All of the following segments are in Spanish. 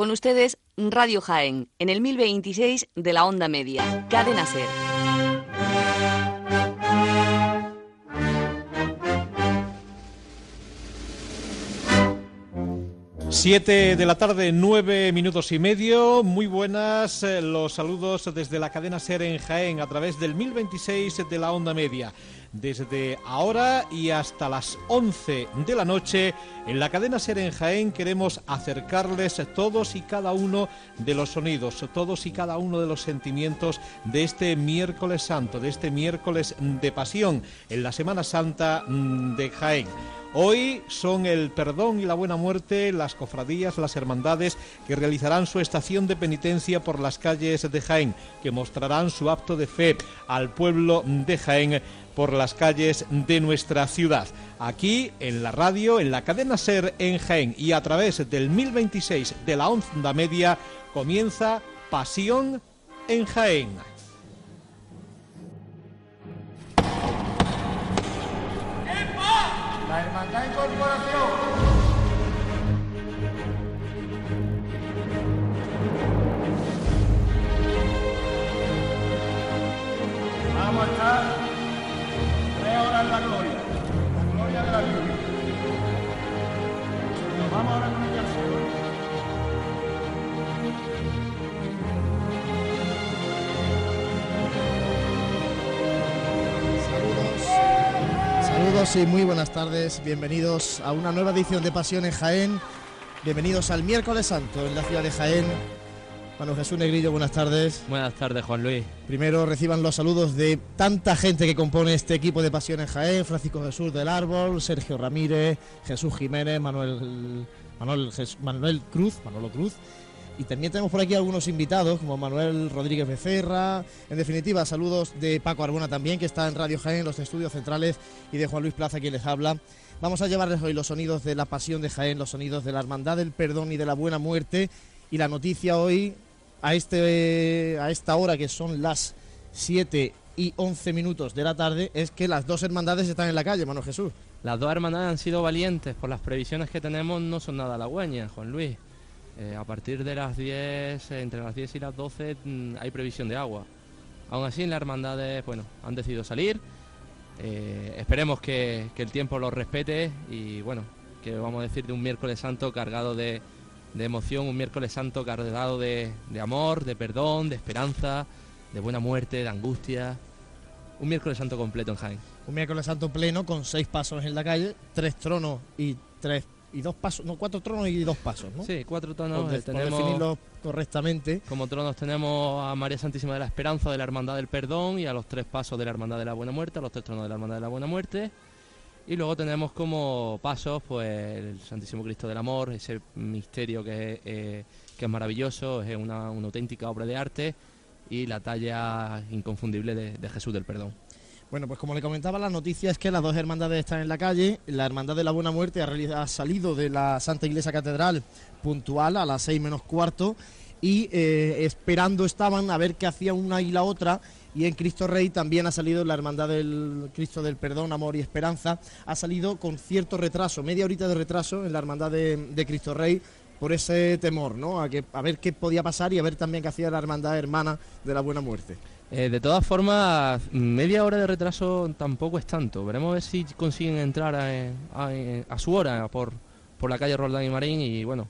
Con ustedes, Radio Jaén, en el 1026 de la onda media. Cadena Ser. Siete de la tarde, nueve minutos y medio. Muy buenas eh, los saludos desde la cadena Ser en Jaén a través del 1026 de la onda media. Desde ahora y hasta las 11 de la noche, en la cadena Ser en Jaén queremos acercarles todos y cada uno de los sonidos, todos y cada uno de los sentimientos de este miércoles santo, de este miércoles de pasión en la Semana Santa mm, de Jaén. Hoy son el perdón y la buena muerte, las cofradías, las hermandades que realizarán su estación de penitencia por las calles de Jaén, que mostrarán su acto de fe al pueblo de Jaén por las calles de nuestra ciudad. Aquí en la radio, en la cadena Ser en Jaén y a través del 1026 de la onda media comienza Pasión en Jaén. La Hermandad Incorporación. Vamos Y muy buenas tardes, bienvenidos a una nueva edición de Pasión en Jaén, bienvenidos al miércoles santo en la ciudad de Jaén. Manu Jesús Negrillo, buenas tardes. Buenas tardes, Juan Luis. Primero reciban los saludos de tanta gente que compone este equipo de Pasión en Jaén, Francisco Jesús del Árbol, Sergio Ramírez, Jesús Jiménez, Manuel, Manuel, Manuel Cruz, Manolo Cruz. Y también tenemos por aquí algunos invitados, como Manuel Rodríguez Becerra. En definitiva, saludos de Paco Arbona también, que está en Radio Jaén, en los estudios centrales, y de Juan Luis Plaza, quien les habla. Vamos a llevarles hoy los sonidos de la pasión de Jaén, los sonidos de la hermandad del perdón y de la buena muerte. Y la noticia hoy, a, este, a esta hora que son las 7 y 11 minutos de la tarde, es que las dos hermandades están en la calle, Mano Jesús. Las dos hermandades han sido valientes, por las previsiones que tenemos no son nada halagüeñas, Juan Luis. Eh, a partir de las 10, eh, entre las 10 y las 12 mm, hay previsión de agua. Aún así, las hermandades, bueno, han decidido salir. Eh, esperemos que, el tiempo los respete y, bueno, que vamos a decir de un miércoles santo cargado de, emoción, un miércoles santo cargado de, de amor, de perdón, de esperanza, de buena muerte, de angustia. Un miércoles santo completo en Jaén. Un miércoles santo pleno con seis pasos en la calle, tres tronos y tres y dos pasos, no, cuatro tronos y dos pasos, ¿no? Sí, cuatro tonos. Por, de- eh, por tenemos, definirlo correctamente. como tronos tenemos a María Santísima de la Esperanza de la Hermandad del Perdón y a los tres pasos de la Hermandad de la Buena Muerte, a los tres tronos de la Hermandad de la Buena Muerte. Y luego tenemos como pasos pues el Santísimo Cristo del Amor, ese misterio que, es, eh, que es maravilloso, es una, una auténtica obra de arte y la talla inconfundible de, de Jesús del Perdón. Bueno, pues como le comentaba, la noticia es que las dos hermandades están en la calle. La Hermandad de la Buena Muerte ha, salido de la Santa Iglesia Catedral puntual a las seis menos cuarto y eh, esperando estaban a ver qué hacía una y la otra. Y en Cristo Rey también ha salido la Hermandad del Cristo del Perdón, Amor y Esperanza. Ha salido con cierto retraso, media horita de retraso en la Hermandad de, Cristo Rey por ese temor, ¿no? A ver qué podía pasar y a ver también qué hacía la Hermandad Hermana de la Buena Muerte. Eh, de todas formas, media hora de retraso tampoco es tanto. Veremos a ver si consiguen entrar a, a- su hora por, por la calle Roldán y Marín y bueno,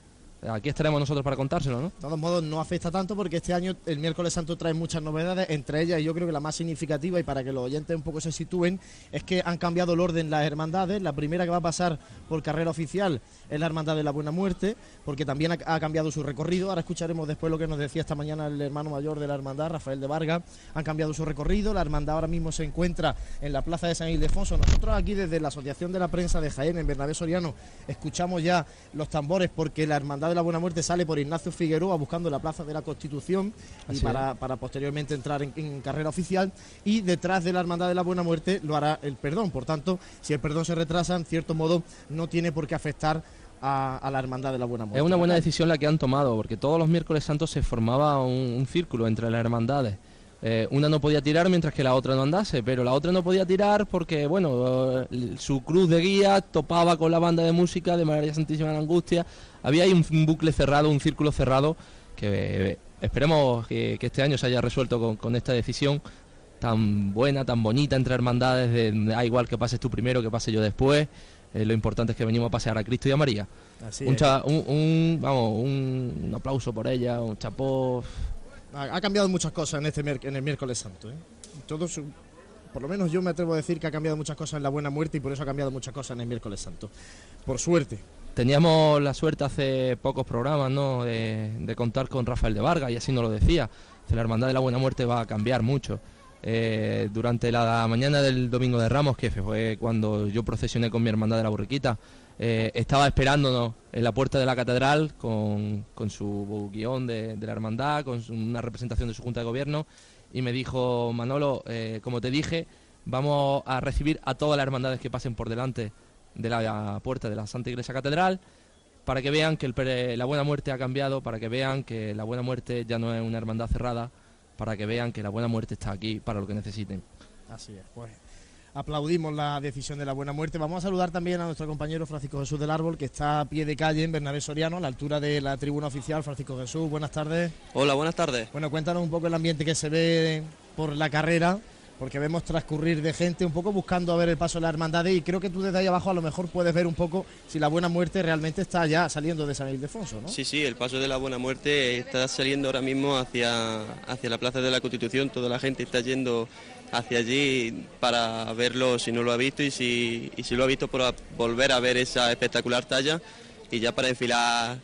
aquí estaremos nosotros para contárselo, ¿no? De todos modos, no afecta tanto porque este año el miércoles santo trae muchas novedades, entre ellas yo creo que la más significativa y para que los oyentes un poco se sitúen es que han cambiado el orden las hermandades. La primera que va a pasar por carrera oficial es la Hermandad de la Buena Muerte, porque también ha cambiado su recorrido. Ahora escucharemos después lo que nos decía esta mañana el hermano mayor de la hermandad, Rafael de Vargas. Han cambiado su recorrido, la hermandad ahora mismo se encuentra en la plaza de San Ildefonso. Nosotros aquí desde la Asociación de la Prensa de Jaén, en Bernabé Soriano, escuchamos ya los tambores porque la Hermandad de la Buena Muerte sale por Ignacio Figueroa buscando la plaza de la Constitución y para, para posteriormente entrar en, en carrera oficial y detrás de la Hermandad de la Buena Muerte lo hará el perdón. Por tanto, si el perdón se retrasa, en cierto modo no tiene por qué afectar a, a la Hermandad de la Buena Muerte. Es una buena decisión la que han tomado, porque todos los miércoles santos se formaba un, un círculo entre las hermandades. Eh, una no podía tirar mientras que la otra no andase, pero la otra no podía tirar porque, bueno, eh, su cruz de guía topaba con la banda de música de María Santísima de la Angustia. Había ahí un, un bucle cerrado, un círculo cerrado, que eh, esperemos que, que este año se haya resuelto con, con esta decisión tan buena, tan bonita entre hermandades, de, da igual que pases tú primero, que pase yo después. Eh, lo importante es que venimos a pasear a Cristo y a María. Así Un, es. un, un- vamos, un, un aplauso por ella, un chapó. Ha, ha cambiado muchas cosas en este en el miércoles santo. ¿eh? Todo su- por lo menos yo me atrevo a decir que ha cambiado muchas cosas en la buena muerte y por eso ha cambiado muchas cosas en el miércoles santo. Por suerte. Teníamos la suerte hace pocos programas ¿no? de, de contar con Rafael de Vargas y así nos lo decía. La Hermandad de la Buena Muerte va a cambiar mucho. Eh, durante la mañana del Domingo de Ramos, que fue cuando yo procesioné con mi Hermandad de la Burriquita, eh, estaba esperándonos en la puerta de la catedral con, con su guion de, la Hermandad, con una representación de su Junta de Gobierno y me dijo, Manolo, eh, como te dije, vamos a recibir a todas las hermandades que pasen por delante de la puerta de la Santa Iglesia Catedral para que vean que el la buena muerte ha cambiado, para que vean que la buena muerte ya no es una hermandad cerrada, para que vean que la buena muerte está aquí para lo que necesiten. Así es, pues aplaudimos la decisión de la buena muerte. Vamos a saludar también a nuestro compañero Francisco Jesús del Árbol, que está a pie de calle en Bernabé Soriano, a la altura de la tribuna oficial. Francisco Jesús, buenas tardes. Hola, buenas tardes. Bueno, cuéntanos un poco el ambiente que se ve por la carrera, porque vemos transcurrir de gente un poco buscando a ver el paso de la hermandad y creo que tú desde ahí abajo a lo mejor puedes ver un poco si la buena muerte realmente está ya saliendo de San Ildefonso, ¿no? Sí, sí, el paso de la Buena Muerte está saliendo ahora mismo hacia, hacia la Plaza de la Constitución. Toda la gente está yendo hacia allí para verlo si no lo ha visto y si, y si lo ha visto para volver a ver esa espectacular talla y ya para enfilar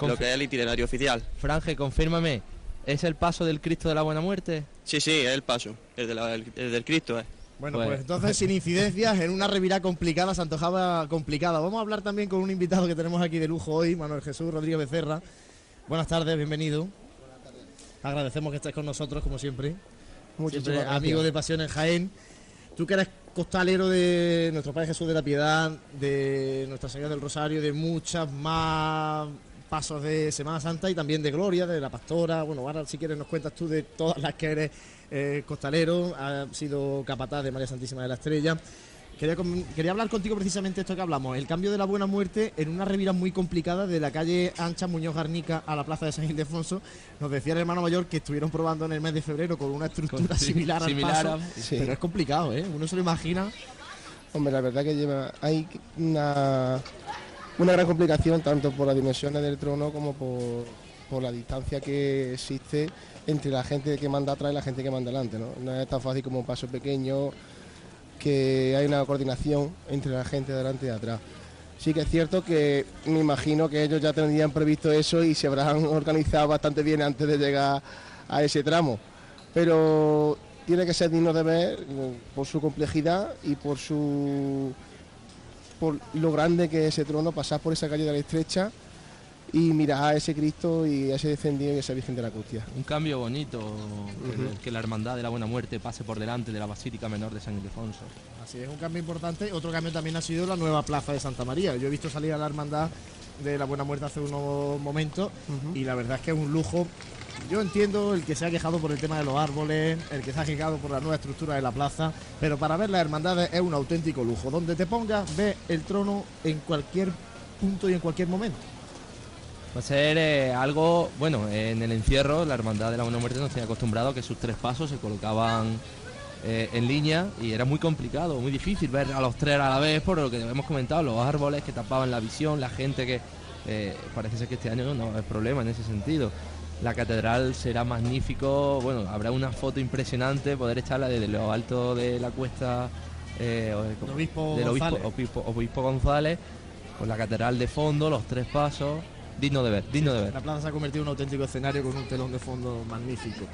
lo que es el itinerario oficial. Franje, confírmame, ¿es el paso del Cristo de la Buena Muerte? Sí, sí, es el paso, el, de la- el- el del Cristo. eh. Bueno, Pues- pues entonces sin incidencias, en una revirá complicada, se antojaba complicada. Vamos a hablar también con un invitado que tenemos aquí de lujo hoy, Manuel Jesús Rodríguez Becerra. Buenas tardes, bienvenido. Agradecemos que estés con nosotros, como siempre. Muchísimas Siempre gracias. amigo de Pasión en Jaén. Tú que eres costalero de nuestro Padre Jesús de la Piedad, de Nuestra Señora del Rosario, de muchas más pasos de Semana Santa y también de Gloria, de la Pastora. Bueno, ahora si quieres nos cuentas tú de todas las que eres eh, costalero, has sido capataz de María Santísima de la Estrella. Quería, quería hablar contigo precisamente esto que hablamos, el cambio de la buena muerte en una revira muy complicada de la calle Ancha Muñoz Garnica a la plaza de San Ildefonso. Nos decía el hermano mayor que estuvieron probando en el mes de febrero con una estructura Con- sí, similar al similar paso, a- Sí. pero es complicado, ¿eh? Uno se lo imagina. Hombre, la verdad que lleva hay una, una gran complicación tanto por las dimensiones del trono como por, la distancia que existe entre la gente que manda atrás y la gente que manda adelante. No, no es tan fácil como un paso pequeño, que hay una coordinación entre la gente de adelante y atrás. Sí que es cierto que me imagino que ellos ya tendrían previsto eso y se habrán organizado bastante bien antes de llegar a ese tramo. Pero tiene que ser digno de ver eh, por su complejidad y por su por lo grande que es ese trono, pasar por esa calle de la estrecha y mirar a ese Cristo y a ese descendido y a esa Virgen de la Custia. Un cambio bonito, que- que la Hermandad de la Buena Muerte pase por delante de la Basílica Menor de San Ildefonso. Así es, un cambio importante. Otro cambio también ha sido la nueva plaza de Santa María. Yo he visto salir a la hermandad de la Buena Muerte hace unos momentos y la verdad es que es un lujo. Yo entiendo el que se ha quejado por el tema de los árboles, el que se ha quejado por la nueva estructura de la plaza, pero para ver las hermandades es un auténtico lujo. Donde te pongas, ve el trono en cualquier punto y en cualquier momento. Va a ser eh, algo, bueno, en el encierro la Hermandad de la Buena Muerte nos tenía acostumbrado a que sus tres pasos se colocaban eh, en línea y era muy complicado, muy difícil ver a los tres a la vez por lo que hemos comentado, los árboles que tapaban la visión, la gente que eh, parece ser que este año no hay problema en ese sentido. La catedral será magnífico, bueno, habrá una foto impresionante, poder echarla desde lo alto de la cuesta eh, El obispo del obispo, González. obispo- obispo González, con la catedral de fondo, los tres pasos, digno de ver, digno de ver. La plaza se ha convertido en un auténtico escenario con un telón de fondo magnífico.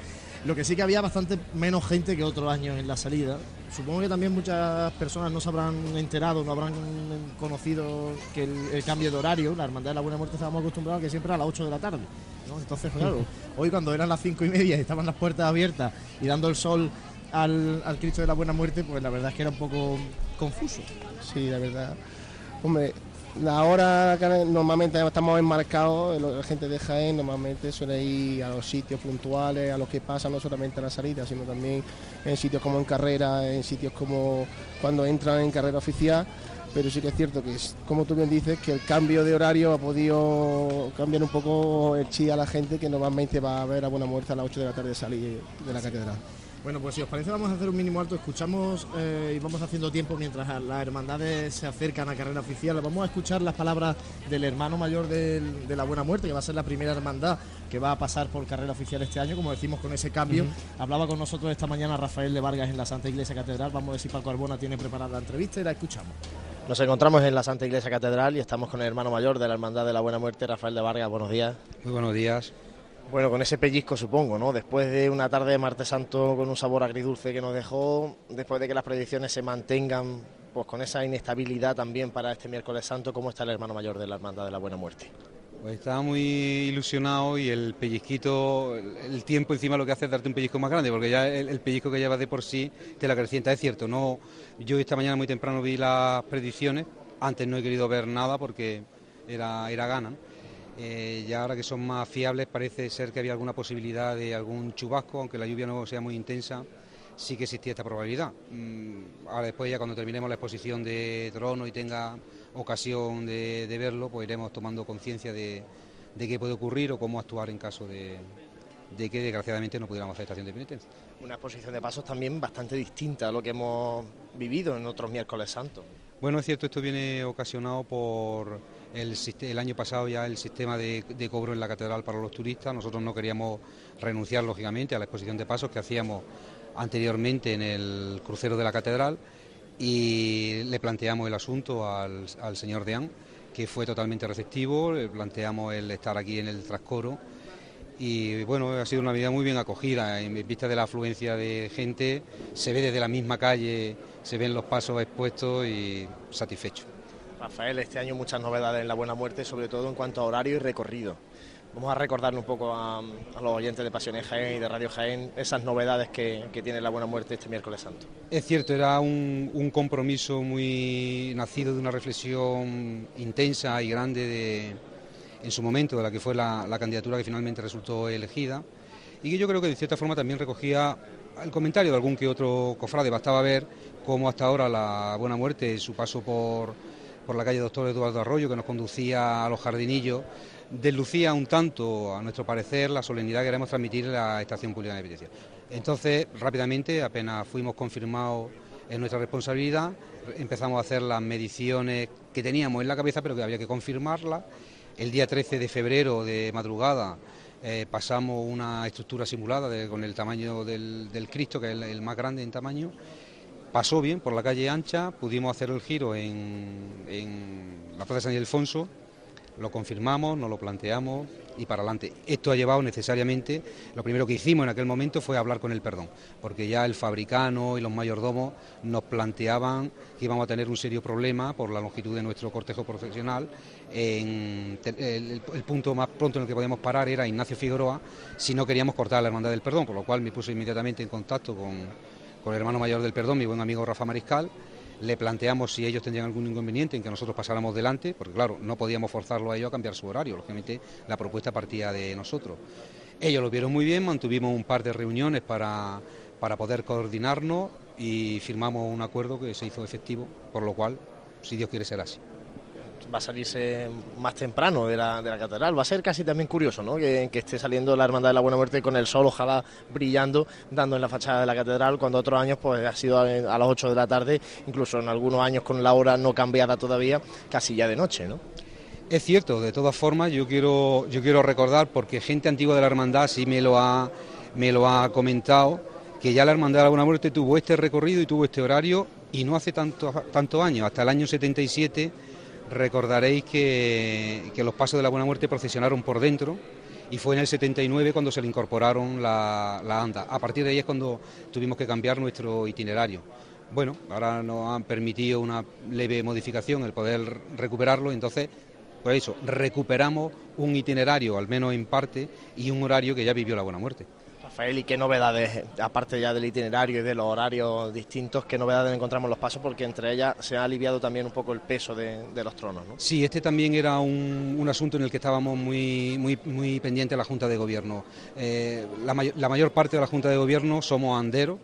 Lo que sí que había bastante menos gente que otros años en la salida. Supongo que también muchas personas no se habrán enterado, no habrán conocido que el, el cambio de horario, la Hermandad de la Buena Muerte estábamos acostumbrados a que siempre era a las 8 de la tarde. ¿no? Entonces, claro, hoy cuando eran las 5 y media y estaban las puertas abiertas y dando el sol al, al Cristo de la Buena Muerte, pues la verdad es que era un poco confuso. Sí, la verdad. Hombre, la hora normalmente estamos enmarcados, la gente de Jaén normalmente suele ir a los sitios puntuales, a los que pasan no solamente a la salida, sino también en sitios como en carrera, en sitios como cuando entran en carrera oficial pero sí que es cierto que, como tú bien dices, que el cambio de horario ha podido cambiar un poco el chi a la gente que normalmente va a ver a Buena Muerte a las 8 de la tarde salir de la catedral. Bueno, pues si os parece vamos a hacer un mínimo alto, escuchamos eh, y vamos haciendo tiempo mientras las hermandades se acercan a carrera oficial. Vamos a escuchar las palabras del hermano mayor de la Buena Muerte, que va a ser la primera hermandad que va a pasar por carrera oficial este año, como decimos con ese cambio. Hablaba con nosotros esta mañana Rafael de Vargas en la Santa Iglesia Catedral. Vamos a ver si Paco Arbona tiene preparada la entrevista y la escuchamos. Nos encontramos en la Santa Iglesia Catedral y estamos con el hermano mayor de la Hermandad de la Buena Muerte, Rafael de Vargas. Buenos días. Muy buenos días. Bueno, con ese pellizco supongo, ¿no? Después de una tarde de martes santo con un sabor agridulce que nos dejó, después de que las predicciones se mantengan, pues con esa inestabilidad también para este miércoles santo, ¿cómo está el hermano mayor de la Hermandad de la Buena Muerte? Pues estaba muy ilusionado y el pellizquito, el tiempo encima lo que hace es darte un pellizco más grande, porque ya el, pellizco que llevas de por sí te la crecienta. Es cierto, no, yo esta mañana muy temprano vi las predicciones, antes no he querido ver nada porque era, era gana. Eh, ya ahora que son más fiables parece ser que había alguna posibilidad de algún chubasco, aunque la lluvia no sea muy intensa, sí que existía esta probabilidad. Mm, ahora después ya cuando terminemos la exposición de trono y tenga ocasión de, verlo, pues iremos tomando conciencia de, qué puede ocurrir o cómo actuar en caso de, que desgraciadamente no pudiéramos hacer estación de penitencia. Una exposición de pasos también bastante distinta a lo que hemos vivido en otros miércoles santos. Bueno, es cierto, esto viene ocasionado por el, año pasado ya el sistema de, cobro en la catedral para los turistas. Nosotros no queríamos renunciar, lógicamente, a la exposición de pasos que hacíamos anteriormente en el crucero de la catedral y le planteamos el asunto al, señor Deán, que fue totalmente receptivo, le planteamos el estar aquí en el trascoro y bueno, ha sido una medida muy bien acogida, en vista de la afluencia de gente, se ve desde la misma calle, se ven los pasos expuestos y satisfecho. Rafael, este año muchas novedades en la Buena Muerte, sobre todo en cuanto a horario y recorrido. Vamos a recordarle un poco a, los oyentes de Pasiones Jaén y de Radio Jaén esas novedades que, tiene la Buena Muerte este miércoles santo. Es cierto, era un, compromiso muy nacido de una reflexión intensa y grande en su momento de la que fue la, la candidatura que finalmente resultó elegida y que yo creo que de cierta forma también recogía el comentario de algún que otro cofrade. Bastaba ver cómo hasta ahora la Buena Muerte, su paso por por la calle Doctor Eduardo Arroyo, que nos conducía a los jardinillos, deslucía un tanto, a nuestro parecer, la solemnidad que queremos transmitir en la Estación Pública de Penitencia. Entonces, rápidamente, apenas fuimos confirmados en nuestra responsabilidad, empezamos a hacer las mediciones que teníamos en la cabeza, pero que había que confirmarlas. El día 13 de febrero de madrugada eh, pasamos una estructura simulada con el tamaño del, Cristo, que es el más grande en tamaño, pasó bien por la calle ancha, pudimos hacer el giro en, la Plaza San Ildefonso, lo confirmamos, nos lo planteamos y para adelante. Esto ha llevado necesariamente, lo primero que hicimos en aquel momento fue hablar con el perdón, porque ya el fabricano y los mayordomos nos planteaban que íbamos a tener un serio problema por la longitud de nuestro cortejo profesional. el, el, punto más pronto en el que podíamos parar era Ignacio Figueroa si no queríamos cortar la hermandad del perdón, por lo cual me puse inmediatamente en contacto con con el hermano mayor del perdón, mi buen amigo Rafa Mariscal, le planteamos si ellos tendrían algún inconveniente en que nosotros pasáramos delante, porque claro, no podíamos forzarlo a ellos a cambiar su horario, lógicamente la propuesta partía de nosotros. Ellos lo vieron muy bien, mantuvimos un par de reuniones para, para poder coordinarnos y firmamos un acuerdo que se hizo efectivo, por lo cual, si Dios quiere, ser así va a salirse más temprano de la, de la catedral. Va a ser casi también curioso, ¿no? Que, esté saliendo la Hermandad de la Buena Muerte con el sol, ojalá brillando, dando en la fachada de la catedral, cuando otros años pues ha sido a, las 8 de la tarde, incluso en algunos años con la hora no cambiada todavía, casi ya de noche, ¿no? Es cierto, de todas formas yo quiero, yo quiero recordar, porque gente antigua de la Hermandad sí me lo ha, me lo ha comentado, que ya la Hermandad de la Buena Muerte tuvo este recorrido y tuvo este horario y no hace tantos tanto años, hasta el año 77 Recordaréis que, los pasos de la Buena Muerte procesionaron por dentro y fue en el 79 cuando se le incorporaron la, anda. A partir de ahí es cuando tuvimos que cambiar nuestro itinerario. Bueno, ahora nos han permitido una leve modificación el poder recuperarlo, entonces, por eso, recuperamos un itinerario, al menos en parte, y un horario que ya vivió la Buena Muerte. Rafael, y qué novedades, aparte ya del itinerario y de los horarios distintos, qué novedades encontramos en los pasos, porque entre ellas se ha aliviado también un poco el peso de, los tronos. ¿no? Sí, este también era un, un, asunto en el que estábamos muy, muy, muy pendientes de la Junta de Gobierno. Eh, la, may la mayor parte de la Junta de Gobierno somos anderos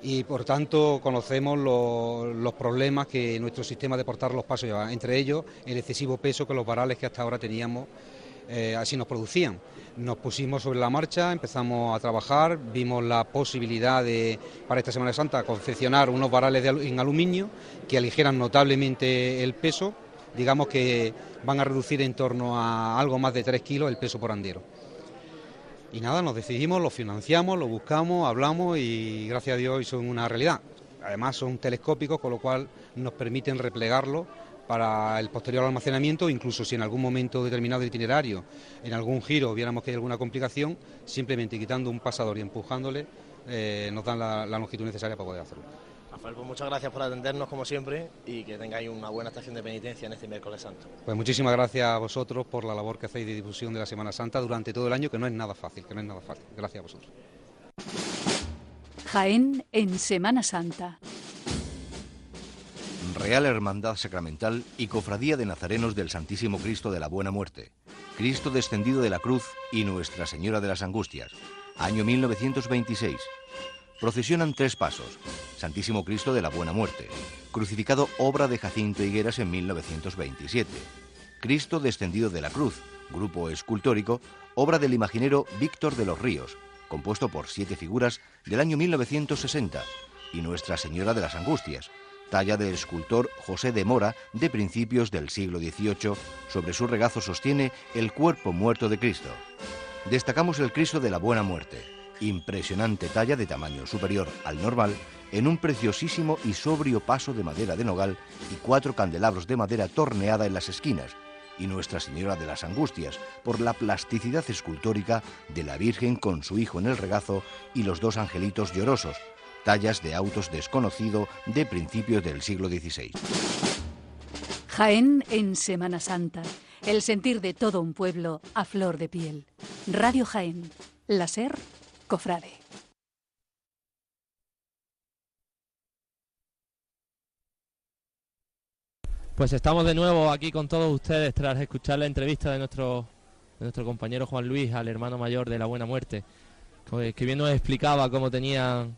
y por tanto conocemos los, los, problemas que nuestro sistema de portar los pasos lleva, entre ellos el excesivo peso que los varales que hasta ahora teníamos eh, así nos producían. Nos pusimos sobre la marcha, empezamos a trabajar, vimos la posibilidad de, para esta Semana Santa, confeccionar unos varales de, en aluminio que aligeran notablemente el peso, digamos que van a reducir en torno a algo más de 3 kilos el peso por andero. Y nada, nos decidimos, lo financiamos, lo buscamos, hablamos y gracias a Dios son una realidad. Además son telescópicos, con lo cual nos permiten replegarlo para el posterior almacenamiento, incluso si en algún momento determinado del itinerario, en algún giro viéramos que hay alguna complicación, simplemente quitando un pasador y empujándole, eh, nos dan la, la longitud necesaria para poder hacerlo. Rafael, pues muchas gracias por atendernos como siempre y que tengáis una buena estación de penitencia en este miércoles santo. Pues muchísimas gracias a vosotros por la labor que hacéis de difusión de la Semana Santa durante todo el año, que no es nada fácil, que no es nada fácil. Gracias a vosotros. Jaén en Semana Santa. Real Hermandad Sacramental y Cofradía de Nazarenos del Santísimo Cristo de la Buena Muerte, Cristo descendido de la cruz y Nuestra Señora de las Angustias, año 1926. Procesionan tres pasos. Santísimo Cristo de la Buena Muerte, crucificado obra de Jacinto Higueras en 1927. Cristo descendido de la cruz, grupo escultórico, obra del imaginero Víctor de los Ríos, compuesto por siete figuras del año 1960. Y Nuestra Señora de las Angustias, talla del escultor José de Mora de principios del siglo XVIII. Sobre su regazo sostiene el cuerpo muerto de Cristo. Destacamos el Cristo de la Buena Muerte, impresionante talla de tamaño superior al normal, en un preciosísimo y sobrio paso de madera de nogal y cuatro candelabros de madera torneada en las esquinas, y Nuestra Señora de las Angustias, por la plasticidad escultórica de la Virgen con su hijo en el regazo y los dos angelitos llorosos, tallas de autos desconocido de principios del siglo XVI. Jaén en Semana Santa. El sentir de todo un pueblo a flor de piel. Radio Jaén. La SER, Cofrade. Pues estamos de nuevo aquí con todos ustedes tras escuchar la entrevista de nuestro, de nuestro compañero Juan Luis al hermano mayor de la Buena Muerte, que bien nos explicaba cómo tenían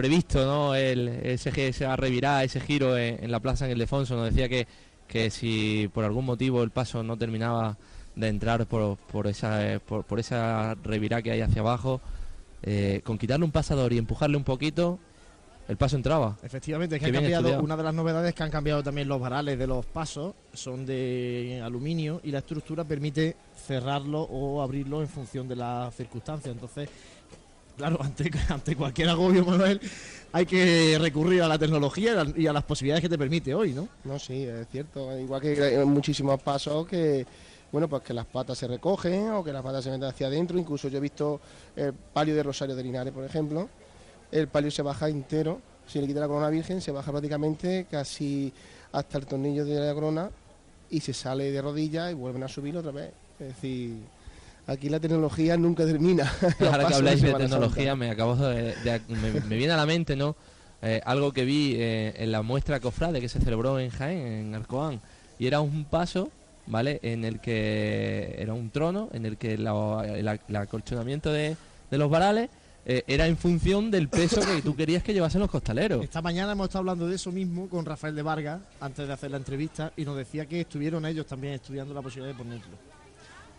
previsto ¿no? el, ese, ese revirar, ese giro en, en, la Plaza en Ildefonso. Nos decía que, que si por algún motivo el paso no terminaba de entrar por, por esa, por, por esa revirá que hay hacia abajo, eh, con quitarle un pasador y empujarle un poquito, el paso entraba. Efectivamente, es que han cambiado, estudiado. una de las novedades que han cambiado también los varales de los pasos, son de aluminio y la estructura permite cerrarlo o abrirlo en función de las circunstancias. Entonces, claro, ante, cualquier agobio, Manuel, hay que recurrir a la tecnología y a las posibilidades que te permite hoy, ¿no? No, sí, es cierto. Igual que hay muchísimos pasos que, bueno, pues que las patas se recogen o que las patas se meten hacia adentro. Incluso yo he visto el palio de Rosario de Linares, por ejemplo. El palio se baja entero, si le quita la corona virgen, se baja prácticamente casi hasta el tornillo de la corona y se sale de rodillas y vuelven a subir otra vez. Es decir, aquí la tecnología nunca termina. Ahora que habláis de tecnología, me acabo de, de me, me, viene a la mente, ¿no? Eh, algo que vi eh, en la muestra cofrade que se celebró en Jaén, en Arcoán, y era un paso, ¿vale? En el que era un trono, en el que la, la, el acolchonamiento de, de los varales eh, era en función del peso que tú querías que llevasen los costaleros. Esta mañana hemos estado hablando de eso mismo con Rafael de Vargas antes de hacer la entrevista y nos decía que estuvieron ellos también estudiando la posibilidad de ponerlo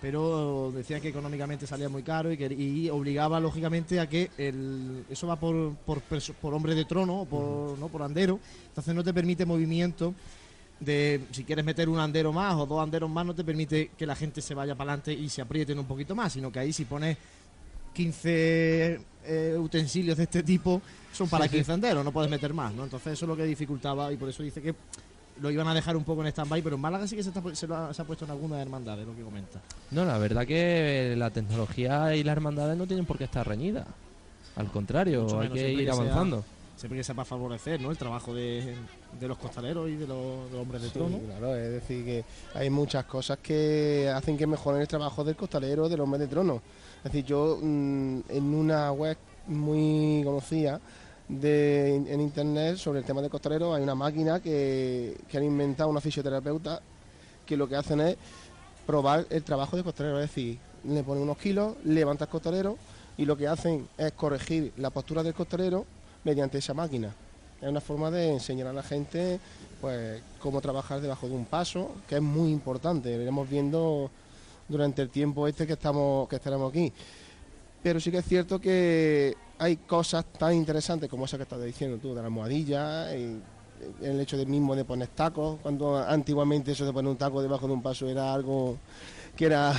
pero decía que económicamente salía muy caro y, que, y obligaba lógicamente a que el, eso va por, por, por hombre de trono, por. ¿no? por andero, entonces no te permite movimiento de si quieres meter un andero más o dos anderos más, no te permite que la gente se vaya para adelante y se aprieten un poquito más, sino que ahí si pones 15 eh, utensilios de este tipo son para sí, 15 sí. anderos, no puedes meter más, ¿no? Entonces eso es lo que dificultaba y por eso dice que lo iban a dejar un poco en stand-by, pero en Málaga sí que se, está, se, lo ha, se, ha, puesto en algunas hermandades, lo que comenta. No, la verdad que la tecnología y las hermandades no tienen por qué estar reñidas. Al contrario, hay que ir avanzando. Sea, siempre que sepa favorecer ¿no? el trabajo de, de los costaleros y de los, de los hombres de Sí, trono. claro, es decir, que hay muchas cosas que hacen que mejoren el trabajo del costalero, del hombre de trono. Es decir, yo mm, en una web muy conocida de, en internet sobre el tema del costalero hay una máquina que, que han inventado una fisioterapeuta que lo que hacen es probar el trabajo del costalero, es decir, le ponen unos kilos, levanta el costalero y lo que hacen es corregir la postura del costalero mediante esa máquina. Es una forma de enseñar a la gente pues cómo trabajar debajo de un paso, que es muy importante. Lo iremos viendo durante el tiempo este que estamos que estaremos aquí. Pero sí que es cierto que hay cosas tan interesantes como esa que estás diciendo tú, de la almohadilla, y el hecho de mismo de poner tacos, cuando antiguamente eso de poner un taco debajo de un paso era algo que era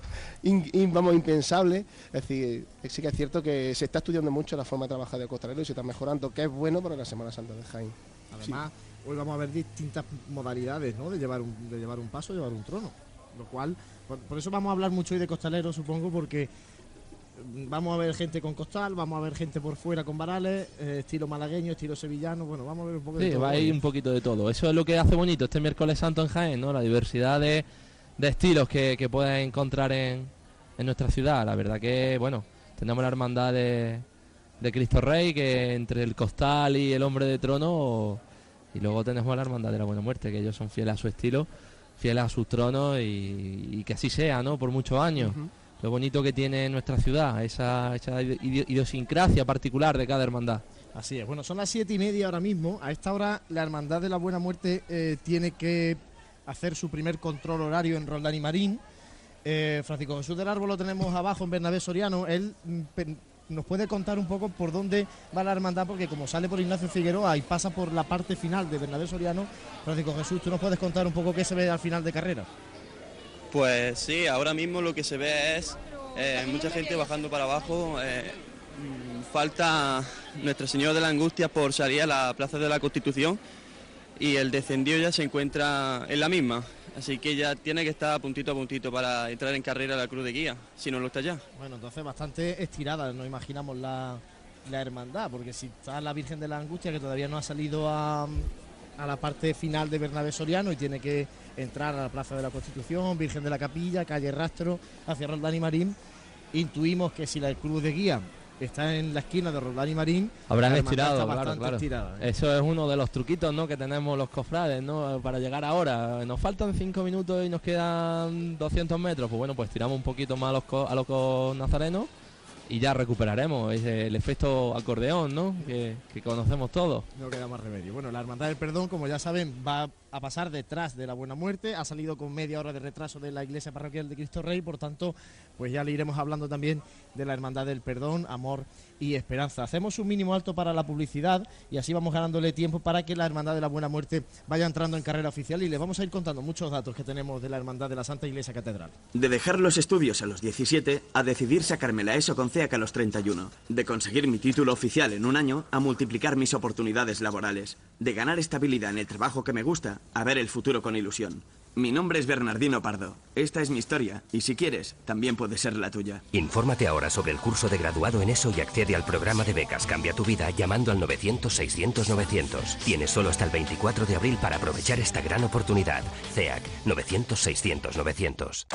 in- vamos, impensable. Es decir, sí que es cierto que se está estudiando mucho la forma de trabajar del costalero y se está mejorando, que es bueno para la Semana Santa de Jaén. Además, hoy vamos a ver distintas modalidades ¿no? de, llevar un, de llevar un paso, llevar un trono. Lo cual, por, por eso vamos a hablar mucho hoy de costaleros, supongo, porque vamos a ver gente con costal, vamos a ver gente por fuera con varales, eh, estilo malagueño, estilo sevillano, bueno, vamos a ver un poco de Sí, todo. va a ir un poquito de todo. Eso es lo que hace bonito este miércoles santo en Jaén, ¿no? La diversidad de, de estilos que, que puedes encontrar en, en nuestra ciudad. La verdad que, bueno, tenemos la hermandad de, de Cristo Rey, que entre el costal y el hombre de trono, y luego tenemos la hermandad de la Buena Muerte, que ellos son fieles a su estilo, fieles a sus tronos y, y que así sea, ¿no? Por muchos años. Lo bonito que tiene nuestra ciudad, esa, esa idi- idiosincrasia particular de cada hermandad. Así es. Bueno, son las siete y media ahora mismo. A esta hora la Hermandad de la Buena Muerte eh, tiene que hacer su primer control horario en Roldán y Marín. Eh, Francisco Jesús del Árbol lo tenemos abajo en Bernabé Soriano. Él mm, nos puede contar un poco por dónde va la hermandad, porque como sale por Ignacio Figueroa y pasa por la parte final de Bernabé Soriano, Francisco Jesús, ¿tú nos puedes contar un poco qué se ve al final de carrera? Pues sí, ahora mismo lo que se ve es eh, mucha gente bajando para abajo. eh, mm, falta Nuestra Señora de la Angustia por salir a la Plaza de la Constitución y el descendido ya se encuentra en la misma. Así que ya tiene que estar puntito a puntito para entrar en carrera la Cruz de Guía, si no lo está ya. Bueno, entonces bastante estirada, no imaginamos la, la hermandad, porque si está la Virgen de la Angustia, que todavía no ha salido a, a la parte final de Bernabé Soriano y tiene que entrar a la Plaza de la Constitución, Virgen de la Capilla, calle Rastro, hacia Roldán y Marín, intuimos que si la cruz de guía está en la esquina de Roldán y Marín, Habrán estirado, está claro, claro. estirada, ¿eh? Eso es uno de los truquitos ¿no? que tenemos los cofrades ¿no? para llegar ahora. Nos faltan 5 minutos y nos quedan 200 metros. Pues bueno, pues tiramos un poquito más a los, co- a los nazarenos y ya recuperaremos el efecto acordeón ¿no? que, que conocemos todos. No queda más remedio. Bueno, la Hermandad del Perdón, como ya saben, va a pasar detrás de la Buena Muerte. Ha salido con media hora de retraso de la iglesia parroquial de Cristo Rey, por tanto, pues ya le iremos hablando también de la Hermandad del Perdón, Amor y Esperanza. Hacemos un mínimo alto para la publicidad y así vamos ganándole tiempo para que la Hermandad de la Buena Muerte vaya entrando en carrera oficial y les vamos a ir contando muchos datos que tenemos de la Hermandad de la Santa Iglesia Catedral. De dejar los estudios a los 17 a decidir sacarme la ESO con CEAC a los 31. De conseguir mi título oficial en un año a multiplicar mis oportunidades laborales. De ganar estabilidad en el trabajo que me gusta a ver el futuro con ilusión. Mi nombre es Bernardino Pardo. Esta es mi historia y si quieres, también puede ser la tuya. Infórmate ahora sobre el curso de graduado en ESO y accede al programa de becas Cambia tu vida llamando al 900-600-900. Tienes solo hasta el 24 de abril para aprovechar esta gran oportunidad. CEAC 900-600-900.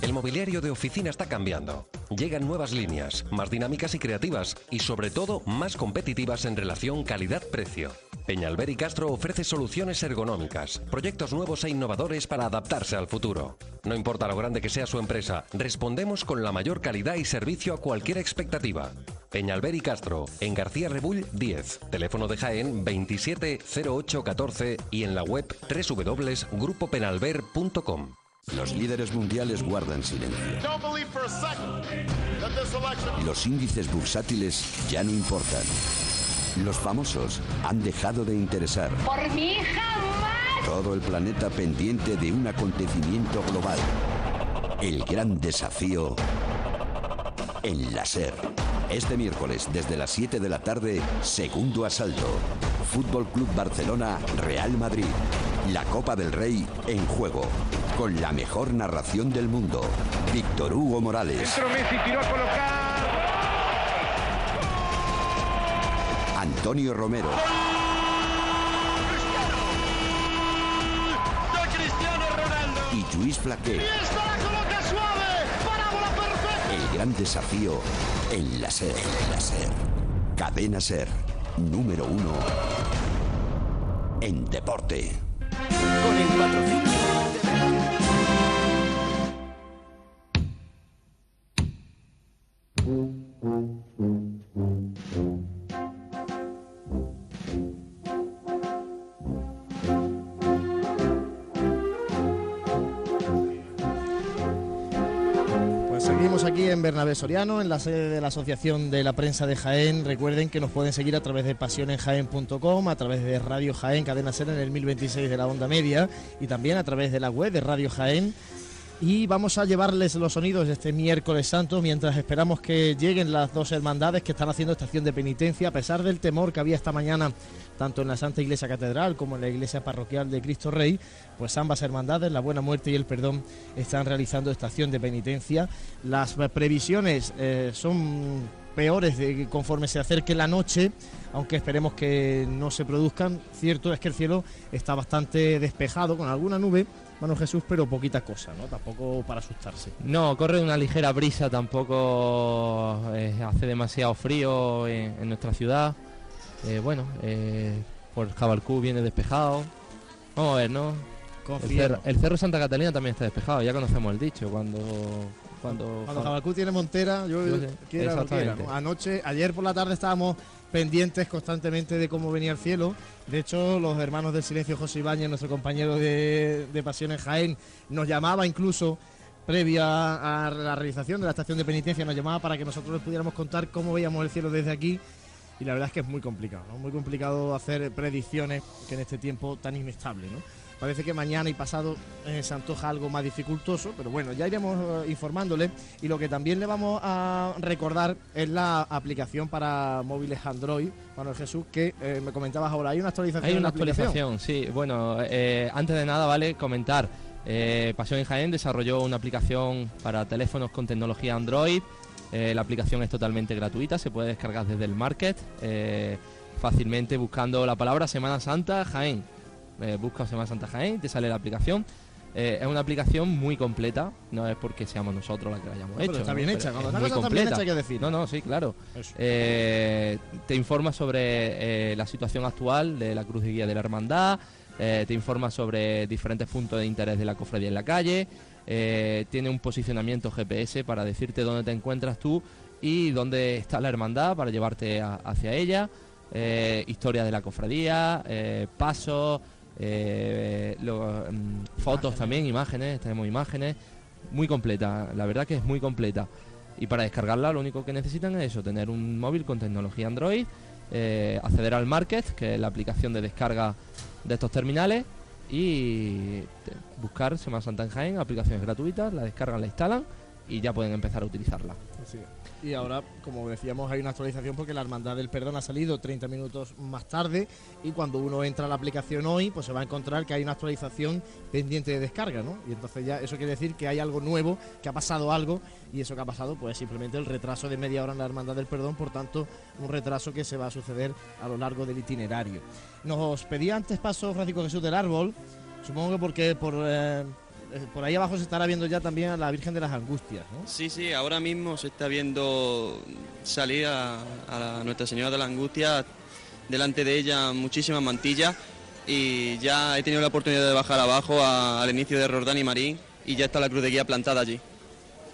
El mobiliario de oficina está cambiando. Llegan nuevas líneas, más dinámicas y creativas, y sobre todo más competitivas en relación calidad-precio. Peñalver y Castro ofrece soluciones ergonómicas, proyectos nuevos e innovadores para adaptarse al futuro. No importa lo grande que sea su empresa, respondemos con la mayor calidad y servicio a cualquier expectativa. Peñalver y Castro, en García Rebull 10, teléfono de Jaén 270814 y en la web www.grupopenalver.com. Los líderes mundiales guardan silencio. Los índices bursátiles ya no importan. Los famosos han dejado de interesar. Por mí jamás. Todo el planeta pendiente de un acontecimiento global. El gran desafío en la SER. Este miércoles, desde las 7 de la tarde, segundo asalto. Fútbol Club Barcelona, Real Madrid. La Copa del Rey en juego. Con la mejor narración del mundo. Víctor Hugo Morales. Messi tiró a colocar. Antonio Romero. Y Luis Flaqué. El gran desafío en la SER. En la SER. Cadena SER. Número uno en deporte. Con el patrocinio seguimos aquí en Bernabé Soriano, en la sede de la Asociación de la Prensa de Jaén. Recuerden que nos pueden seguir a través de pasionenjaén.com, a través de Radio Jaén, cadena ser en el 1026 de la onda media y también a través de la web de Radio Jaén. Y vamos a llevarles los sonidos de este miércoles santo mientras esperamos que lleguen las dos hermandades que están haciendo estación de penitencia, a pesar del temor que había esta mañana tanto en la Santa Iglesia Catedral como en la Iglesia Parroquial de Cristo Rey, pues ambas hermandades, la Buena Muerte y el Perdón, están realizando estación de penitencia. Las previsiones eh, son peores conforme se acerque la noche, aunque esperemos que no se produzcan. Cierto es que el cielo está bastante despejado, con alguna nube, Mano Jesús, pero poquita cosa, ¿no? Tampoco para asustarse. No, corre una ligera brisa, tampoco eh, hace demasiado frío en nuestra ciudad. Eh, bueno, eh, por Jabalcú viene despejado. Vamos a ver, ¿no? El cerro, el cerro Santa Catalina también está despejado, ya conocemos el dicho, cuando... Cuando, Cuando Jabalcú tiene Montera, yo Yo quiera. ¿no? Anoche, ayer por la tarde estábamos pendientes constantemente de cómo venía el cielo. De hecho, los hermanos del silencio, José Ibáñez, nuestro compañero de, en Jaén, nos llamaba incluso previa a la realización de la estación de penitencia, nos llamaba para que nosotros les pudiéramos contar cómo veíamos el cielo desde aquí. Y la verdad es que es muy complicado, ¿no? Muy complicado hacer predicciones que en este tiempo tan inestable, ¿no? Parece que mañana y pasado eh, se antoja algo más dificultoso, pero bueno, ya iremos eh, informándole. Y lo que también le vamos a recordar es la aplicación para móviles Android, Manuel Jesús, que eh, me comentabas ahora. Hay una actualización. Hay una actualización, sí. Bueno, eh, antes de nada, vale comentar. Pasión en Jaén desarrolló una aplicación para teléfonos con tecnología Android. Eh, la aplicación es totalmente gratuita, se puede descargar desde el market eh, fácilmente buscando la palabra Semana Santa Jaén. Eh, busca Semana Santa Jaén, te sale la aplicación. Eh, es una aplicación muy completa, no es porque seamos nosotros la que la hayamos No, pero hecho. está ¿no? bien Pero hecha, es cuando una muy está bien hecha hay que decir. No, no, sí, claro. Te informa sobre la situación actual de la Cruz de Guía de la Hermandad, te informa sobre diferentes puntos de interés de la cofradía en la calle, eh, tiene un posicionamiento GPS para decirte dónde te encuentras tú y dónde está la hermandad para llevarte a- hacia ella, eh, historia de la cofradía, eh, pasos, eh, lo- mm, fotos también, imágenes, tenemos imágenes, muy completa, la verdad que es muy completa. Y para descargarla lo único que necesitan es eso, tener un móvil con tecnología Android, acceder al Market, que es la aplicación de descarga de estos terminales, y te- buscar Semana Santa en Jaén, aplicaciones gratuitas, la descargan, la instalan y ya pueden empezar a utilizarla. Así es. Y ahora, como decíamos, hay una actualización porque la Hermandad del Perdón ha salido 30 minutos más tarde y cuando uno entra a la aplicación hoy, pues se va a encontrar que hay una actualización pendiente de descarga, ¿no? Y entonces ya eso quiere decir que hay algo nuevo, que ha pasado algo y eso que ha pasado pues es simplemente el retraso de media hora en la Hermandad del Perdón, por tanto, un retraso que se va a suceder a lo largo del itinerario. Nos pedía antes paso Francisco Jesús del Árbol, supongo que porque por, eh, por ahí abajo se estará viendo ya también a la Virgen de las Angustias, ¿no? Sí, sí, ahora mismo se está viendo salir a, a la Nuestra Señora de la Angustia, delante de ella muchísimas mantillas y ya he tenido la oportunidad de bajar abajo a- al inicio de Rordán y Marín y ya está la cruz de guía plantada allí.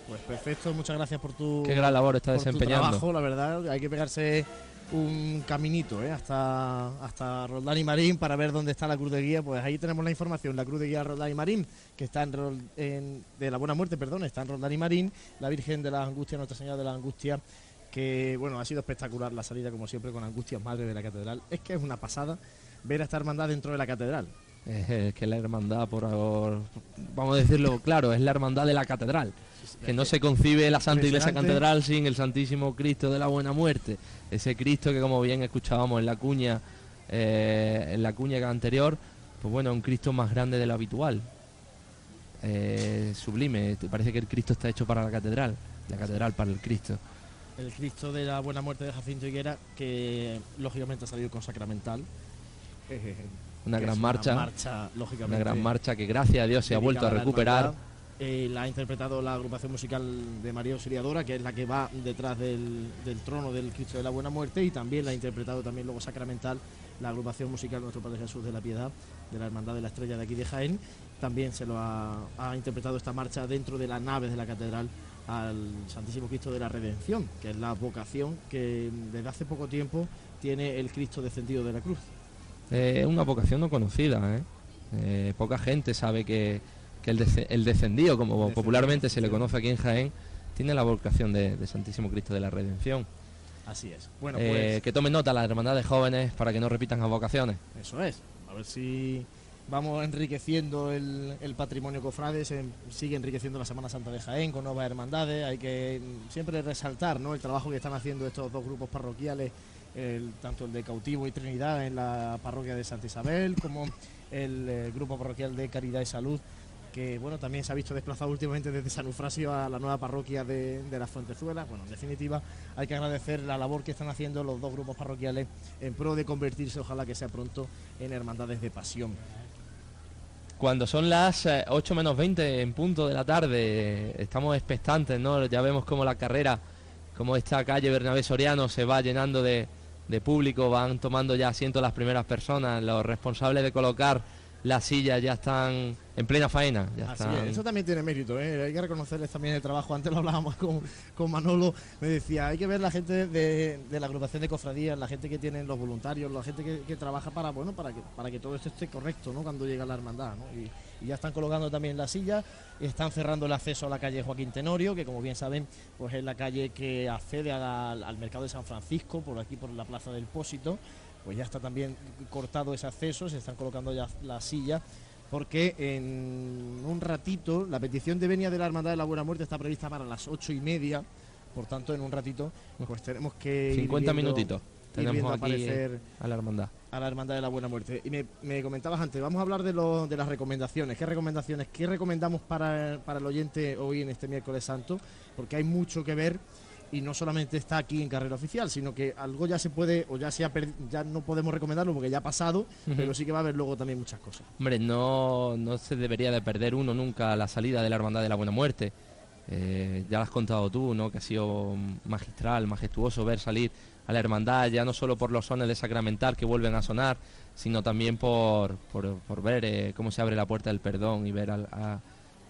Pues perfecto, muchas gracias por tu, Qué gran labor está por tu desempeñando. trabajo, la verdad, hay que pegarse un caminito ¿eh? hasta, hasta Roldán y Marín para ver dónde está la Cruz de Guía. Pues ahí tenemos la información, la Cruz de Guía Roldán y Marín, que está en, de la Buena Muerte, perdón, está en Roldán y Marín, la Virgen de las Angustias, Nuestra Señora de las Angustias, que bueno, ha sido espectacular la salida como siempre con Angustias Madre de la Catedral. Es que es una pasada ver a esta hermandad dentro de la catedral. Es que la hermandad, por, por- vamos a decirlo claro, es la hermandad de la catedral. Que no se concibe la Santa Iglesia. Catedral sin el Santísimo Cristo de la Buena Muerte. Ese Cristo que, como bien escuchábamos en la cuña, eh, en la cuña anterior, pues bueno, un Cristo más grande de lo habitual. Eh, sublime. Te Parece que el Cristo está hecho para la catedral, la catedral para el Cristo. el Cristo de la Buena Muerte de Jacinto Higuera, que lógicamente ha salido con Sacramental. Una gran marcha, marcha, lógicamente. una gran marcha que gracias a Dios se ha vuelto a recuperar. Eh, la ha interpretado la agrupación musical de María Auxiliadora, que es la que va detrás del, trono del Cristo de la Buena Muerte, y también la ha interpretado también luego Sacramental, la agrupación musical Nuestro Padre Jesús de la Piedad, de la Hermandad de la Estrella de aquí de Jaén. También se lo ha, interpretado esta marcha dentro de las naves de la catedral al Santísimo Cristo de la Redención, que es la vocación que desde hace poco tiempo tiene el Cristo descendido de la cruz. Eh, Es una vocación no conocida, ¿eh? Eh, poca gente sabe que, que el, descendido, como Descendido, popularmente se le conoce aquí en Jaén, tiene la vocación de, de Santísimo Cristo de la Redención. Así es. Bueno, Eh, pues Que tomen nota las hermandades jóvenes para que no repitan las vocaciones. Eso es. A ver si vamos enriqueciendo el, el patrimonio cofrade, se sigue enriqueciendo la Semana Santa de Jaén con nuevas hermandades. Hay que mm, siempre resaltar ¿no? el trabajo que están haciendo estos dos grupos parroquiales, el- tanto el de Cautivo y Trinidad en la parroquia de Santa Isabel, como el eh, grupo parroquial de Caridad y Salud, que bueno también se ha visto desplazado últimamente desde San Eufrasio a la nueva parroquia de, de las Fuentezuelas. Bueno, en definitiva, hay que agradecer la labor que están haciendo los dos grupos parroquiales en pro de convertirse, ojalá que sea pronto, en hermandades de pasión. Cuando son las eh, 8 menos 20 en punto de la tarde, eh, estamos expectantes, ¿no? Ya vemos cómo la carrera, como esta calle Bernabé Soriano se va llenando de, de público, van tomando ya asiento las primeras personas, los responsables de colocar las sillas ya están en plena faena. Ya Así es, eso también tiene mérito, ¿eh? hay que reconocerles también el trabajo. Antes lo hablábamos con, con Manolo, me decía, hay que ver la gente de, de la agrupación de cofradías, la gente que tienen los voluntarios, la gente que, que trabaja para bueno para que para que todo esto esté correcto ¿no? cuando llega la hermandad. ¿no? Y, y ya están colocando también las sillas, y están cerrando el acceso a la calle Joaquín Tenorio, que como bien saben, pues es la calle que accede la- al mercado de San Francisco, por aquí por la plaza del Pósito. Pues ya está también cortado ese acceso, se están colocando ya las sillas porque en un ratito la petición de venia de la Hermandad de la Buena Muerte está prevista para las ocho y media, por tanto en un ratito pues tenemos que ir 50 viendo- minutitos. Tenemos aquí a la hermandad. a la Hermandad de la Buena Muerte. Y me, me comentabas antes, vamos a hablar de, lo- de las recomendaciones. ¿Qué recomendaciones? ¿Qué recomendamos para, para el oyente hoy en este miércoles santo? Porque hay mucho que ver y no solamente está aquí en carrera oficial, sino que algo ya se puede, o ya se ha ya no podemos recomendarlo porque ya ha pasado, pero sí que va a haber luego también muchas cosas. Hombre, no, no se debería de perder uno nunca la salida de la Hermandad de la Buena Muerte. Eh, ya lo has contado tú, ¿no? Que ha sido magistral, majestuoso ver salir a la hermandad, ya no solo por los sones de Sacramental que vuelven a sonar, sino también por, por, por ver eh, cómo se abre la puerta del perdón y ver al- a,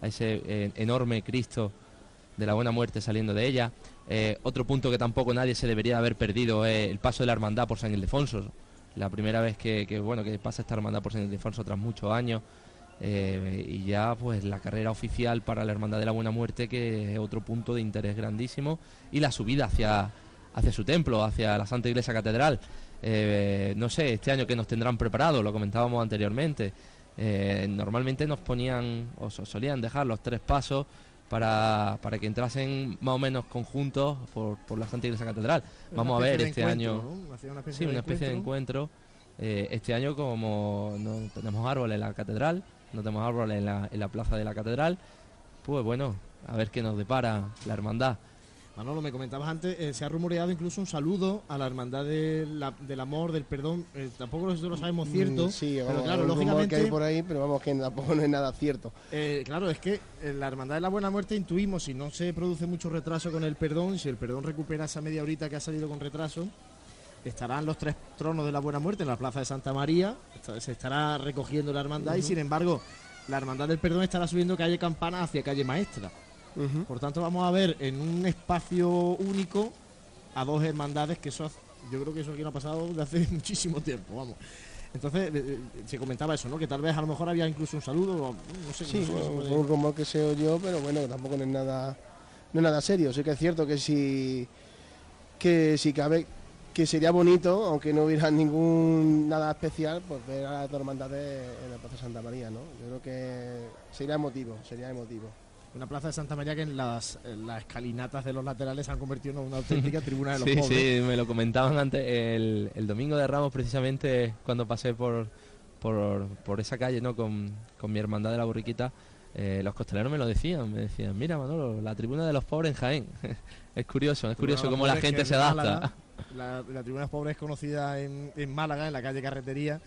a ese eh, enorme Cristo de la Buena Muerte saliendo de ella. Eh, otro punto que tampoco nadie se debería haber perdido es el paso de la hermandad por San Ildefonso. La primera vez que, bueno que pasa esta hermandad por San Ildefonso tras muchos años. eh, y ya pues la carrera oficial para la Hermandad de la Buena Muerte, que es otro punto de interés grandísimo, y la subida hacia, hacia su templo, hacia la Santa Iglesia Catedral. Eh, no sé, este año que nos tendrán preparado, lo comentábamos anteriormente. Eh, normalmente nos ponían o so- solían dejar los tres pasos para, para que entrasen más o menos conjuntos por, por la Santa Iglesia Catedral. Vamos a ver este año. una especie sí, de una especie de encuentro. Eh, este año, como no tenemos árboles en la catedral, no tenemos árboles en la, en la plaza de la catedral, pues bueno, a ver qué nos depara la hermandad. Manolo, me comentabas antes, eh, se ha rumoreado incluso un saludo a la hermandad de la- del amor, del perdón. Eh, tampoco nosotros lo sabemos cierto, Mm, Sí, pero vamos, claro, un rumor lógicamente. que hay por ahí, pero vamos, que tampoco no es nada cierto. Eh, claro, es que en la Hermandad de la Buena Muerte intuimos, si no se produce mucho retraso con el perdón, si el perdón recupera esa media horita que ha salido con retraso, estarán los tres tronos de la Buena Muerte en la Plaza de Santa María, se estará recogiendo la hermandad y sin embargo la Hermandad del Perdón estará subiendo calle Campana hacia calle Maestra. Por tanto vamos a ver en un espacio único a dos hermandades que eso, yo creo que eso aquí no ha pasado desde hace muchísimo tiempo, vamos. Entonces eh, eh, se comentaba eso, ¿no? Que tal vez a lo mejor había incluso un saludo, o no sé. Sí, no sé fue un rumor que se oyó, pero bueno, tampoco no es nada, no es nada serio. Sí que es cierto que si, que si cabe, que sería bonito, aunque no hubiera ningún nada especial, pues ver a las dos hermandades en la Plaza Santa María, ¿no? Yo creo que sería emotivo, sería emotivo. Una plaza de Santa María que en las, en las escalinatas de los laterales se han convertido en una auténtica tribuna de los Sí, pobres. sí, me lo comentaban antes el, el domingo de Ramos, precisamente cuando pasé por, por, por esa calle ¿no? con, con mi hermandad de la borriquita. eh, los costaleros me lo decían, me decían, mira Manolo, la tribuna de los pobres en Jaén. es curioso, es curioso cómo la gente se adapta. la, la tribuna de los pobres es conocida en, en Málaga, en la calle Carretería.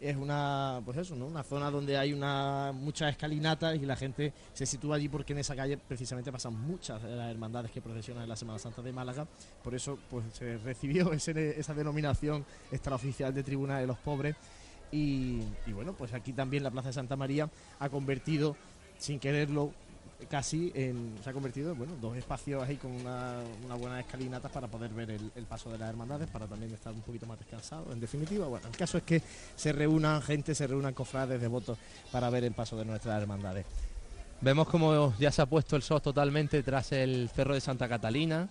Es una, pues eso, ¿no? Una zona donde hay una muchas escalinatas y la gente se sitúa allí porque en esa calle precisamente pasan muchas de las hermandades que procesionan en la Semana Santa de Málaga. Por eso, pues se recibió esa denominación extraoficial de tribuna de los pobres. Y bueno, pues aquí también la Plaza de Santa María ha convertido, sin quererlo, casi en, se ha convertido en bueno, dos espacios ahí con una, buena escalinata para poder ver el, el paso de las hermandades, para también estar un poquito más descansado. En definitiva, bueno, el caso es que se reúnan gente, se reúnan cofrades devotos para ver el paso de nuestras hermandades. Vemos como ya se ha puesto el sol totalmente tras el cerro de Santa Catalina.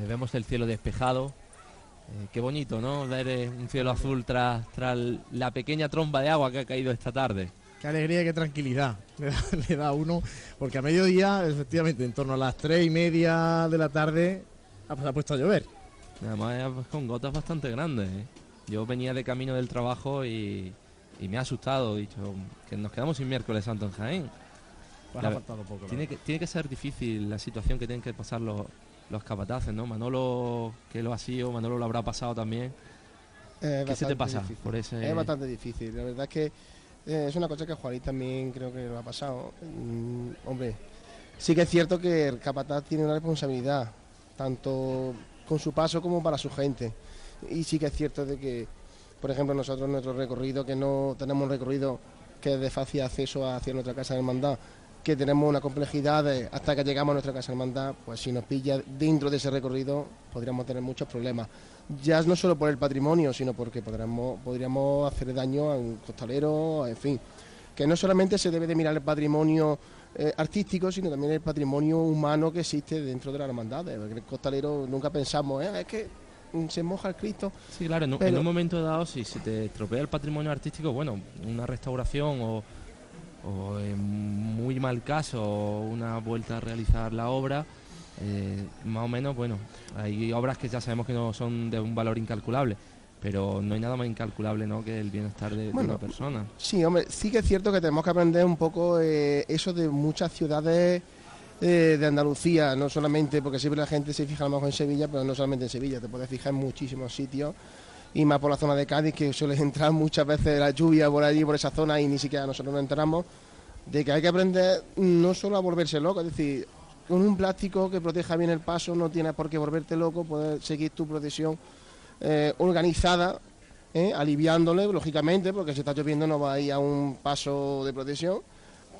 Eh, vemos el cielo despejado. Eh, qué bonito, ¿no? Ver eh, un cielo azul tras, tras la pequeña tromba de agua que ha caído esta tarde. Qué alegría y qué tranquilidad le da, le da a uno, porque a mediodía, efectivamente, en torno a las tres y media de la tarde, ha, se ha puesto a llover. Además eh, con gotas bastante grandes. ¿eh? Yo venía de camino del trabajo y, y me ha asustado. He dicho que nos quedamos sin miércoles santo en Jaén. Pues La- ha faltado poco. la tiene, que, tiene que ser difícil la situación que tienen que pasar los, los capataces, ¿no? Manolo, que lo ha sido, Manolo lo habrá pasado también. ¿Qué se te pasa difícil. por ese...? Es bastante difícil. La verdad es que eh, es una cosa que Juanito también creo que lo ha pasado. Mm, hombre, sí que es cierto que el capataz tiene una responsabilidad, tanto con su paso como para su gente. Y sí que es cierto de que, por ejemplo, nosotros nuestro recorrido, que no tenemos un recorrido que es de fácil acceso hacia nuestra casa de hermandad, que tenemos una complejidad de- hasta que llegamos a nuestra casa hermandad, pues si nos pilla dentro de ese recorrido podríamos tener muchos problemas. Ya no solo por el patrimonio, sino porque podríamos, podríamos hacer daño a un costalero, en fin. Que no solamente se debe de mirar el patrimonio eh, artístico, sino también el patrimonio humano que existe dentro de la hermandad. El costalero nunca pensamos, "Eh, es que se moja el Cristo. Sí, claro, en, Pero- en un momento dado, si se te estropea el patrimonio artístico, bueno, una restauración o, o en muy mal caso una vuelta a realizar la obra, eh, más o menos, bueno, hay obras que ya sabemos que no son de un valor incalculable, pero no hay nada más incalculable ¿no? que el bienestar de, de Bueno, una persona. Sí, hombre, sí que es cierto que tenemos que aprender un poco eh, eso de muchas ciudades eh, de Andalucía, no solamente, porque siempre la gente se fija a lo mejor en Sevilla, pero no solamente en Sevilla, te puedes fijar en muchísimos sitios, y más por la zona de Cádiz, que suele entrar muchas veces la lluvia por allí, por esa zona, y ni siquiera nosotros nos enteramos, de que hay que aprender no solo a volverse loco, es decir, con un plástico que proteja bien el paso, no tienes por qué volverte loco, poder seguir tu procesión eh, organizada, ¿eh? aliviándole, lógicamente, porque si está lloviendo no va a ir a un paso de protección,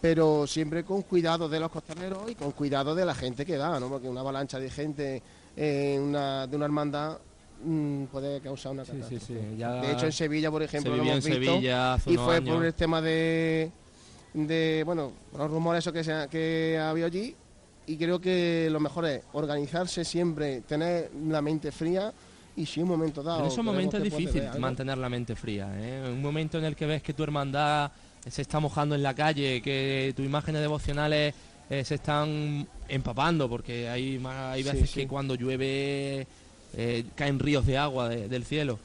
pero siempre con cuidado de los costaleros y con cuidado de la gente que da, ¿no? porque una avalancha de gente en una, de una hermandad mm, puede causar una catástrofe. sí, ya de hecho, en Sevilla, por ejemplo, se lo hemos en visto, Sevilla hace y fue años. por el tema de, de bueno, los rumores que, se, que había allí, y creo que lo mejor es organizarse siempre, tener la mente fría y si un momento dado... En esos momentos es difícil mantener la mente fría. ¿eh? Un momento en el que ves que tu hermandad se está mojando en la calle, que tus imágenes devocionales eh, se están empapando, porque hay, hay Sí, veces sí. que cuando llueve eh, caen ríos de agua de- del cielo.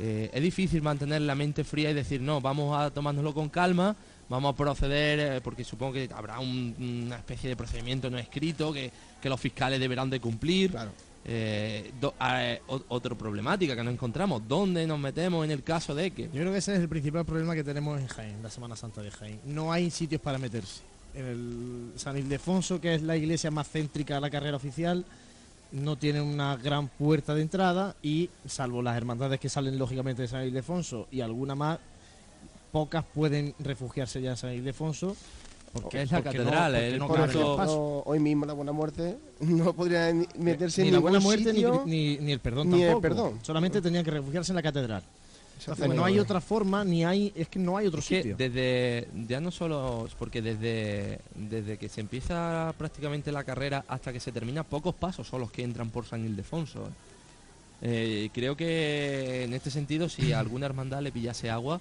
Eh, es difícil mantener la mente fría y decir, no, vamos a tomárnoslo con calma, vamos a proceder, eh, porque supongo que habrá un- una especie de procedimiento no escrito que, que los fiscales deberán de cumplir. Eh, do- eh, o- otra problemática que nos encontramos, ¿dónde nos metemos en el caso de que? Yo creo que ese es el principal problema que tenemos en Jaén, la Semana Santa de Jaén. No hay sitios para meterse. En el San Ildefonso, que es la iglesia más céntrica de la carrera oficial, no tiene una gran puerta de entrada y, salvo las hermandades que salen lógicamente de San Ildefonso y alguna más, pocas pueden refugiarse ya en San Ildefonso. Porque Es la porque no- catedral, porque el no Por ejemplo, hoy mismo la Buena Muerte no podría ni meterse ni en la ningún buena muerte ni, sitio, ni- ni el perdón ni el tampoco. perdón. Solamente tenían que refugiarse en la catedral. Entonces, no hay otra forma, ni hay, es que no hay otro Es que sitio. desde ya no solo porque desde desde que se empieza prácticamente la carrera hasta que se termina pocos pasos son los que entran por San Ildefonso. ¿eh? Eh, creo que en este sentido si a alguna hermandad le pillase agua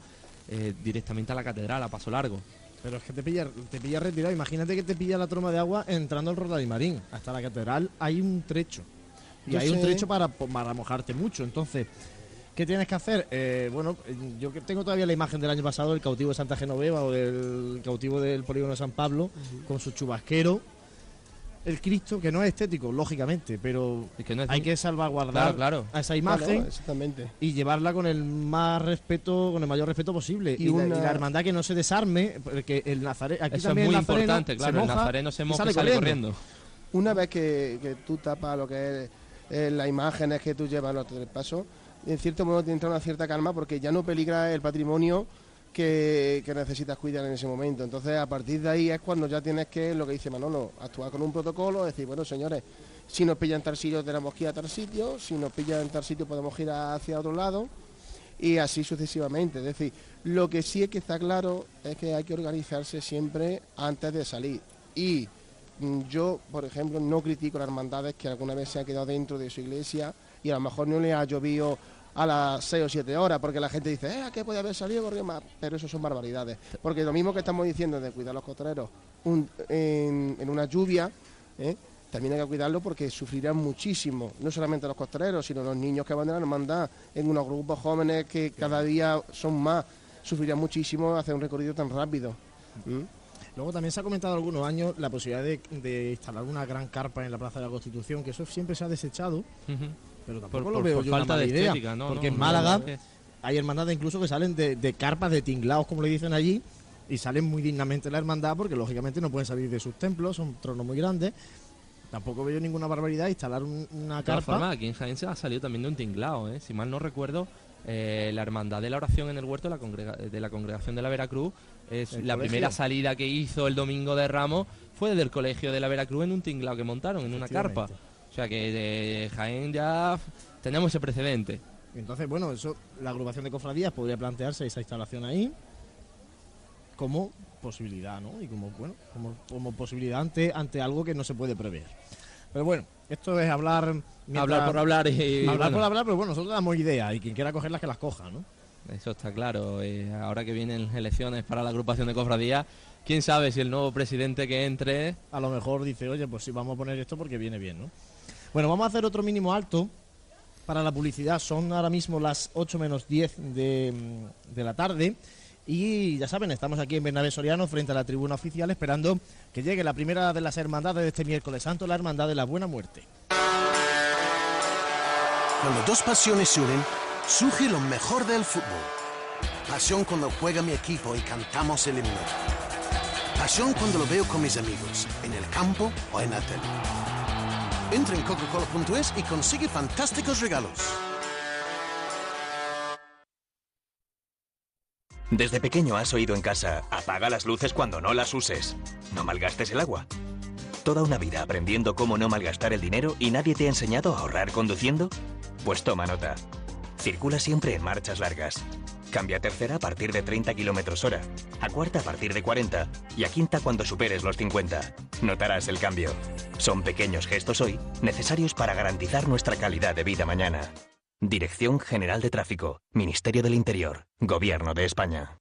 eh, directamente a la catedral a paso largo. Pero es que te pilla, te pilla retirado. Imagínate que te pilla la troma de agua entrando al Rodalimarín. Hasta la catedral hay un trecho. Y Yo hay un trecho para, para mojarte mucho. Entonces, ¿Qué tienes que hacer? Eh, bueno, yo que tengo todavía la imagen del año pasado del cautivo de Santa Genoveva o del cautivo del polígono de San Pablo con su chubasquero. El Cristo, que no es estético, lógicamente, pero hay que salvaguardar Claro, claro. a esa imagen Claro, exactamente. y llevarla con el más respeto, con el mayor respeto posible. Y Y, la, una- y la hermandad que no se desarme, porque el nazareno, aquí Eso es muy el importante, claro, el nazareno se y moja y sale corriendo. Una vez que, que tú tapas lo que es eh, las imágenes que tú llevas los tres pasos, en cierto modo te entra una cierta calma porque ya no peligra el patrimonio que, que necesitas cuidar en ese momento. Entonces, a partir de ahí es cuando ya tienes que, lo que dice Manolo, actuar con un protocolo, decir, bueno, señores, si nos pilla en tal sitio tenemos que ir a tal sitio, si nos pilla en tal sitio podemos ir hacia otro lado y así sucesivamente. Es decir, lo que sí es que está claro es que hay que organizarse siempre antes de salir. Y mm, yo, por ejemplo, no critico las hermandades que alguna vez se han quedado dentro de su iglesia y a lo mejor no le ha llovido a las 6 o 7 horas, porque la gente dice, eh, que puede haber salido corriendo más, pero eso son barbaridades. Porque lo mismo que estamos diciendo de cuidar los costreros un- en, en una lluvia, ¿eh? también hay que cuidarlo porque sufrirán muchísimo, no solamente los costreros, sino los niños que van a la hermandad, en unos grupos jóvenes que cada día son más, sufrirán muchísimo hacer un recorrido tan rápido. ¿Mm? Luego también se ha comentado algunos años la posibilidad de, de instalar una gran carpa en la Plaza de la Constitución, que eso siempre se ha desechado, pero tampoco Por- lo veo por yo falta mala de idea, estética, no, porque no, en Málaga no, hay hermandades incluso que salen de, de carpas de tinglaos, como le dicen allí, y salen muy dignamente la hermandad, porque lógicamente no pueden salir de sus templos, son tronos muy grandes. Tampoco veo ninguna barbaridad instalar un- una De carpa. formas, aquí en Jaén se ha salido también de un tinglao, ¿eh? Si mal no recuerdo, eh, la hermandad de la oración en el huerto de la, congrega- de la congregación de la Veracruz es ¿El la colegio? primera salida que hizo el domingo de Ramos fue desde el colegio de la Veracruz en un tinglao que montaron, en una carpa. O sea que de Jaén ya tenemos ese precedente. Entonces, bueno, eso, la agrupación de cofradías podría plantearse esa instalación ahí como posibilidad, ¿no? Y como, bueno, como, como posibilidad ante, ante algo que no se puede prever. Pero bueno, esto es hablar... Hablar por hablar y, hablar bueno. por hablar, pero bueno, nosotros damos ideas y quien quiera cogerlas que las coja, ¿no? Eso está claro. eh, ahora que vienen elecciones para la agrupación de cofradías, quién sabe si el nuevo presidente que entre A lo mejor dice, oye, pues sí, vamos a poner esto porque viene bien, ¿no? Bueno, vamos a hacer otro mínimo alto para la publicidad. Son ahora mismo las 8 menos 10 de, mm, de la tarde. Y ya saben, estamos aquí en Bernabé Soriano frente a la tribuna oficial esperando que llegue la primera de las hermandades de este miércoles santo, la Hermandad de la Buena Muerte. Cuando dos pasiones se unen, surge lo mejor del fútbol. Pasión cuando juega mi equipo y cantamos el himno. Pasión cuando lo veo con mis amigos, en el campo o en la tele. Entra en coca-cola.es y consigue fantásticos regalos. Desde pequeño has oído en casa, apaga las luces cuando no las uses. No malgastes el agua. Toda una vida aprendiendo cómo no malgastar el dinero y nadie te ha enseñado a ahorrar conduciendo? Pues toma nota. Circula siempre en marchas largas. Cambia a tercera a partir de 30 kilómetros hora, a cuarta a partir de 40 y a quinta cuando superes los 50. Notarás el cambio. Son pequeños gestos hoy necesarios para garantizar nuestra calidad de vida mañana. Dirección General de Tráfico, Ministerio del Interior, Gobierno de España.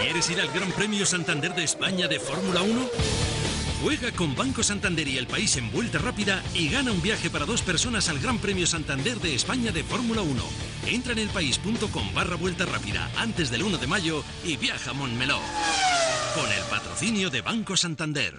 ¿Quieres ir al Gran Premio Santander de España de Fórmula 1? Juega con Banco Santander y el país en vuelta rápida y gana un viaje para dos personas al Gran Premio Santander de España de Fórmula 1. Entra en elpaís.com barra vuelta rápida antes del 1 de mayo y viaja a Montmeló. Con el patrocinio de Banco Santander.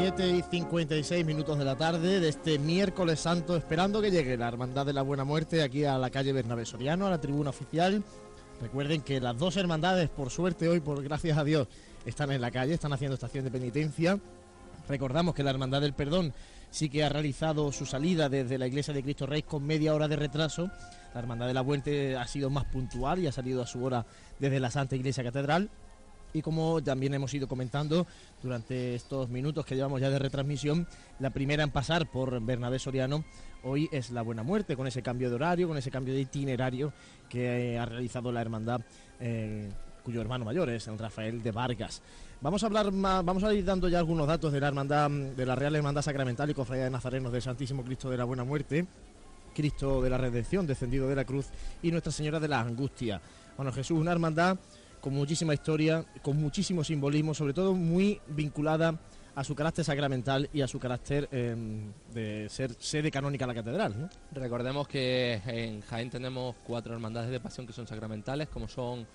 7 y 56 minutos de la tarde de este miércoles santo, esperando que llegue la Hermandad de la Buena Muerte aquí a la calle Bernabé Soriano, a la tribuna oficial. Recuerden que las dos hermandades, por suerte hoy, por gracias a Dios, están en la calle, están haciendo estación de penitencia. Recordamos que la Hermandad del Perdón sí que ha realizado su salida desde la Iglesia de Cristo Rey con media hora de retraso. La Hermandad de la Muerte ha sido más puntual y ha salido a su hora desde la Santa Iglesia Catedral. Y como también hemos ido comentando durante estos minutos que llevamos ya de retransmisión, la primera en pasar por Bernabé Soriano hoy es la Buena Muerte, con ese cambio de horario, con ese cambio de itinerario que eh, ha realizado la hermandad, eh, cuyo hermano mayor es el Rafael de Vargas. Vamos a hablar más, vamos a ir dando ya algunos datos de la hermandad, de la Real Hermandad Sacramental y Cofradía de Nazarenos del Santísimo Cristo de la Buena Muerte. Cristo de la Redención, descendido de la cruz, y Nuestra Señora de la Angustia. Bueno, Jesús, una hermandad con muchísima historia, con muchísimo simbolismo, sobre todo muy vinculada a su carácter sacramental y a su carácter eh, de ser sede canónica de la catedral. Recordemos que en Jaén tenemos cuatro hermandades de pasión que son sacramentales, como son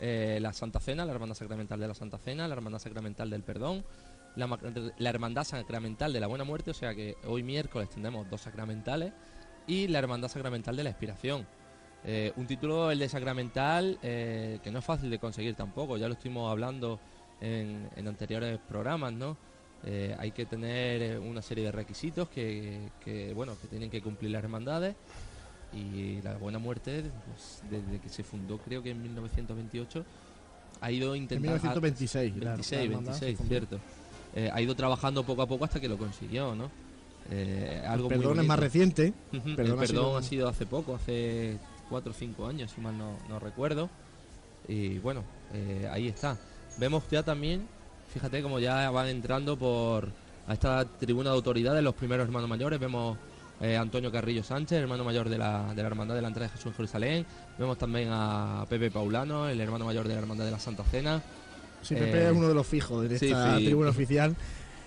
eh, la Santa Cena, la Hermandad Sacramental de la Santa Cena, la Hermandad Sacramental del Perdón, la, la Hermandad Sacramental de la Buena Muerte, o sea que hoy miércoles tendremos dos sacramentales, y la Hermandad Sacramental de la Expiración. Eh, un título, el de Sacramental, eh, que no es fácil de conseguir tampoco, ya lo estuvimos hablando en, en anteriores programas, ¿no? Eh, hay que tener una serie de requisitos que, que, bueno, que tienen que cumplir las hermandades y la Buena Muerte, pues, desde que se fundó, creo que en 1928, ha ido intentando... 1926, claro, 26, la hermandad se 26, fundó. cierto. Ha ido trabajando poco a poco hasta que lo consiguió, ¿no? Algo muy Perdón es más reciente. Perdón el perdón ha sido hace poco, hace 4 o 5 años, si mal no, no recuerdo. Y bueno, eh, ahí está. Vemos ya también, fíjate como ya van entrando por a esta tribuna de autoridades los primeros hermanos mayores. Vemos eh, Antonio Carrillo Sánchez, hermano mayor de la, de la Hermandad de la Entrada de Jesús en Jerusalén. Vemos también a Pepe Paulano, el hermano mayor de la Hermandad de la Santa Cena. Sí, Eh, Pepe es uno de los fijos de sí, esta sí. tribuna oficial.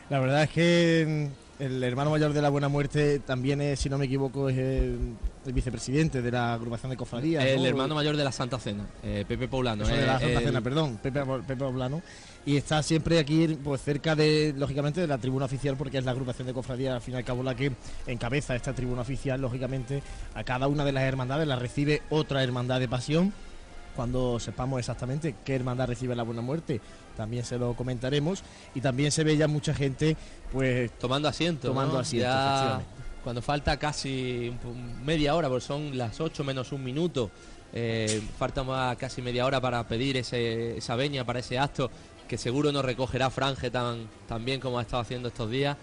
La verdad es que el hermano mayor de la Buena Muerte también es, si no me equivoco, es el, el vicepresidente de la agrupación de cofradías. El ¿no? hermano mayor de la Santa Cena, eh, Pepe Paulano. Eso de eh, la Santa el- Cena, perdón, Pepe, Pepe Paulano. Y está siempre aquí, pues cerca de, lógicamente, de la tribuna oficial, porque es la agrupación de cofradías, al fin y al cabo, la que encabeza esta tribuna oficial. Lógicamente, a cada una de las hermandades la recibe otra hermandad de pasión. Cuando sepamos exactamente qué hermandad recibe la buena muerte, también se lo comentaremos. Y también se ve ya mucha gente, pues. Tomando asiento. Tomando ¿no? asiento, Ya cuando falta casi media hora, porque son las 8 menos un minuto, eh, falta más casi media hora para pedir ese- esa veña para ese acto que seguro nos recogerá Franje tan, tan bien como ha estado haciendo estos días.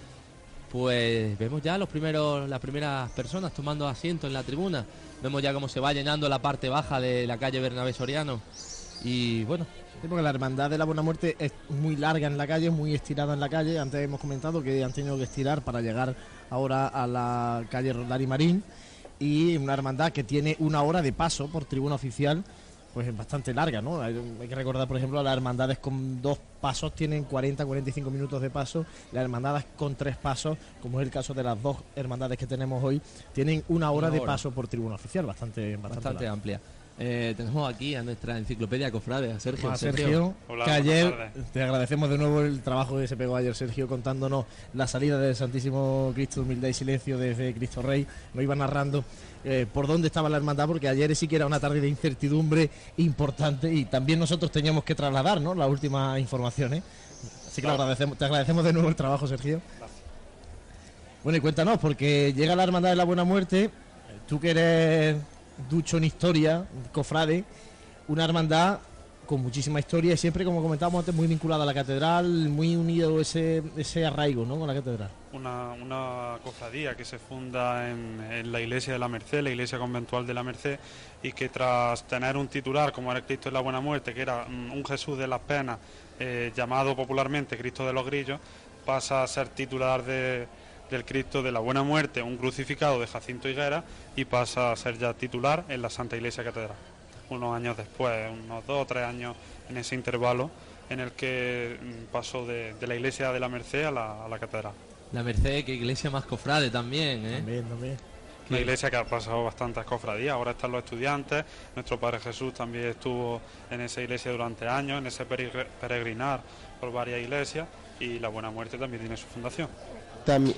Pues vemos ya los primeros, las primeras personas tomando asiento en la tribuna. Vemos ya cómo se va llenando la parte baja de la calle Bernabé Soriano. Y bueno, Sí, porque la hermandad de la Buena Muerte es muy larga en la calle, muy estirada en la calle. Antes hemos comentado que han tenido que estirar para llegar ahora a la calle Roldán y Marín. Y una hermandad que tiene una hora de paso por tribuna oficial, pues es bastante larga, ¿no? Hay, hay que recordar, por ejemplo, las hermandades con dos pasos tienen 40-45 minutos de paso. Las hermandades con tres pasos, como es el caso de las dos hermandades que tenemos hoy, tienen una hora Una de hora. paso por tribuna oficial, bastante, bastante, amplia. Eh, tenemos aquí a nuestra enciclopedia cofrade, a Sergio. A Sergio, Hola, que ayer te agradecemos de nuevo el trabajo que se pegó ayer Sergio contándonos la salida del Santísimo Cristo Humildad y Silencio desde Cristo Rey. Nos iba narrando eh, por dónde estaba la hermandad, porque ayer sí que era una tarde de incertidumbre importante y también nosotros teníamos que trasladar ¿no? las últimas informaciones. Así que lo agradecemos, te agradecemos de nuevo el trabajo, Sergio. Bueno, y cuéntanos, porque llega la Hermandad de la Buena Muerte, tú que eres ducho en historia, cofrade, una hermandad con muchísima historia y siempre, como comentábamos antes, muy vinculada a la catedral, muy unido ese, ese arraigo ¿no? con la catedral. una, una cofradía que se funda en, la iglesia de la Merced, la iglesia conventual de la Merced, y que tras tener un titular como era Cristo de la Buena Muerte, que era mm, un Jesús de las Penas, eh, llamado popularmente Cristo de los Grillos, pasa a ser titular de- del Cristo de la Buena Muerte, un crucificado de Jacinto Higuera, y pasa a ser ya titular en la Santa Iglesia Catedral. Unos años después, unos dos o tres años en ese intervalo, en el que mm, pasó de, de la iglesia de la Merced a la, a la catedral. La Merced, que iglesia más cofrade también, ¿eh? También, también. Una iglesia que ha pasado bastantes cofradías, ahora están los estudiantes, nuestro Padre Jesús también estuvo en esa iglesia durante años, en ese peregr- peregrinar por varias iglesias y la Buena Muerte también tiene su fundación. También,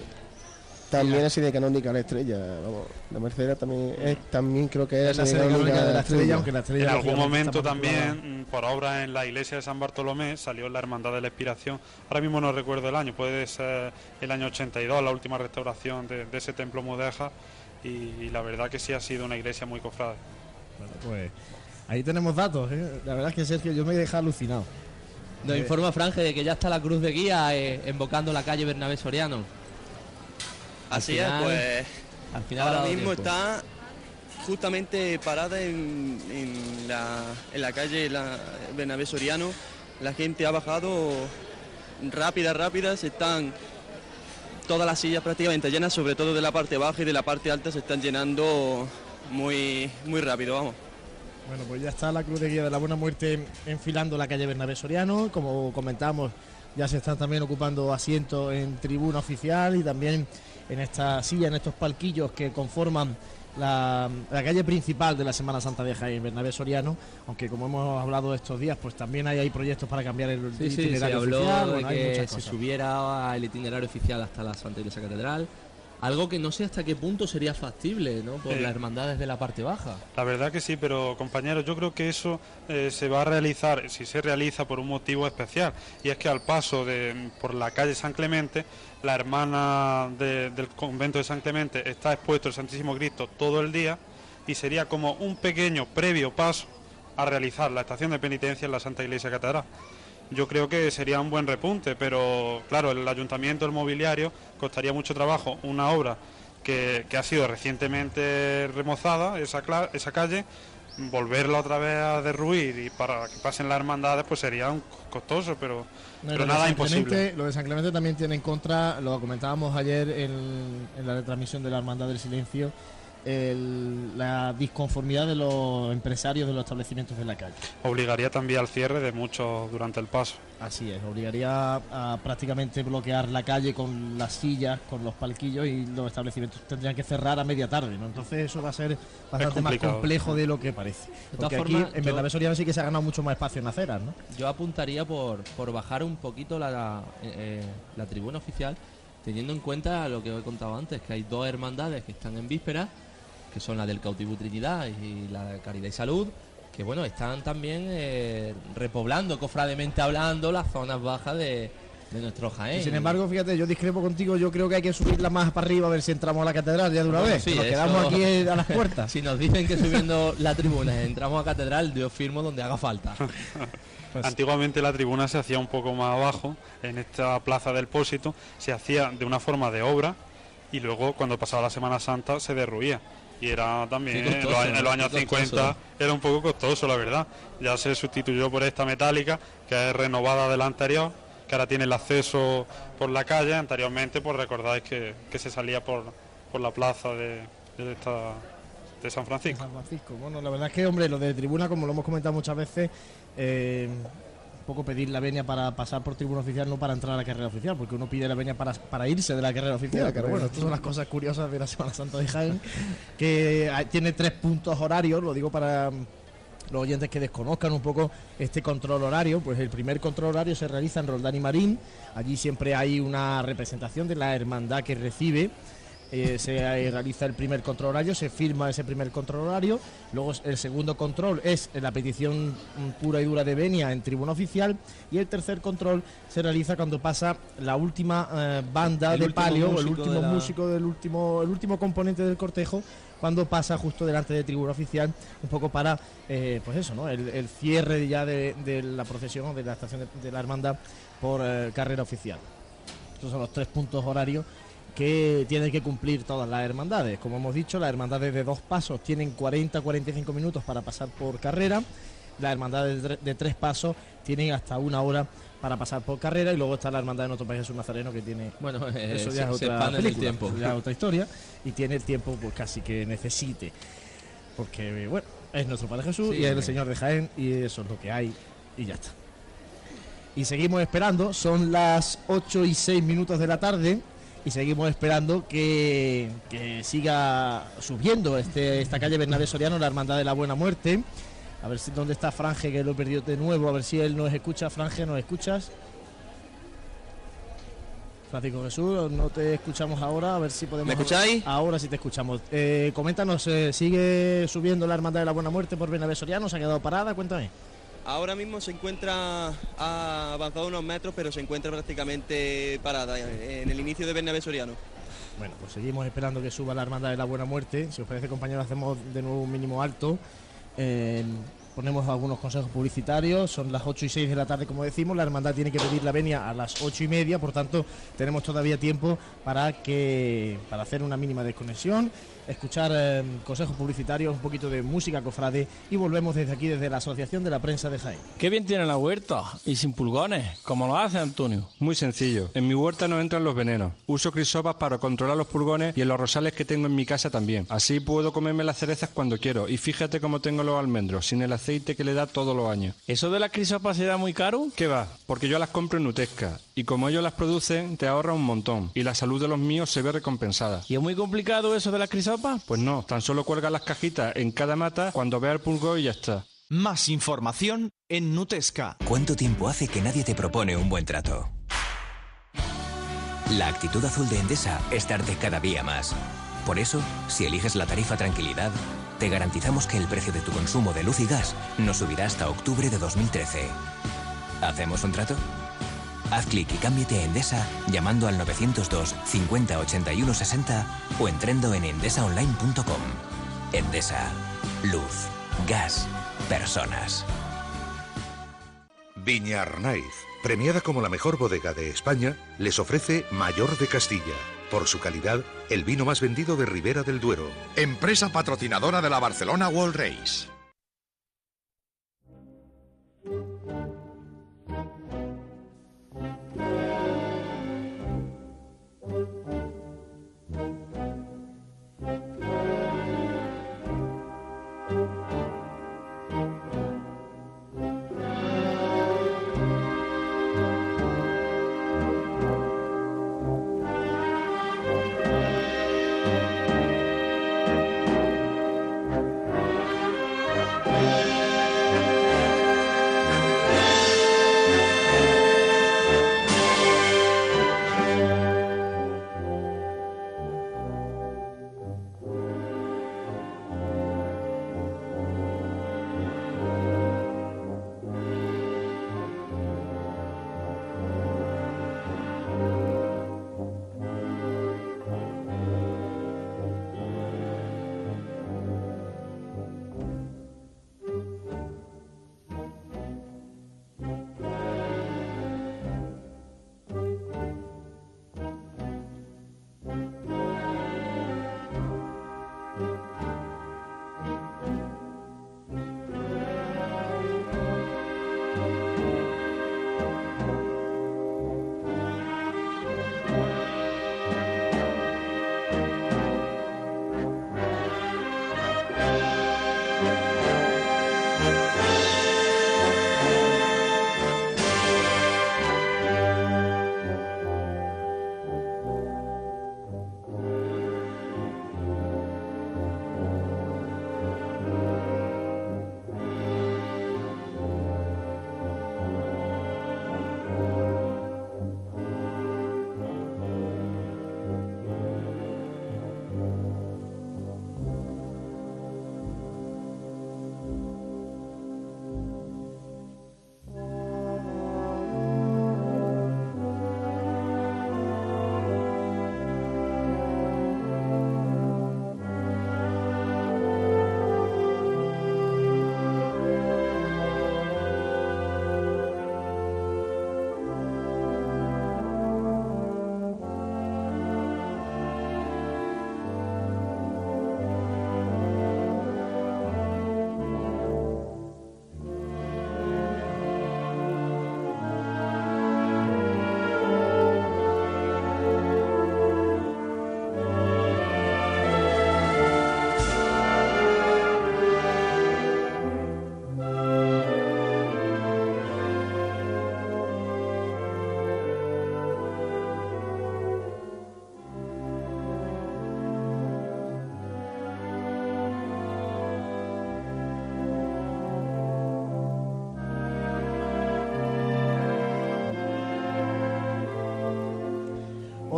también es sede canónica la estrella. Vamos, la Merced también es, también creo que es, la sede canónica de la estrella, aunque la estrella En algún momento también, mm, por obra en la iglesia de San Bartolomé, salió la Hermandad de la Expiración. Ahora mismo no recuerdo el año, puede ser el año 82, la última restauración de, de ese templo mudéjar. Y, y la verdad que sí ha sido una iglesia muy cofrade. Bueno, pues ahí tenemos datos. ¿eh? La verdad es que Sergio, yo me he dejado alucinado. Nos Eh, informa Franje de que ya está la cruz de guía eh, invocando la calle Bernabé Soriano. Así final- es, pues al final ahora mismo tiempo. está justamente parada en, en la, en la calle la Bernabé Soriano. La gente ha bajado rápida, rápida, se están todas las sillas prácticamente llenas, sobre todo de la parte baja y de la parte alta se están llenando muy, muy rápido, vamos. Bueno, pues ya está la Cruz de Guía de la Buena Muerte enfilando la calle Bernabé Soriano. Como comentamos, ya se están también ocupando asientos en tribuna oficial y también en esta silla, en estos palquillos que conforman la, la calle principal de la Semana Santa de Jaén, Bernabé Soriano. Aunque como hemos hablado estos días, pues también hay, hay proyectos para cambiar el Sí, sí, se itinerario habló oficial. de bueno, hay que se subiera el itinerario oficial hasta la Santa Iglesia Catedral. Algo que no sé hasta qué punto sería factible, ¿no? Por Sí. las hermandades de la parte baja. La verdad que sí, pero compañeros, yo creo que eso eh, se va a realizar, si se realiza por un motivo especial, y es que al paso de por la calle San Clemente, la hermana de- del convento de San Clemente está expuesto el Santísimo Cristo todo el día y sería como un pequeño previo paso a realizar la estación de penitencia en la Santa Iglesia Catedral. Yo creo que sería un buen repunte, pero claro, el ayuntamiento, el mobiliario, costaría mucho trabajo una obra que, que ha sido recientemente remozada, esa, esa calle, volverla otra vez a derruir y para que pasen las hermandades, pues sería un costoso, pero, No, pero lo de nada San imposible. Clemente- lo de San Clemente también tiene en contra, lo comentábamos ayer en, en la retransmisión de la Hermandad del Silencio, el- la disconformidad de los empresarios de los establecimientos de la calle. Obligaría también al cierre de muchos durante el paso. Así es, obligaría a, prácticamente bloquear la calle con las sillas, con los palquillos y los establecimientos tendrían que cerrar a media tarde, ¿no? Entonces eso va a ser bastante más complejo de lo que parece. De todas Porque aquí formas, en yo- Bernabé Soriano sí que se ha ganado mucho más espacio en aceras, ¿no? Yo apuntaría por, por bajar un poquito la, eh, eh, la tribuna oficial, teniendo en cuenta lo que os he contado antes, que hay dos hermandades que están en vísperas, que son la del Cautivo Trinidad y la de Caridad y Salud, que bueno, están también eh, repoblando, cofrademente hablando, las zonas bajas de, de nuestro Jaén. Y sin embargo, fíjate, yo discrepo contigo, yo creo que hay que subirla más para arriba a ver si entramos a la catedral ya de una Bueno, vez. sí, que nos eso- quedamos aquí a las puertas. si nos dicen que subiendo la tribuna entramos a catedral, yo firmo donde haga falta. Pues Antiguamente la tribuna se hacía un poco más abajo, en esta plaza del Pósito, se hacía de una forma de obra y luego cuando pasaba la Semana Santa se derruía. Y era también, en los, años- en los qué años costoso. 50, era un poco costoso, la verdad. Ya se sustituyó por esta metálica, que es renovada de la anterior, que ahora tiene el acceso por la calle. Anteriormente, pues recordáis que, que se salía por, por la plaza de, de esta, de San Francisco. San Francisco. Bueno, la verdad es que, hombre, lo de tribuna, como lo hemos comentado muchas veces, eh, un poco pedir la venia para pasar por tribuna oficial, no para entrar a la carrera oficial, porque uno pide la venia para, para irse de la carrera oficial. la pero carrera. bueno, estas son las cosas curiosas de la Semana Santa de Jaén, que tiene tres puntos horarios, lo digo para los oyentes que desconozcan un poco este control horario, pues el primer control horario se realiza en Roldán y Marín, allí siempre hay una representación de la hermandad que recibe, eh, se eh, realiza el primer control horario, se firma ese primer control horario, luego el segundo control es la petición mm, pura y dura de venia en tribuna oficial y el tercer control se realiza cuando pasa la última eh, banda El de palio, el último de la- músico del último, el último componente del cortejo cuando pasa justo delante de tribuna oficial, un poco para, eh, pues eso, ¿no? El, el cierre ya de, de la procesión o de la estación de, de la hermandad por eh, carrera oficial. Estos son los tres puntos horarios que tienen que cumplir todas las hermandades. Como hemos dicho, las hermandades de dos pasos tienen 40-45 minutos para pasar por carrera. Las hermandades de, tre- de tres pasos tienen hasta una hora para pasar por carrera y luego está la hermandad de nuestro país Jesús Nazareno que tiene Bueno, eh, eso se- ya es otra expande en el película, tiempo. eso ya es otra historia y tiene el tiempo pues casi que necesite porque bueno es nuestro Padre Jesús Sí, y es el. Señor de Jaén y eso es lo que hay y ya está y seguimos esperando son las 8 y 6 minutos de la tarde y seguimos esperando que, que siga subiendo este, esta calle Bernabé Soriano la Hermandad de la Buena Muerte a ver si dónde está Franje que lo he perdido de nuevo a ver si él nos escucha Franje nos escuchas Francisco Jesús, no te escuchamos ahora, a ver si podemos... ¿Me escucháis? Ahora sí te escuchamos. Eh, coméntanos, eh, ¿sigue subiendo la Hermandad de la Buena Muerte por Bernabé Soriano? ¿Se ha quedado parada? Cuéntame. Ahora mismo se encuentra, ha avanzado unos metros, pero se encuentra prácticamente parada en el inicio de Bernabé Soriano. Bueno, pues seguimos esperando que suba la Hermandad de la Buena Muerte. Si os parece, compañeros, hacemos de nuevo un mínimo alto. Eh, ponemos algunos consejos publicitarios. Son las 8 y 6 de la tarde, como decimos. La hermandad tiene que pedir la venia a las 8 y media, por tanto, tenemos todavía tiempo para que para hacer una mínima desconexión, escuchar eh, consejos publicitarios, un poquito de música cofrade y volvemos desde aquí, desde la Asociación de la Prensa de Jaén. Qué bien tiene la huerta y sin pulgones, como lo hace Antonio. Muy sencillo. En mi huerta no entran los venenos. Uso crisopas para controlar los pulgones y en los rosales que tengo en mi casa también. Así puedo comerme las cerezas cuando quiero. Y fíjate cómo tengo los almendros, sin el aceite que le da todos los años. ¿Eso de las crisopas será muy caro? ¿Qué va? Porque yo las compro en Nutesca. Y como ellos las producen, te ahorra un montón. Y la salud de los míos se ve recompensada. ¿Y es muy complicado eso de las crisopas? Pues no, tan solo cuelga las cajitas en cada mata cuando vea el pulgo y ya está. Más información en Nutesca. ¿Cuánto tiempo hace que nadie te propone un buen trato? La actitud azul de Endesa es darte cada día más. Por eso, si eliges la tarifa Tranquilidad, te garantizamos que el precio de tu consumo de luz y gas no subirá hasta octubre de 2013. ¿Hacemos un trato? Haz clic y cámbiate a Endesa llamando al 902 50 81 60 o entrando en endesaonline.com. Endesa. Luz. Gas. Personas. Viña Arnaiz, premiada como la mejor bodega de España, les ofrece Mayor de Castilla. Por su calidad, el vino más vendido de Ribera del Duero. Empresa patrocinadora de la Barcelona World Race.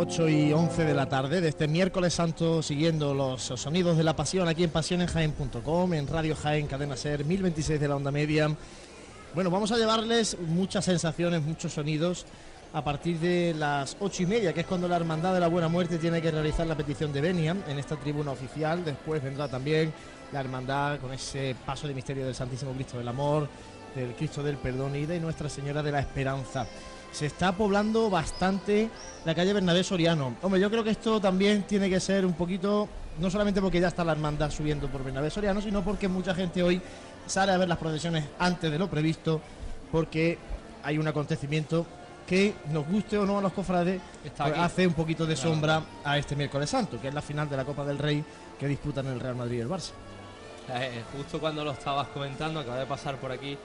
8 y 11 de la tarde de este miércoles santo, siguiendo los sonidos de la pasión aquí en pasionenjaen.com, en Radio Jaén, Cadena Ser, 1026 de la onda media. Bueno, vamos a llevarles muchas sensaciones, muchos sonidos a partir de las ocho y media, que es cuando la Hermandad de la Buena Muerte tiene que realizar la petición de Beniam en esta tribuna oficial. Después vendrá también la Hermandad con ese paso de misterio del Santísimo Cristo del Amor, del Cristo del Perdón y de Nuestra Señora de la Esperanza se está poblando bastante la calle Bernabé Soriano. Hombre, yo creo que esto también tiene que ser un poquito, no solamente porque ya está la hermandad subiendo por Bernabé Soriano, sino porque mucha gente hoy sale a ver las procesiones antes de lo previsto, porque hay un acontecimiento que nos guste o no a los cofrades, pues hace un poquito de sombra a este miércoles santo, que es la final de la Copa del Rey que disputan el Real Madrid y el Barça. Eh, justo cuando lo estabas comentando, acaba de pasar por aquí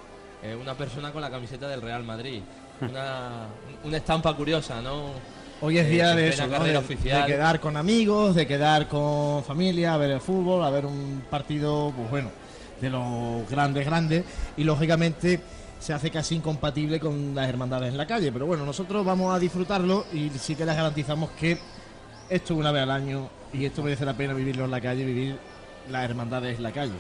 eh, una persona con la camiseta del Real Madrid una, una estampa curiosa, ¿no? Hoy es Eh, día de de, de quedar con amigos, de quedar con familia, a ver el fútbol, a ver un partido, pues bueno, de los grandes, grandes, y lógicamente se hace casi incompatible con las hermandades en la calle. Pero bueno, nosotros vamos a disfrutarlo y sí que les garantizamos que esto es una vez al año y esto merece la pena vivirlo en la calle, vivir las hermandades en la calle.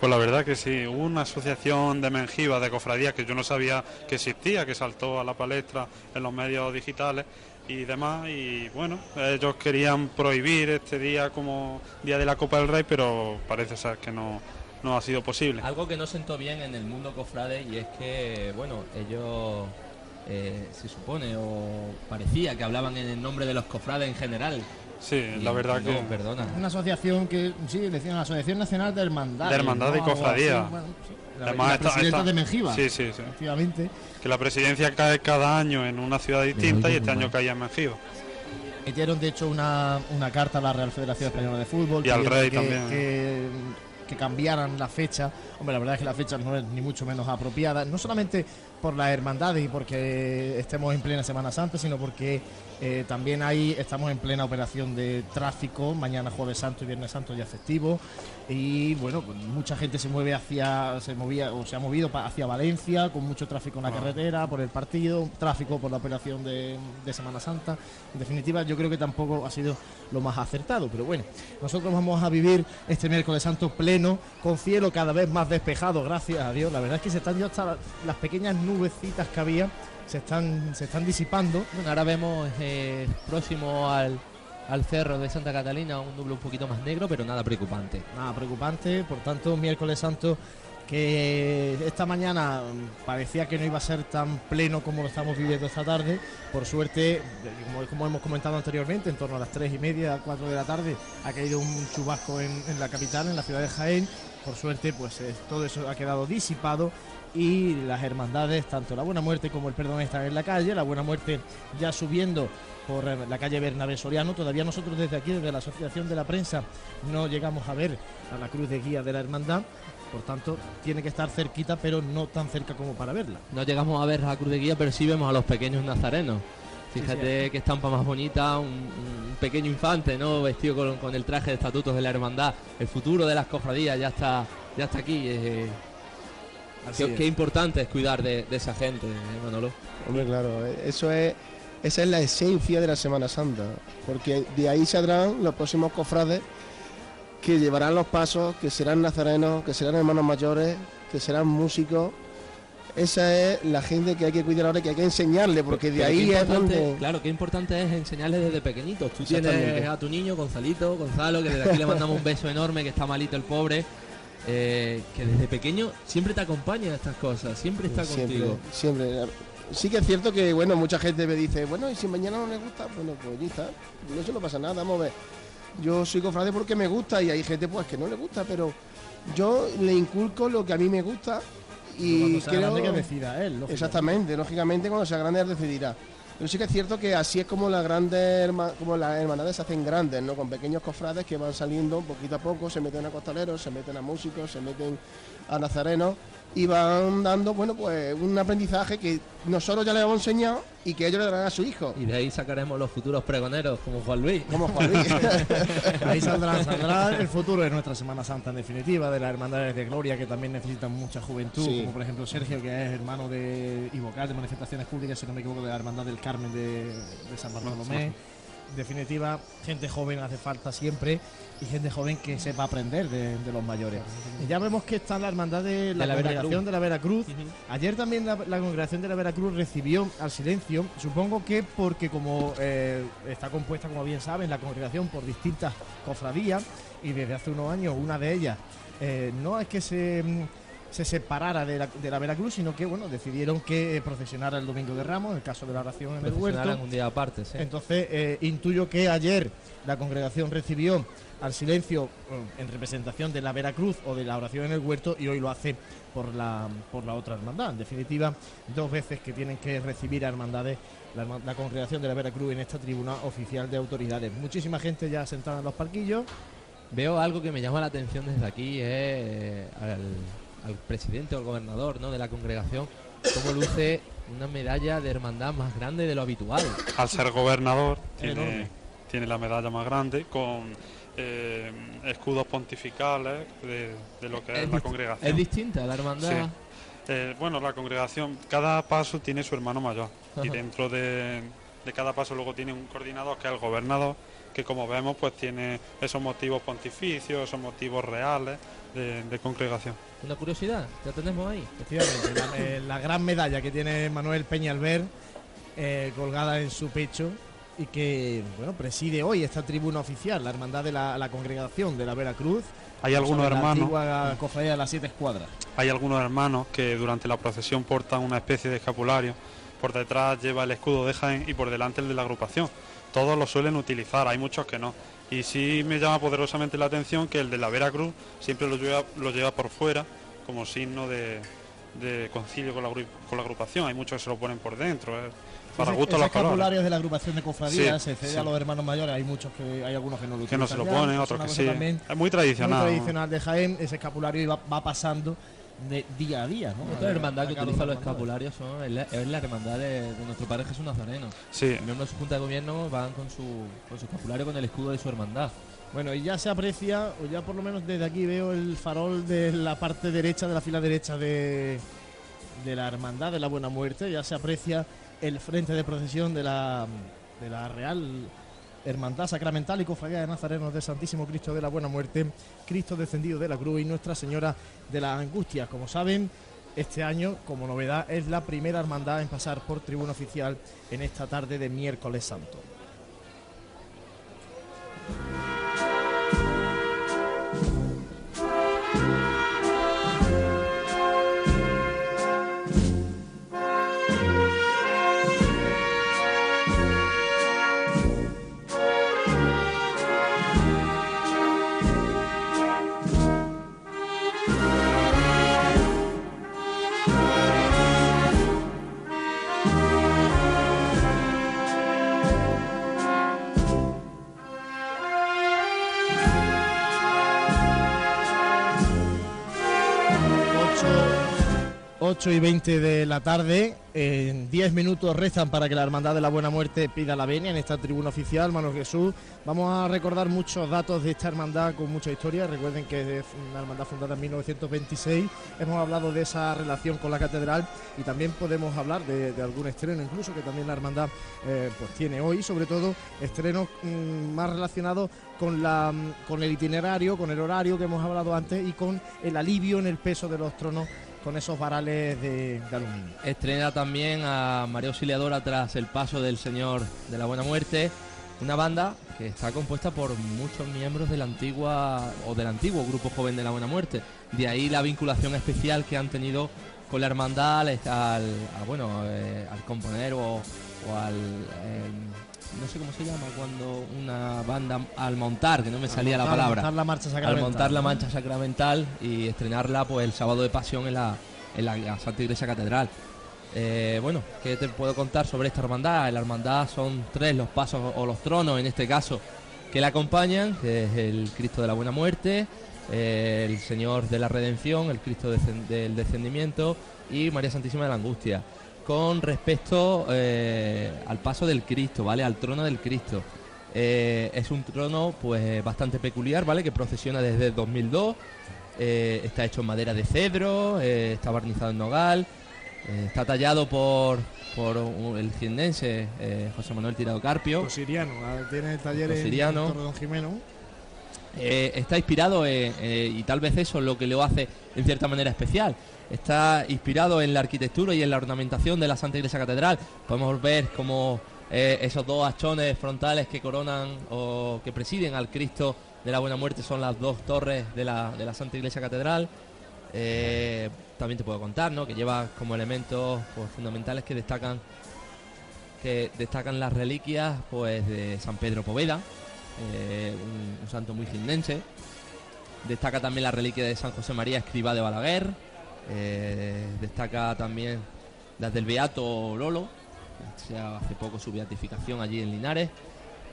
Pues la verdad que sí, hubo una asociación de Mengiba, de cofradías, que yo no sabía que existía, que saltó a la palestra en los medios digitales y demás. Y bueno, ellos querían prohibir este día como Día de la Copa del Rey, pero parece ser que no, no ha sido posible. Algo que no sentó bien en el mundo cofrade y es que, bueno, ellos eh, se supone o parecía que hablaban en el nombre de los cofrades en general. Sí, la verdad no, que... Perdona. Una asociación que, sí, decían la Asociación Nacional de Hermandades. De hermandad y cofradía. así, bueno, sí. La, Además, la presidenta esta- de Mengiba. Sí, sí, sí. Efectivamente. Que la presidencia cae cada año en una ciudad distinta y este año caía en Mengiba. Emitieron de hecho una, una carta a la Real Federación Española de Fútbol Y al rey que, también. que, que cambiaran la fecha. Hombre, la verdad es que la fecha no es ni mucho menos apropiada, no solamente por las hermandades y porque estemos en plena Semana Santa, sino porque eh, también ahí estamos en plena operación de tráfico, mañana jueves santo y viernes santo ya festivo y bueno, pues mucha gente se mueve hacia, se movía o se ha movido hacia Valencia con mucho tráfico en la Ah. carretera, por el partido, tráfico por la operación de, de Semana Santa. En definitiva, yo creo que tampoco ha sido lo más acertado, pero bueno, nosotros vamos a vivir este miércoles santo pleno, con cielo cada vez más despejado, gracias a Dios. La verdad es que se están ya hasta la- las pequeñas nubecitas que había, se están, se están disipando. Bueno, ahora vemos eh, próximo al, al cerro de Santa Catalina un nublo un poquito más negro, pero nada preocupante. Nada preocupante, por tanto, miércoles santo que esta mañana mm, parecía que no iba a ser tan pleno como lo estamos viviendo esta tarde. Por suerte, eh, como, como hemos comentado anteriormente, en torno a las 3 y media, 4 de la tarde, ha caído un chubasco en, en la capital, en la ciudad de Jaén. Por suerte, pues eh, todo eso ha quedado disipado y las hermandades, tanto la Buena Muerte como el Perdón, están en la calle. La Buena Muerte ya subiendo por eh, la calle Bernabé Soriano. Todavía nosotros desde aquí, desde la Asociación de la Prensa, no llegamos a ver a la cruz de guía de la hermandad. Por tanto, tiene que estar cerquita, pero no tan cerca como para verla. No llegamos a ver la cruz de guía, pero sí vemos a los pequeños nazarenos. Sí, Fíjate sí. qué estampa más bonita, un, un pequeño infante, ¿no? Vestido con, con el traje de estatutos de la hermandad. El futuro de las cofradías ya está, ya está aquí. eh. Así qué, es. qué importante es cuidar de, de esa gente, eh, Manolo. Hombre, claro, eh, eso es, esa es la esencia de la Semana Santa, porque de ahí saldrán los próximos cofrades que llevarán los pasos, que serán nazarenos, que serán hermanos mayores, que serán músicos. Esa es la gente que hay que cuidar ahora y que hay que enseñarle, porque de Pero ahí es donde... Claro, qué importante es enseñarles desde pequeñitos. Tú tienes a tu niño, Gonzalito, Gonzalo, que desde aquí le mandamos un beso enorme, que está malito el pobre, eh, que desde pequeño siempre te acompaña a estas cosas, siempre está siempre, contigo. siempre. Sí que es cierto que, bueno, mucha gente me dice, bueno, y si mañana no le gusta, bueno, pues ya está, no se no pasa nada, vamos a ver. Yo soy cofrade porque me gusta y hay gente pues que no le gusta, pero yo le inculco lo que a mí me gusta y Cuando sea creo... grande que decida él, lógicamente. Exactamente, lógicamente cuando sea grande él decidirá. Pero sí que es cierto que así es como las grandes como las se hacen grandes, ¿no? Con pequeños cofrades que van saliendo poquito a poco, se meten a costaleros, se meten a músicos, se meten a nazarenos y van dando, bueno, pues un aprendizaje que nosotros ya le hemos enseñado y que ellos le darán a su hijo. Y de ahí sacaremos los futuros pregoneros, como Juan Luis. Como Juan Luis. Ahí saldrá, saldrá el futuro de nuestra Semana Santa en definitiva, de las hermandades de gloria que también necesitan mucha juventud, Sí. como por ejemplo Sergio, que es hermano de y vocal de manifestaciones públicas, si no me equivoco, de la Hermandad del Carmen de, de San Bartolomé. Definitiva, gente joven hace falta siempre y gente joven que sepa aprender de, de los mayores. Y ya vemos que está la hermandad de la, De la congregación Veracruz. de la Veracruz. Ayer también la, la congregación de la Veracruz recibió al silencio, supongo que porque como eh, está compuesta, como bien saben, la congregación por distintas cofradías y desde hace unos años una de ellas eh, no es que se, mm, se separara de la, de la Veracruz, sino que bueno decidieron que eh, procesionara el Domingo de Ramos, en el caso de la oración en el huerto. Un día aparte, sí. Entonces, eh, intuyo que ayer la congregación recibió al silencio eh, en representación de la Veracruz o de la oración en el huerto y hoy lo hace por la, por la otra hermandad. En definitiva, dos veces que tienen que recibir a hermandades la, la congregación de la Veracruz en esta tribuna oficial de autoridades. Muchísima gente ya sentada en los parquillos. Veo algo que me llama la atención desde aquí, es eh, al, al presidente o al gobernador ¿no? de la congregación, cómo luce una medalla de hermandad más grande de lo habitual. Al ser gobernador tiene, tiene la medalla más grande con eh, escudos pontificales de, de lo que es, Es la congregación. es distinta la hermandad. Sí. Eh, bueno, la congregación, cada paso tiene su hermano mayor y dentro de, de cada paso luego tiene un coordinador que es el gobernador, que como vemos pues tiene esos motivos pontificios, esos motivos reales de, de congregación. Una curiosidad, ya tenemos ahí. Efectivamente, la, eh, la gran medalla que tiene Manuel Peñalver eh, colgada en su pecho y que bueno preside hoy esta tribuna oficial, la hermandad de la, la congregación de la Veracruz. Hay algunos hermanos- La antigua cofradía de las siete escuadras. Hay algunos hermanos que durante la procesión portan una especie de escapulario, por detrás lleva el escudo de Jaén y por delante el de la agrupación. Todos lo suelen utilizar, hay muchos que no. Y sí me llama poderosamente la atención que el de la Veracruz siempre lo lleva, lo lleva por fuera como signo de, de concilio con la, con la agrupación. Hay muchos que se lo ponen por dentro, eh, para gusto los es de la agrupación de cofradías, Sí, se cede sí. a los hermanos mayores, hay muchos que hay algunos que no lo Que no se lo ponen, otros que sí. también Es muy tradicional, tradicional de Jaén, ese escapulario iba, va pasando de día a día, ¿no? Otra hermandad que utiliza los escapularios son, es, la, es la hermandad de, de nuestro padre Jesús Nazareno. Sí. Miembros de su junta de gobierno van con su, con su escapulario con el escudo de su hermandad. Bueno, y ya se aprecia, o ya por lo menos desde aquí veo el farol de la parte derecha, de la fila derecha de, de la Hermandad de la Buena Muerte. Ya se aprecia el frente de procesión de la, de la Real Hermandad Sacramental y Cofradía de Nazarenos de Santísimo Cristo de la Buena Muerte, Cristo descendido de la cruz y Nuestra Señora de la Angustia. Como saben, este año, como novedad, es la primera hermandad en pasar por tribuna oficial en esta tarde de miércoles santo. 8 y 20 de la tarde. En 10 minutos restan para que la Hermandad de la Buena Muerte pida la venia en esta tribuna oficial. Manuel Jesús, vamos a recordar muchos datos de esta hermandad con mucha historia. Recuerden que es una hermandad fundada en 1926. Hemos hablado de esa relación con la catedral y también podemos hablar de, algún estreno, incluso que también la hermandad eh, pues tiene hoy, sobre todo estrenos mm, más relacionados con, mm, con el itinerario, con el horario que hemos hablado antes y con el alivio en el peso de los tronos con esos varales de, aluminio. Estrena también a María Auxiliadora tras el paso del Señor de la Buena Muerte. Una banda que está compuesta por muchos miembros de la antigua o del antiguo grupo joven de la Buena Muerte. De ahí la vinculación especial que han tenido con la hermandad al, al- bueno, eh, al componer o, o al eh, no sé cómo se llama cuando una banda al montar, que no me salía la palabra. montar la marcha Al sacramental, montar la marcha sacramental y estrenarla pues el sábado de pasión en la, en la Santa Iglesia Catedral. Eh, bueno, ¿qué te puedo contar sobre esta hermandad? La hermandad son tres los pasos o los tronos en este caso que la acompañan, que es el Cristo de la Buena Muerte, eh, el Señor de la Redención, el Cristo del Descendimiento y María Santísima de la Angustia. Con respecto eh, al paso del Cristo, ¿vale? Al trono del Cristo. Eh, es un trono pues bastante peculiar, ¿vale? Que procesiona desde el 2002. Eh, está hecho en madera de cedro, eh, está barnizado en nogal, eh, está tallado por, por el ciendense eh, José Manuel Tirado Carpio. Siriano, tiene taller en Don Jimeno. Eh, está inspirado eh, y tal vez eso es lo que lo hace en cierta manera especial. Está inspirado en la arquitectura y en la ornamentación de la Santa Iglesia Catedral. Podemos ver como eh, esos dos hachones frontales que coronan o que presiden al Cristo de la Buena Muerte son las dos torres de la, de la Santa Iglesia Catedral. Eh, también te puedo contar, ¿no? Que lleva como elementos pues, fundamentales que destacan que destacan las reliquias pues de San Pedro Poveda, eh, un, santo muy cindense. Destaca también la reliquia de San José María Escriba de Balaguer. Eh, destaca también las del Beato Lolo, sea, hace poco su beatificación allí en Linares.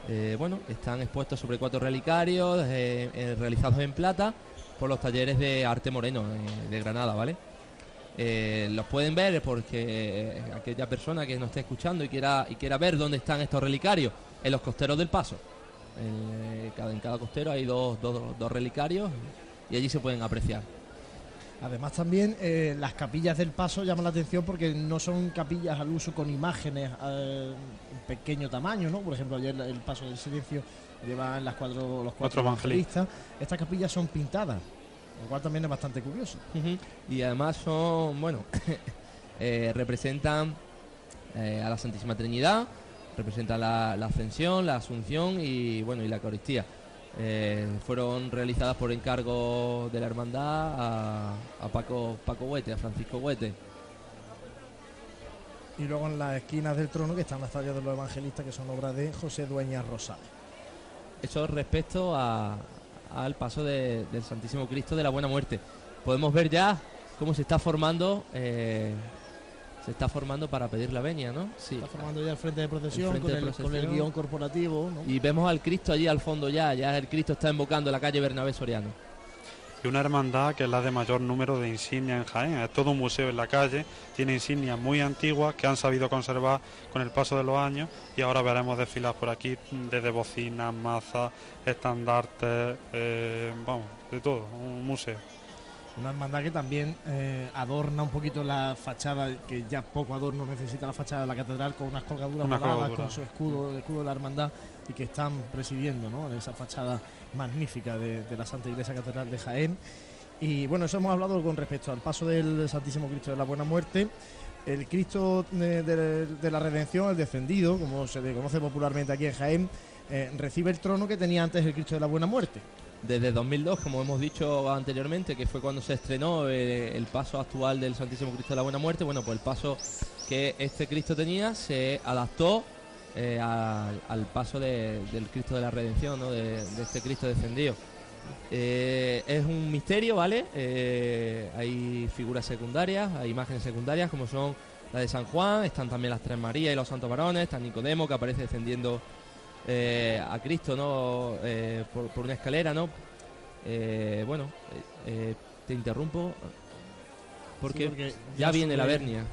Eh, bueno, están expuestos sobre cuatro relicarios eh, realizados en plata por los talleres de Arte Moreno de Granada, ¿vale? Los pueden ver porque aquella persona que nos esté escuchando y quiera y quiera ver dónde están estos relicarios en los costeros del paso en cada, en cada costero hay dos, dos- dos relicarios y allí se pueden apreciar Además también eh, las capillas del paso llaman la atención porque no son capillas al uso con imágenes eh, en pequeño tamaño, ¿no? Por ejemplo, ayer el paso del silencio llevan las cuatro, los cuatro evangelistas. evangelistas. Estas capillas son pintadas, lo cual también es bastante curioso. Y además son bueno eh, representan eh, a la Santísima Trinidad representan la, la ascensión la asunción y bueno y la Eucaristía Eh, fueron realizadas por encargo de la hermandad a, a Paco Paco Huete a Francisco Huete Y luego en las esquinas del trono que están las tallas de los evangelistas que son obras de José Dueñas Rosales. Eso respecto a- al paso de- del Santísimo Cristo de la Buena Muerte. Podemos ver ya cómo se está formando, eh, se está formando para pedir la venia, ¿no? Sí. Está formando ya el frente de procesión, El frente con, de el, con el guion corporativo. ¿no? Y vemos al Cristo allí al fondo ya, ya el Cristo está invocando la calle Bernabé Soriano. Y una hermandad que es la de mayor número de insignias en Jaén. Es todo un museo en la calle, tiene insignias muy antiguas que han sabido conservar con el paso de los años y ahora veremos desfilar por aquí desde bocinas, mazas, estandartes, eh, vamos, de todo, un museo. Una hermandad que también eh, adorna un poquito la fachada, que ya poco adorno necesita la fachada de la catedral, con unas colgaduras Una colgadura. con su escudo, el escudo de la hermandad, y que están presidiendo ¿no? esa fachada magnífica de, de la Santa Iglesia Catedral de Jaén. Y bueno, eso hemos hablado con respecto al paso del Santísimo Cristo de la Buena Muerte. El Cristo de, de- de la Redención, el descendido, como se le conoce popularmente aquí en Jaén, eh, recibe el trono que tenía antes el Cristo de la Buena Muerte. Desde 2002, como hemos dicho anteriormente, que fue cuando se estrenó eh, el paso actual del Santísimo Cristo de la Buena Muerte, bueno, pues el paso que este Cristo tenía se adaptó eh, al, paso de- del Cristo de la Redención, ¿no? de, este Cristo descendido. Eh, es un misterio, ¿vale? Hay figuras secundarias, hay imágenes secundarias como son la de San Juan, están también las Tres Marías y los Santos Varones, está Nicodemo que aparece descendiendo eh, a Cristo, ¿no? Eh, por, por una escalera, ¿no? Eh, bueno, eh, eh, te interrumpo porque, Sí, porque ya, viene la vernia.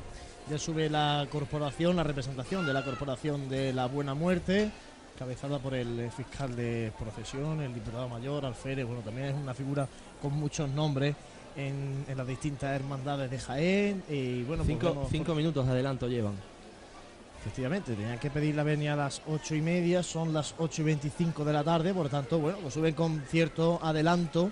Ya sube la corporación, la representación de la corporación de la Buena Muerte, cabezada por el fiscal de procesión, el diputado mayor, alférez. Bueno, también es una figura con muchos nombres en, en las distintas hermandades de Jaén. Y bueno, pues cinco, vemos- cinco minutos de adelanto llevan. Efectivamente, tenían que pedir la venia a las ocho y media, son las 8 y 25 de la tarde, por lo tanto, bueno, pues suben con cierto adelanto,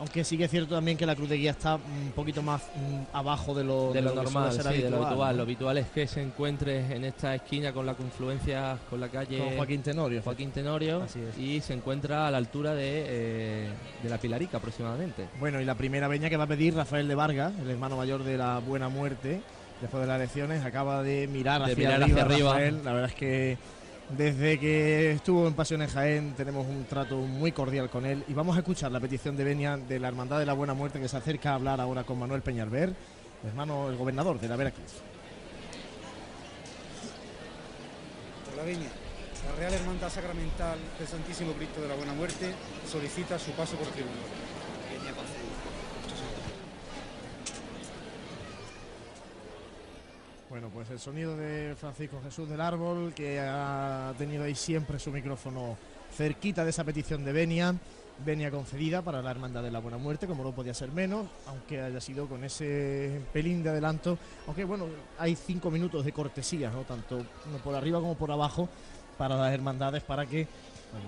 aunque sí que es cierto también que la cruz de guía está un poquito más mm, abajo de lo, de lo normal, de lo habitual. ¿no? Lo habitual es que se encuentre en esta esquina con la confluencia con la calle Con Joaquín Tenorio. Joaquín Tenorio Así es. y se encuentra a la altura de, eh, de la Pilarica aproximadamente. Bueno, y la primera veña que va a pedir Rafael de Vargas, el hermano mayor de la Buena Muerte, después de las elecciones, acaba de mirar De hacia mirar arriba. hacia arriba. Rafael. La verdad es que desde que estuvo en Pasión en Jaén tenemos un trato muy cordial con él y vamos a escuchar la petición de venia de la Hermandad de la Buena Muerte que se acerca a hablar ahora con Manuel Peñalver, hermano, el gobernador de la Veracruz. Por la Viña, la Real Hermandad Sacramental del Santísimo Cristo de la Buena Muerte solicita su paso por tribunal. Bueno, pues el sonido de Francisco Jesús del Árbol, que ha tenido ahí siempre su micrófono cerquita de esa petición de Benia. Benia concedida para la Hermandad de la Buena Muerte, como no podía ser menos, aunque haya sido con ese pelín de adelanto. Aunque bueno, hay cinco minutos de cortesía, ¿no? Tanto por arriba como por abajo, para las hermandades, para que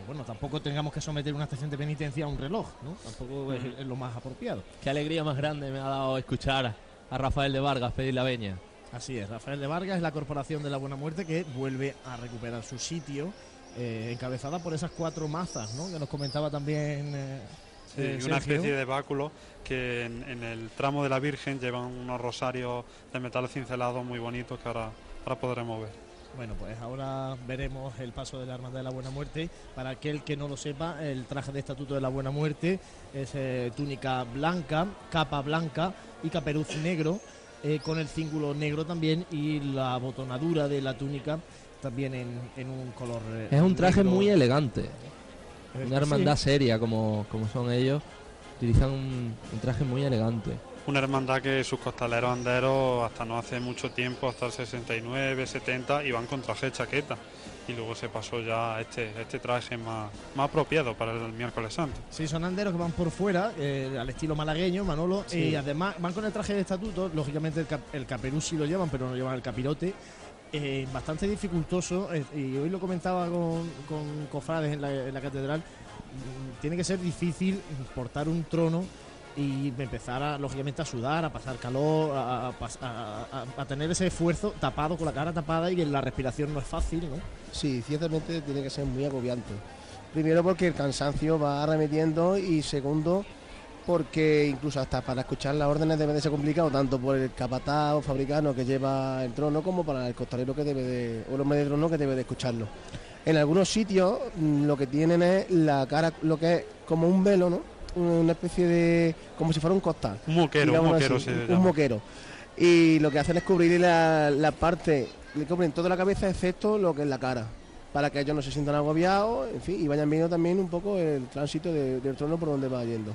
bueno, tampoco tengamos que someter una estación de penitencia a un reloj, ¿no? Tampoco es, es lo más apropiado. Qué alegría más grande me ha dado escuchar a Rafael de Vargas pedir la veña. Así es, Rafael de Vargas es la Corporación de la Buena Muerte que vuelve a recuperar su sitio, eh, encabezada por esas cuatro mazas, ¿no? Que nos comentaba también. eh, Sí, eh, una especie de báculo que en, en el tramo de la Virgen llevan unos rosarios de metal cincelado muy bonitos que ahora, ahora podremos ver. Bueno, pues ahora veremos el paso de la Hermandad de la Buena Muerte. Para aquel que no lo sepa, el traje de estatuto de la Buena Muerte es eh, túnica blanca, capa blanca y caperuz negro, eh, con el cíngulo negro también y la botonadura de la túnica también en, en un color. eh, Es un traje negro. muy elegante. Es Una hermandad sí. seria como, como son ellos. Utilizan un, un traje muy elegante. Una hermandad que sus costaleros anderos hasta no hace mucho tiempo, hasta el 69, 70, iban con traje de chaqueta. Y luego se pasó ya a este, este traje más, más apropiado para el miércoles santo. Sí, son anderos que van por fuera, eh, al estilo malagueño, Manolo, Sí. y además van con el traje de estatuto, lógicamente el, cap- el caperuz sí lo llevan, pero no llevan el capirote. eh, bastante dificultoso, eh, y hoy lo comentaba con, con cofrades en la, en la catedral, mm, tiene que ser difícil portar un trono y empezar a, lógicamente a sudar, a pasar calor, a tener ese esfuerzo tapado, con la cara tapada y que la respiración no es fácil, ¿no? Sí, ciertamente tiene que ser muy agobiante. Primero porque el cansancio va arremetiendo y segundo porque incluso hasta para escuchar las órdenes debe de ser complicado, tanto por el capataz o fabricano que lleva el trono como para el costalero que debe de, o el hombre de trono que debe de escucharlo. En algunos sitios mm, lo que tienen es la cara, lo que es como un velo, ¿no? Una especie de, como si fuera un costal. Un moquero, un moquero así, se un- moquero. Y lo que hacen es cubrir la, la parte, le cubren toda la cabeza excepto lo que es la cara, para que ellos no se sientan agobiados, en fin, y vayan viendo también un poco el tránsito de- del trono por donde va yendo.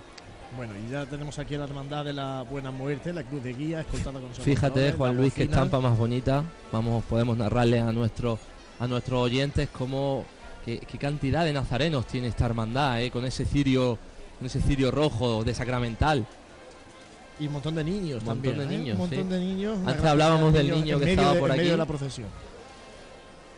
Bueno, y ya tenemos aquí a la Hermandad de la Buena Muerte, la Cruz de Guía, escoltada con sus Fíjate, Juan Luis, qué estampa más bonita. Vamos, podemos narrarle a nuestros a nuestros oyentes cómo qué, qué cantidad de nazarenos tiene esta hermandad, ¿eh? con ese cirio, con ese cirio rojo de sacramental. Y un montón de niños Un montón también. de ¿eh? niños, Un montón sí. de niños. Antes hablábamos de del niño que medio estaba de- por en medio aquí. de la procesión.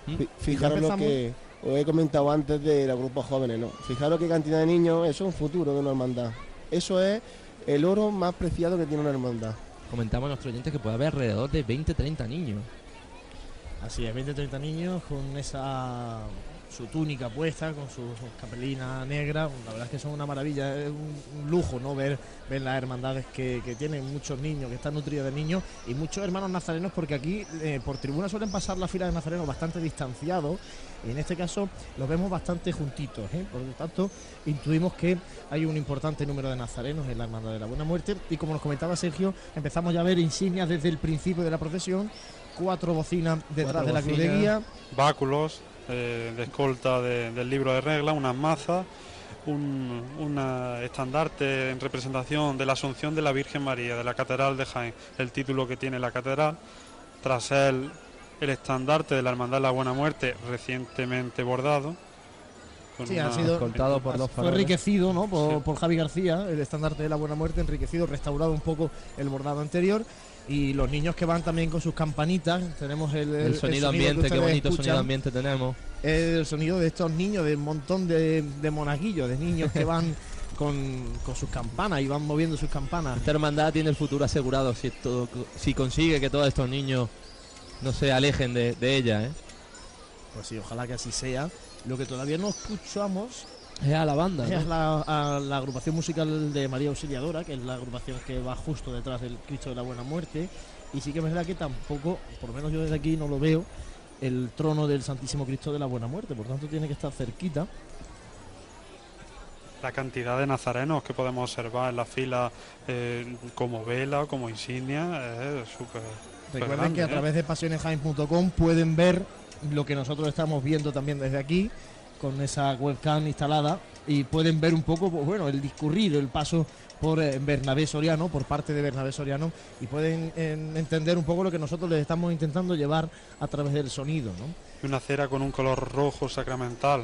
Fi- Fijaros lo que os he comentado antes de los grupos jóvenes, ¿no? Fijaros qué cantidad de niños, eso es un futuro de una hermandad. Eso es el oro más preciado que tiene una hermandad. Comentamos a nuestros oyentes que puede haber alrededor de 20-30 niños. Así es, 20-30 niños con esa su túnica puesta, con su capelina negra. La verdad es que son una maravilla, es un, un lujo no ver, ver las hermandades que, que tienen muchos niños, que están nutridos de niños y muchos hermanos nazarenos, porque aquí eh, por tribuna suelen pasar las filas de nazarenos bastante distanciados y en este caso los vemos bastante juntitos. ¿eh? Por lo tanto, intuimos que hay un importante número de nazarenos en la Hermandad de la Buena Muerte y como nos comentaba Sergio, empezamos ya a ver insignias desde el principio de la procesión. Cuatro bocinas detrás Cuatro de la cruz de bocinas, guía. Báculos eh, de escolta de- del libro de reglas, unas mazas, un una estandarte en representación de la Asunción de la Virgen María de la Catedral de Jaén, el título que tiene la catedral. Tras él, el estandarte de la Hermandad de la Buena Muerte, recientemente bordado. con Sí, ha sido por fue enriquecido ¿no? por, por Javi García, el estandarte de la Buena Muerte, enriquecido, restaurado un poco el bordado anterior. Y los niños que van también con sus campanitas, tenemos el, El, sonido ambiente, qué bonito escuchan. sonido ambiente tenemos. el sonido de estos niños, de un montón de, de monaguillos, de niños que van con, con sus campanas y van moviendo sus campanas. Esta hermandad tiene el futuro asegurado si, todo- si consigue que todos estos niños no se alejen de, de ella. ¿eh? Pues sí, ojalá que así sea. Lo que todavía no escuchamos Es a la banda. es la, a la agrupación musical de María Auxiliadora, que es la agrupación que va justo detrás del Cristo de la Buena Muerte. Y sí que es verdad que tampoco, por lo menos yo desde aquí no lo veo, el trono del Santísimo Cristo de la Buena Muerte. Por tanto, tiene que estar cerquita. la cantidad de nazarenos que podemos observar en la fila eh, como vela, como insignia, es súper. Recuerden grande, que a ¿eh? través de pasionesjaen.com pueden ver lo que nosotros estamos viendo también desde aquí con esa webcam instalada y pueden ver un poco, pues, bueno, el discurrir, el paso por eh, Bernabé Soriano, por parte de Bernabé Soriano, y pueden eh, entender un poco lo que nosotros les estamos intentando llevar a través del sonido, ¿no? Una cera con un color rojo sacramental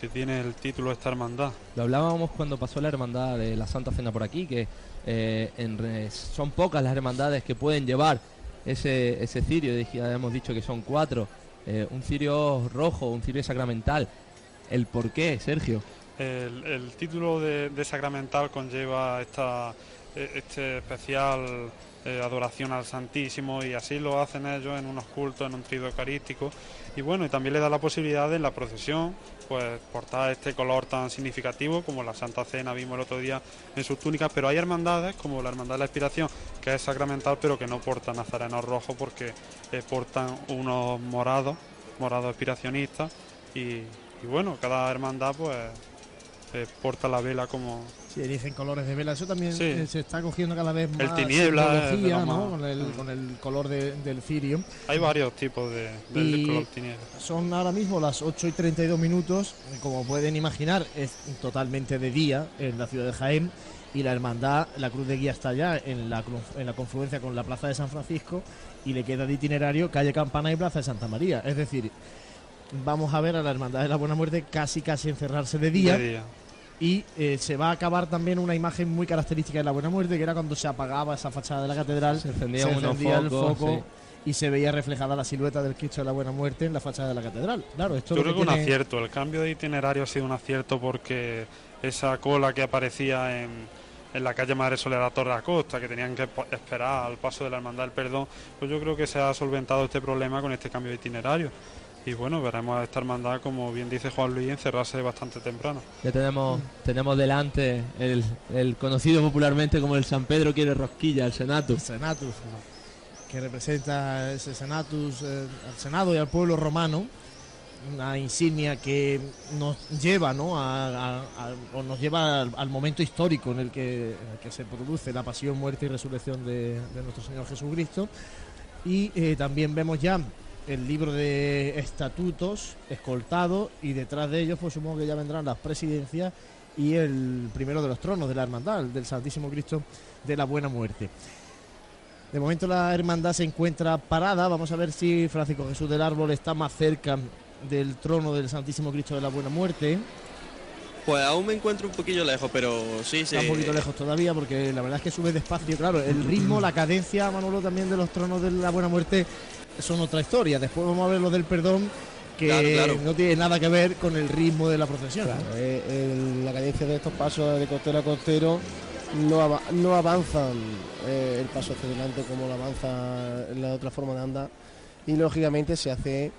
que tiene el título de esta hermandad. Lo hablábamos cuando pasó la hermandad de la Santa Cena por aquí, que eh, en son pocas las hermandades que pueden llevar ese, ese cirio, ya hemos dicho que son cuatro, eh, un cirio rojo, un cirio sacramental. ¿El por qué, Sergio? El, título de, sacramental conlleva esta, eh, este especial eh, adoración al Santísimo y así lo hacen ellos en unos cultos, en un trido eucarístico. Y bueno, y también le da la posibilidad de en la procesión pues portar este color tan significativo como la Santa Cena vimos el otro día en sus túnicas, pero hay hermandades como la Hermandad de la Expiración que es sacramental pero que no portan nazarenos rojos porque eh, portan unos morados, morados expiracionistas y, y bueno, cada hermandad pues eh, porta la vela como Sí, eligen colores de vela. Eso también Sí. eh, se está cogiendo cada vez El más tiniebla, de lo ¿no? más- con, el, con el color de- del cirio. Hay varios tipos de, del Y color tiniebla. Son ahora mismo las 8 y 32 minutos. Como pueden imaginar, es totalmente de día en la ciudad de Jaén. Y la hermandad, la Cruz de Guía está allá en la, en la confluencia con la Plaza de San Francisco. Y le queda de itinerario calle Campana y Plaza de Santa María. Es decir, vamos a ver a la hermandad de la Buena Muerte casi casi encerrarse de día. De día. Y eh, se va a acabar también una imagen muy característica de la Buena Muerte, que era cuando se apagaba esa fachada de la catedral, Se encendían unos encendía el foco y se veía reflejada la silueta del Cristo de la Buena Muerte en la fachada de la catedral. Claro, esto Yo creo que un tiene- acierto, el cambio de itinerario ha sido un acierto porque esa cola que aparecía en, en la calle Madre Soledad Torre Acosta, que tenían que esperar al paso de la Hermandad del Perdón, pues yo creo que se ha solventado este problema con este cambio de itinerario. Y bueno, veremos a esta hermandad, como bien dice Juan Luis, encerrarse bastante temprano. Ya tenemos, tenemos delante el, el conocido popularmente como el San Pedro quiere rosquilla, el Senatus. Senatus, que representa ese Senatus eh, al Senado y al pueblo romano, una insignia que nos lleva, ¿no? a, a- a- o nos lleva al, al momento histórico en el, que, en el que se produce la pasión, muerte y resurrección de, de nuestro Señor Jesucristo. Y eh, también vemos ya el libro de estatutos escoltado y detrás de ellos, pues supongo que ya vendrán las presidencias y el primero de los tronos de la hermandad, el del Santísimo Cristo de la Buena Muerte. De momento la hermandad se encuentra parada. Vamos a ver si Francisco Jesús del Árbol está más cerca del trono del Santísimo Cristo de la Buena Muerte. Pues aún me encuentro un poquillo lejos, pero sí, sí. Está un poquito lejos todavía porque la verdad es que sube despacio. Claro, el ritmo, la cadencia, Manolo, también de los tronos de la Buena Muerte son otra historia. Después vamos a ver lo del perdón que Claro, claro. no tiene nada que ver con el ritmo de la procesión. Claro, eh, el- la cadencia de estos pasos de costero a costero no, ava- no avanzan eh, el paso hacia adelante como lo avanza la otra forma de andar y lógicamente se hace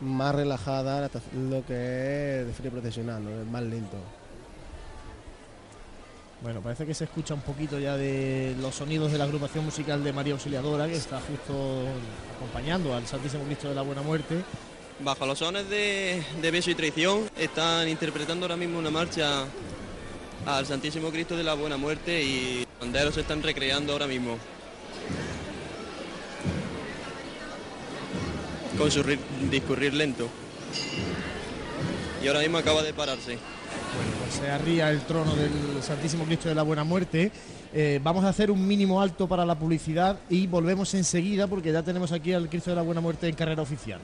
más relajada lo que es de feria procesional, ¿no? es más lento. Bueno, parece que se escucha un poquito ya de los sonidos de la agrupación musical de María Auxiliadora, que está justo acompañando al Santísimo Cristo de la Buena Muerte. Bajo los sones de, beso y traición están interpretando ahora mismo una marcha al Santísimo Cristo de la Buena Muerte y los banderos se están recreando ahora mismo. Con su ri- discurrir lento. Y ahora mismo acaba de pararse. Pues se arría el trono del Santísimo Cristo de la Buena Muerte. Eh, vamos a hacer un mínimo alto para la publicidad y volvemos enseguida porque ya tenemos aquí al Cristo de la Buena Muerte en carrera oficial.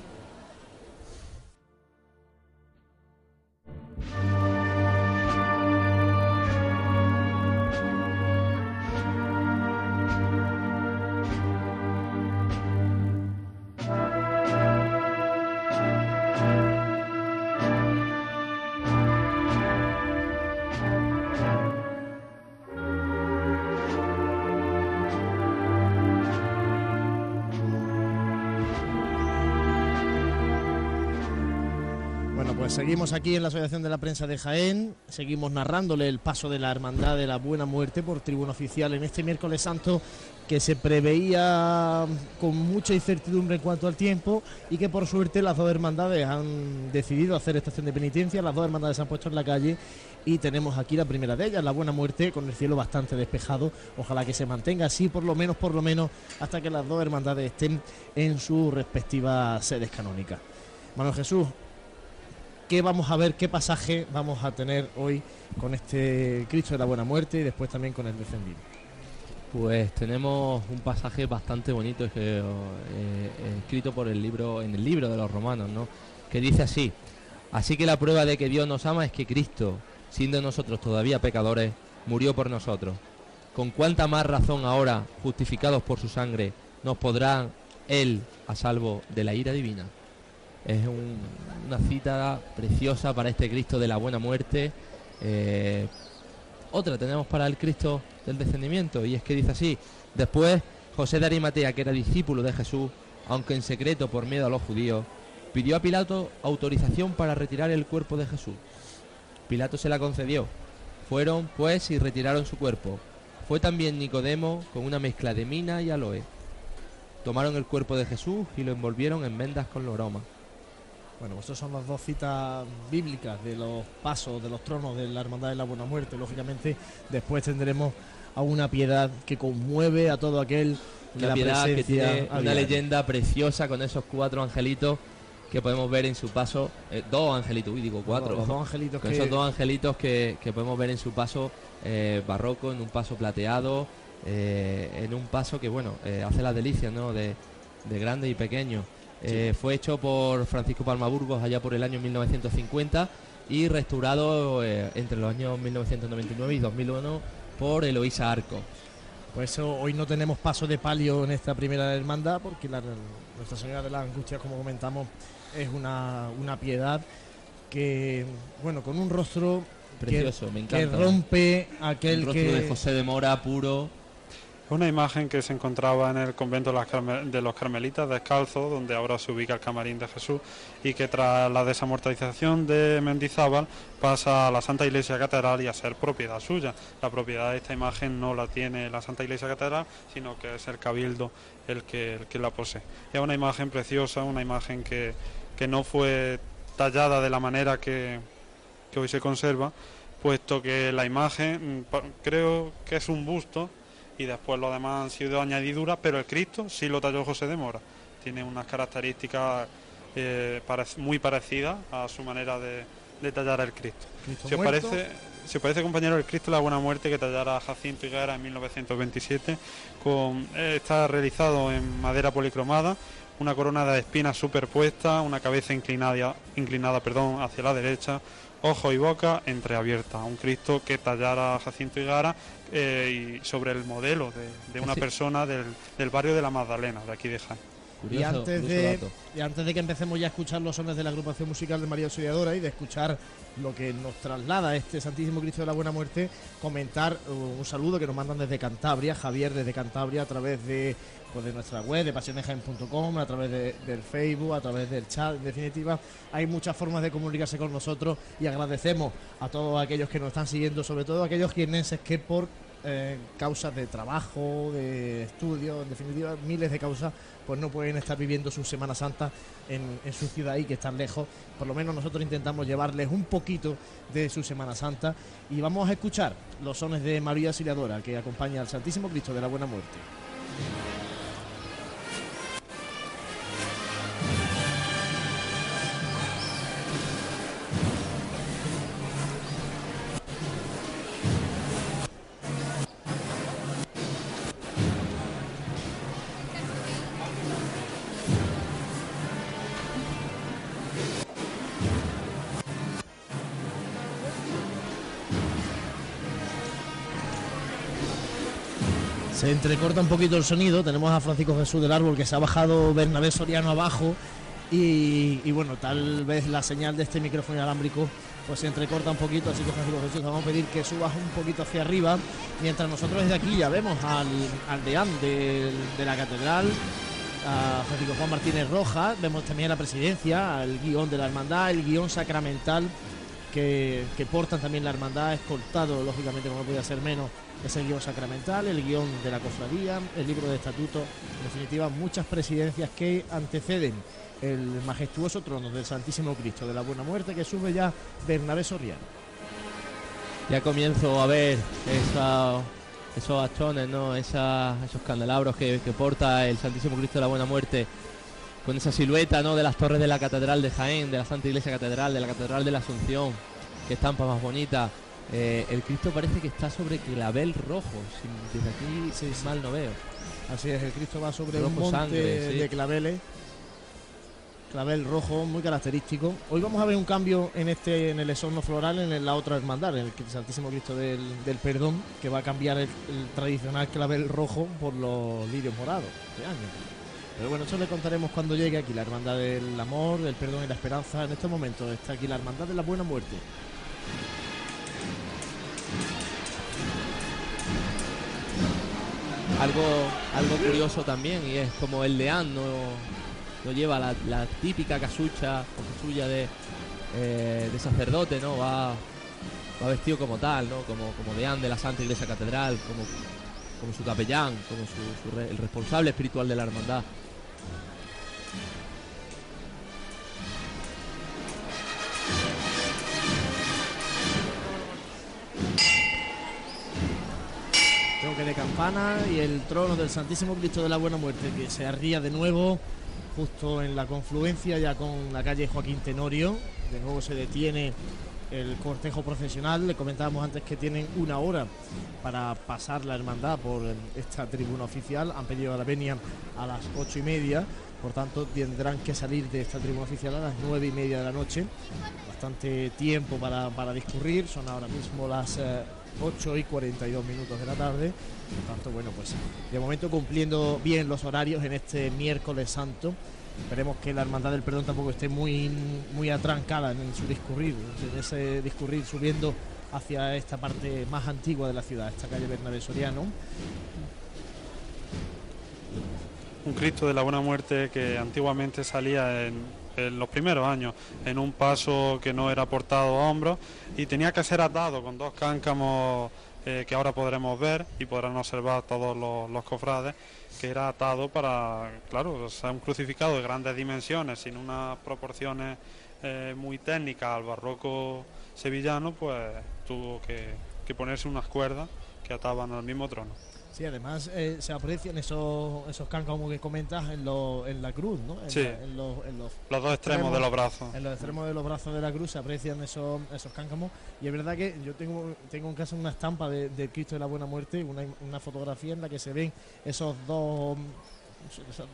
Pues seguimos aquí en la Asociación de la Prensa de Jaén, seguimos narrándole el paso de la Hermandad de la Buena Muerte por tribuna oficial en este miércoles santo que se preveía con mucha incertidumbre en cuanto al tiempo y que por suerte las dos hermandades han decidido hacer estación de penitencia, las dos hermandades se han puesto en la calle y tenemos aquí la primera de ellas, la Buena Muerte, con el cielo bastante despejado, ojalá que se mantenga así por lo menos, por lo menos, hasta que las dos hermandades estén en sus respectivas sedes canónicas. Manuel Jesús, qué vamos a ver, qué pasaje vamos a tener hoy con este Cristo de la Buena Muerte y después también con el descendido. Pues tenemos un pasaje bastante bonito que, eh, escrito por el libro, en el libro de los romanos, ¿no? que dice así, así que la prueba de que Dios nos ama es que Cristo, siendo nosotros todavía pecadores, murió por nosotros. Con cuánta más razón ahora, justificados por su sangre, nos podrá Él a salvo de la ira divina. Es una cita preciosa para este Cristo de la buena muerte. Eh, otra tenemos para el Cristo del descendimiento y es que dice así, después José de Arimatea, que era discípulo de Jesús, aunque en secreto por miedo a los judíos, pidió a Pilato autorización para retirar el cuerpo de Jesús. Pilato se la concedió. Fueron, pues, y retiraron su cuerpo. Fue también Nicodemo con una mezcla de mina y aloe. Tomaron el cuerpo de Jesús y lo envolvieron en vendas con loroma. Bueno, estas son las dos citas bíblicas de los pasos de los tronos de la Hermandad de la Buena Muerte. Lógicamente, después tendremos a una piedad que conmueve a todo aquel que la piedad que tiene una leyenda preciosa con esos cuatro angelitos que podemos ver en su paso, eh, dos angelitos, uy, digo cuatro. dos angelitos que... Esos dos angelitos que, podemos ver en su paso eh, barroco, en un paso plateado, eh, en un paso que, bueno, hace las delicias, ¿no? De, grande y pequeño. Fue hecho por Francisco Palmaburgos allá por el año 1950 y restaurado entre los años 1999 y 2001 por Eloísa Arco. Por eso hoy no tenemos paso de palio en esta primera hermandad, porque la, Nuestra Señora de las Angustias, como comentamos, es una, una piedad que, bueno, con un rostro precioso, que, me encanta. Que rompe aquel el rostro de José de Mora puro. Una imagen que se encontraba en el convento de los Carmelitas descalzo, donde ahora se ubica el camarín de Jesús, y que tras la desamortización de Mendizábal pasa a la Santa Iglesia Catedral y a ser propiedad suya. La propiedad de esta imagen no la tiene la Santa Iglesia Catedral, sino que es el Cabildo el que, la posee. Es una imagen preciosa, una imagen que, que no fue tallada de la manera que, que hoy se conserva, puesto que la imagen mm, creo que es un busto y después lo demás han sido añadiduras, pero el Cristo sí lo talló José de Mora. Tiene unas características eh, muy parecidas a su manera de, tallar el Cristo. ¿Se parece, se parece, compañero, el Cristo la Buena Muerte que tallara Jacinto Higuera en 1927. Con, eh, está realizado en madera policromada, una corona de espinas superpuesta, una cabeza inclinada, inclinada perdón, hacia la derecha, ojo y boca entreabierta. Un Cristo que tallara Jacinto Higara eh, y sobre el modelo de, una persona del, barrio de la Magdalena, de aquí de Jaén y, antes de, y antes de que empecemos ya a escuchar los sones de la agrupación musical de María Auxiliadora y de escuchar lo que nos traslada este Santísimo Cristo de la Buena Muerte, comentar uh, un saludo que nos mandan desde Cantabria, Javier desde Cantabria, a través de, pues, de nuestra web, de pasionesjaen.com, a través del Facebook, a través del chat. En definitiva, hay muchas formas de comunicarse con nosotros y agradecemos a todos aquellos que nos están siguiendo, sobre todo a aquellos quienes que por eh, causas de trabajo, de estudio, en definitiva, miles de causas, pues no pueden estar viviendo su Semana Santa en, su ciudad y que están lejos. Por lo menos nosotros intentamos llevarles un poquito de su Semana Santa y vamos a escuchar los sones de María Auxiliadora que acompaña al Santísimo Cristo de la Buena Muerte. Entrecorta un poquito el sonido. Tenemos a Francisco Jesús del Árbol que se ha bajado Bernabé Soriano abajo. Y, bueno, tal vez la señal de este micrófono inalámbrico pues se entrecorta un poquito, así que Francisco Jesús, vamos a pedir que subas un poquito hacia arriba, mientras nosotros desde aquí ya vemos al, al deán de, la catedral, a Francisco Juan Martínez Rojas, vemos también la presidencia, el guion de la hermandad, el guion sacramental que, portan también la hermandad, escoltado lógicamente como no podía ser menos es el guion sacramental, el guion de la cofradía, el libro de estatuto, en definitiva muchas presidencias que anteceden el majestuoso trono del Santísimo Cristo de la Buena Muerte que sube ya Bernabé Soriano. Ya comienzo a ver esos achones, ¿no? esos candelabros que, porta el Santísimo Cristo de la Buena Muerte con esa silueta ¿no? de las torres de la Catedral de Jaén, de la Santa Iglesia Catedral, de la Catedral de la Asunción, que estampa más bonita. Eh, el Cristo parece que está sobre clavel rojo, si desde aquí si mal no veo. Así es, el Cristo va sobre Rojo un monte sangre, sí. de claveles. Clavel rojo, muy característico. Hoy vamos a ver un cambio en este, en el esorno floral, en la otra hermandad, en el Santísimo Cristo del, del Perdón, que va a cambiar el, el tradicional clavel rojo por los lirios morados de año. Pero bueno, eso le contaremos cuando llegue aquí la hermandad del amor, del perdón y la esperanza. En este momento está aquí la hermandad de la buena muerte. Algo, algo curioso también y es como el leán no, no lleva la, típica casucha o casulla de, eh, de sacerdote, ¿no? Va, va vestido como tal, ¿no? Como, como deán de la Santa Iglesia Catedral, como, como su capellán, como su, el responsable espiritual de la hermandad. Toque de campana y el trono del Santísimo Cristo de la Buena Muerte que se arría de nuevo justo en la confluencia ya con la calle Joaquín Tenorio. De nuevo se detiene el cortejo profesional. Le comentábamos antes que tienen una hora para pasar la hermandad por esta tribuna oficial. Han pedido la venia a las ocho y media. Por tanto, tendrán que salir de esta tribuna oficial a las nueve y media de la noche. Bastante tiempo para, para discurrir. Son ahora mismo las eh, 8 y 42 minutos de la tarde. Por tanto, bueno, pues de momento cumpliendo bien los horarios en este miércoles santo. Esperemos que la Hermandad del Perdón tampoco esté muy, muy atrancada en su discurrir, en ese discurrir subiendo hacia esta parte más antigua de la ciudad, esta calle Bernabé Soriano. Un Cristo de la Buena Muerte que antiguamente salía en, los primeros años en un paso que no era portado a hombros y tenía que ser atado con dos cáncamos eh, que ahora podremos ver y podrán observar todos los, cofrades que era atado para, claro, o un crucificado de grandes dimensiones sin unas proporciones eh, muy técnicas al barroco sevillano, pues tuvo que ponerse unas cuerdas que ataban al mismo trono. Sí, además eh, se aprecian esos, esos cáncamos que comentas en, lo- en la cruz, ¿no? En, Sí. la- en los, en los Los dos extremos de los brazos. En los extremos de los brazos de la cruz se aprecian esos, esos cáncamos. Y es verdad que yo tengo, tengo en casa una estampa de, Cristo de la Buena Muerte, una, una fotografía en la que se ven esos dos.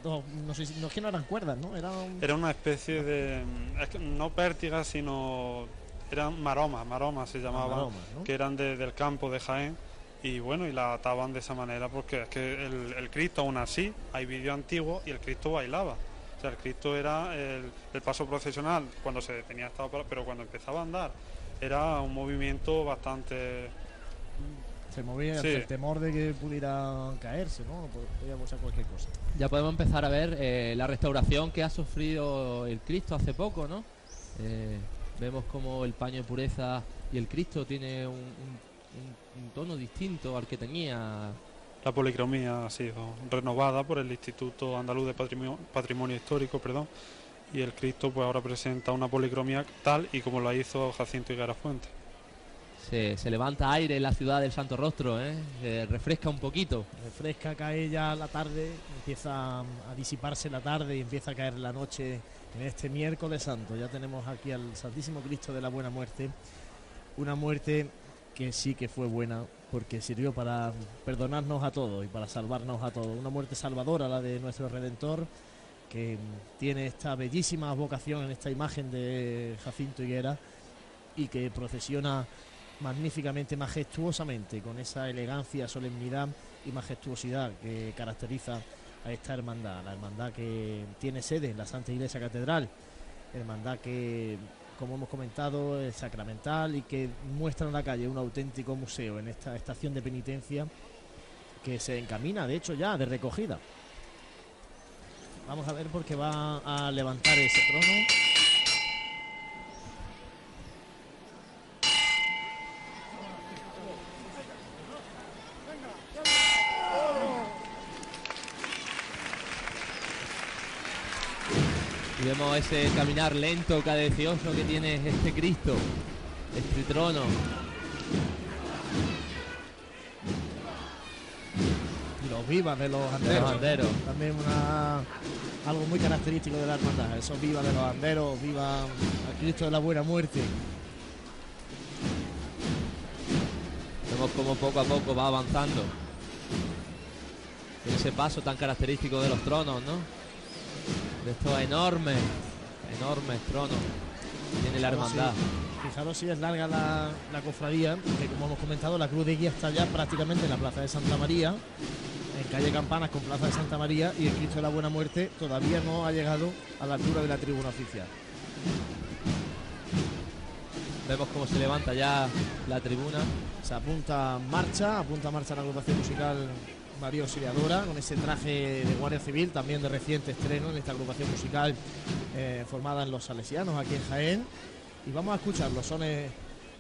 dos no sé si no es que no eran cuerdas, ¿no? Eran. Era una especie de, es que no pértigas, sino eran maromas, maromas se llamaban, maromas, ¿no? que eran de- del campo de Jaén y bueno, y la ataban de esa manera porque es que el, el Cristo aún así, hay vídeos antiguos y el Cristo bailaba. O sea, el Cristo era el, el paso procesional cuando se detenía estaba para- pero cuando empezaba a andar era un movimiento bastante Se movía Sí. el temor de que pudiera caerse, ¿no? Podía pasar cualquier cosa. Ya podemos empezar a ver eh, la restauración que ha sufrido el Cristo hace poco, ¿no? Eh, vemos como el paño de pureza y el Cristo tiene un, un- un- un tono distinto al que tenía. La policromía ha sido renovada por el Instituto Andaluz de Patrimonio, Patrimonio Histórico, perdón, y el Cristo pues ahora presenta una policromía tal y como la hizo Jacinto Higuera Fuente. Se, se levanta aire en la ciudad del Santo Rostro, ¿eh? Eh, refresca un poquito. Refresca, cae ya la tarde, empieza a disiparse la tarde y empieza a caer la noche en este miércoles santo. Ya tenemos aquí al Santísimo Cristo de la Buena Muerte. Una muerte que sí que fue buena porque sirvió para perdonarnos a todos y para salvarnos a todos. Una muerte salvadora, la de nuestro Redentor, que tiene esta bellísima vocación en esta imagen de Jacinto Higuera y que procesiona magníficamente, majestuosamente, con esa elegancia, solemnidad y majestuosidad que caracteriza a esta hermandad, la hermandad que tiene sede en la Santa Iglesia Catedral, hermandad que, como hemos comentado, es sacramental y que muestra en la calle un auténtico museo en esta estación de penitencia que se encamina, de hecho, ya de recogida. Vamos a ver porque va a levantar ese trono. Vemos ese caminar lento, cadencioso que tiene este Cristo, este trono. Y los vivas de los De anderos. los anderos. También una, algo muy característico de la hermandad. Esos vivas de los anderos, viva al Cristo de la Buena Muerte. Vemos como poco a poco va avanzando. Ese paso tan característico de los tronos, ¿no? De estos enormes, enormes tronos que tiene la hermandad. Fijaros si es larga la, la cofradía, que como hemos comentado, la cruz de guía está ya prácticamente en la plaza de Santa María, en calle Campanas con plaza de Santa María, y el Cristo de la Buena Muerte todavía no ha llegado a la altura de la tribuna oficial. Vemos cómo se levanta ya la tribuna. Se apunta marcha, apunta marcha la agrupación musical María Auxiliadora, con ese traje de Guardia Civil, también de reciente estreno en esta agrupación musical eh, formada en Los Salesianos, aquí en Jaén. Y vamos a escuchar los sones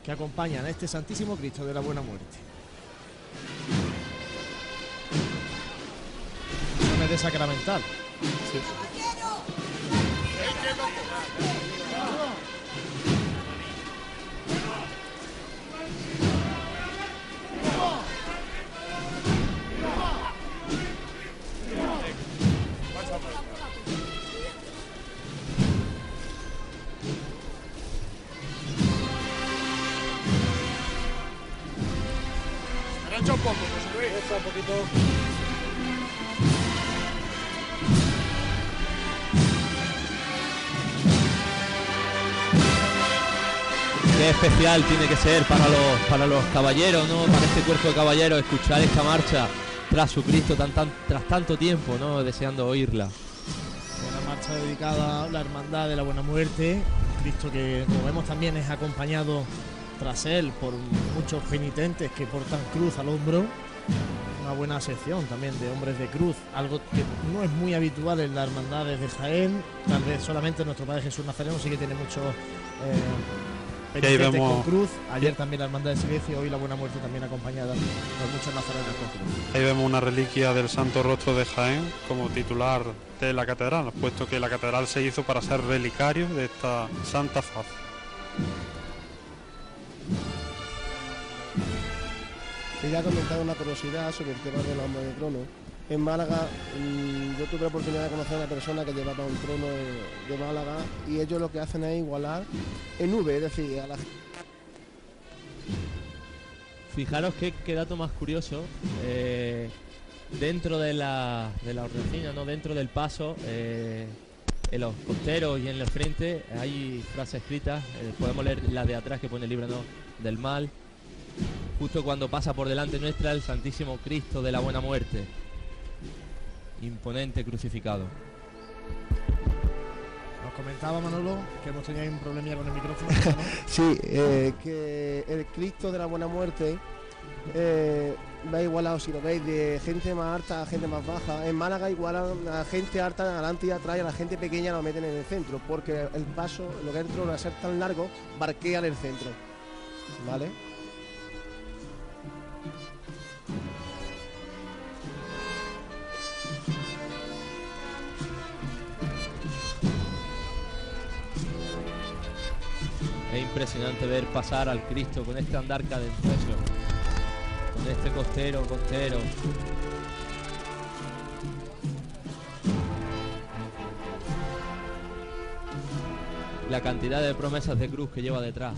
que acompañan a este Santísimo Cristo de la Buena Muerte. Sones de Sacramental. Un poquito. Qué especial tiene que ser para los, para los caballeros, ¿no? Para este cuerpo de caballeros escuchar esta marcha tras su Cristo tan, tan, tras tanto tiempo, ¿no? Deseando oírla. Una marcha dedicada a la hermandad de la Buena Muerte. Cristo que, como vemos, también es acompañado tras él por muchos penitentes que portan cruz al hombro. Una buena sección también de hombres de cruz, algo que no es muy habitual en las hermandades de Jaén. Tal vez solamente nuestro Padre Jesús Nazareno sí que tiene muchos eh, con cruz. Ayer también la hermandad de silencio, hoy la Buena Muerte también acompañada por muchos nazarenos con cruz. Ahí vemos una reliquia del Santo Rostro de Jaén como titular de la catedral, puesto que la catedral se hizo para ser relicario de esta Santa Faz. Quería comentar una curiosidad sobre el tema de los de trono. En Málaga mm, yo tuve la oportunidad de conocer a una persona que llevaba un trono de, Málaga y ellos lo que hacen es igualar en V, es decir, a la Fijaros qué, qué dato más curioso. eh, dentro de la, de la hornacina, ¿no? Dentro del paso, eh, en los costeros y en el frente hay frases escritas. eh, podemos leer la de atrás que pone líbranos del mal. Justo cuando pasa por delante nuestra el Santísimo Cristo de la Buena Muerte. Imponente crucificado. Nos comentaba Manolo que hemos tenido ahí un problemilla con el micrófono. ¿no? Sí, eh, que el Cristo de la Buena Muerte eh, va igualado, si lo veis, de gente más alta a gente más baja. En Málaga igualan a gente alta adelante y atrás y a la gente pequeña la meten en el centro, porque el paso, lo que el trono, al ser tan largo, barquea en el centro. ¿Vale? Es impresionante ver pasar al Cristo con este andar cadencioso. Con este costero, costero. La cantidad de promesas de cruz que lleva detrás.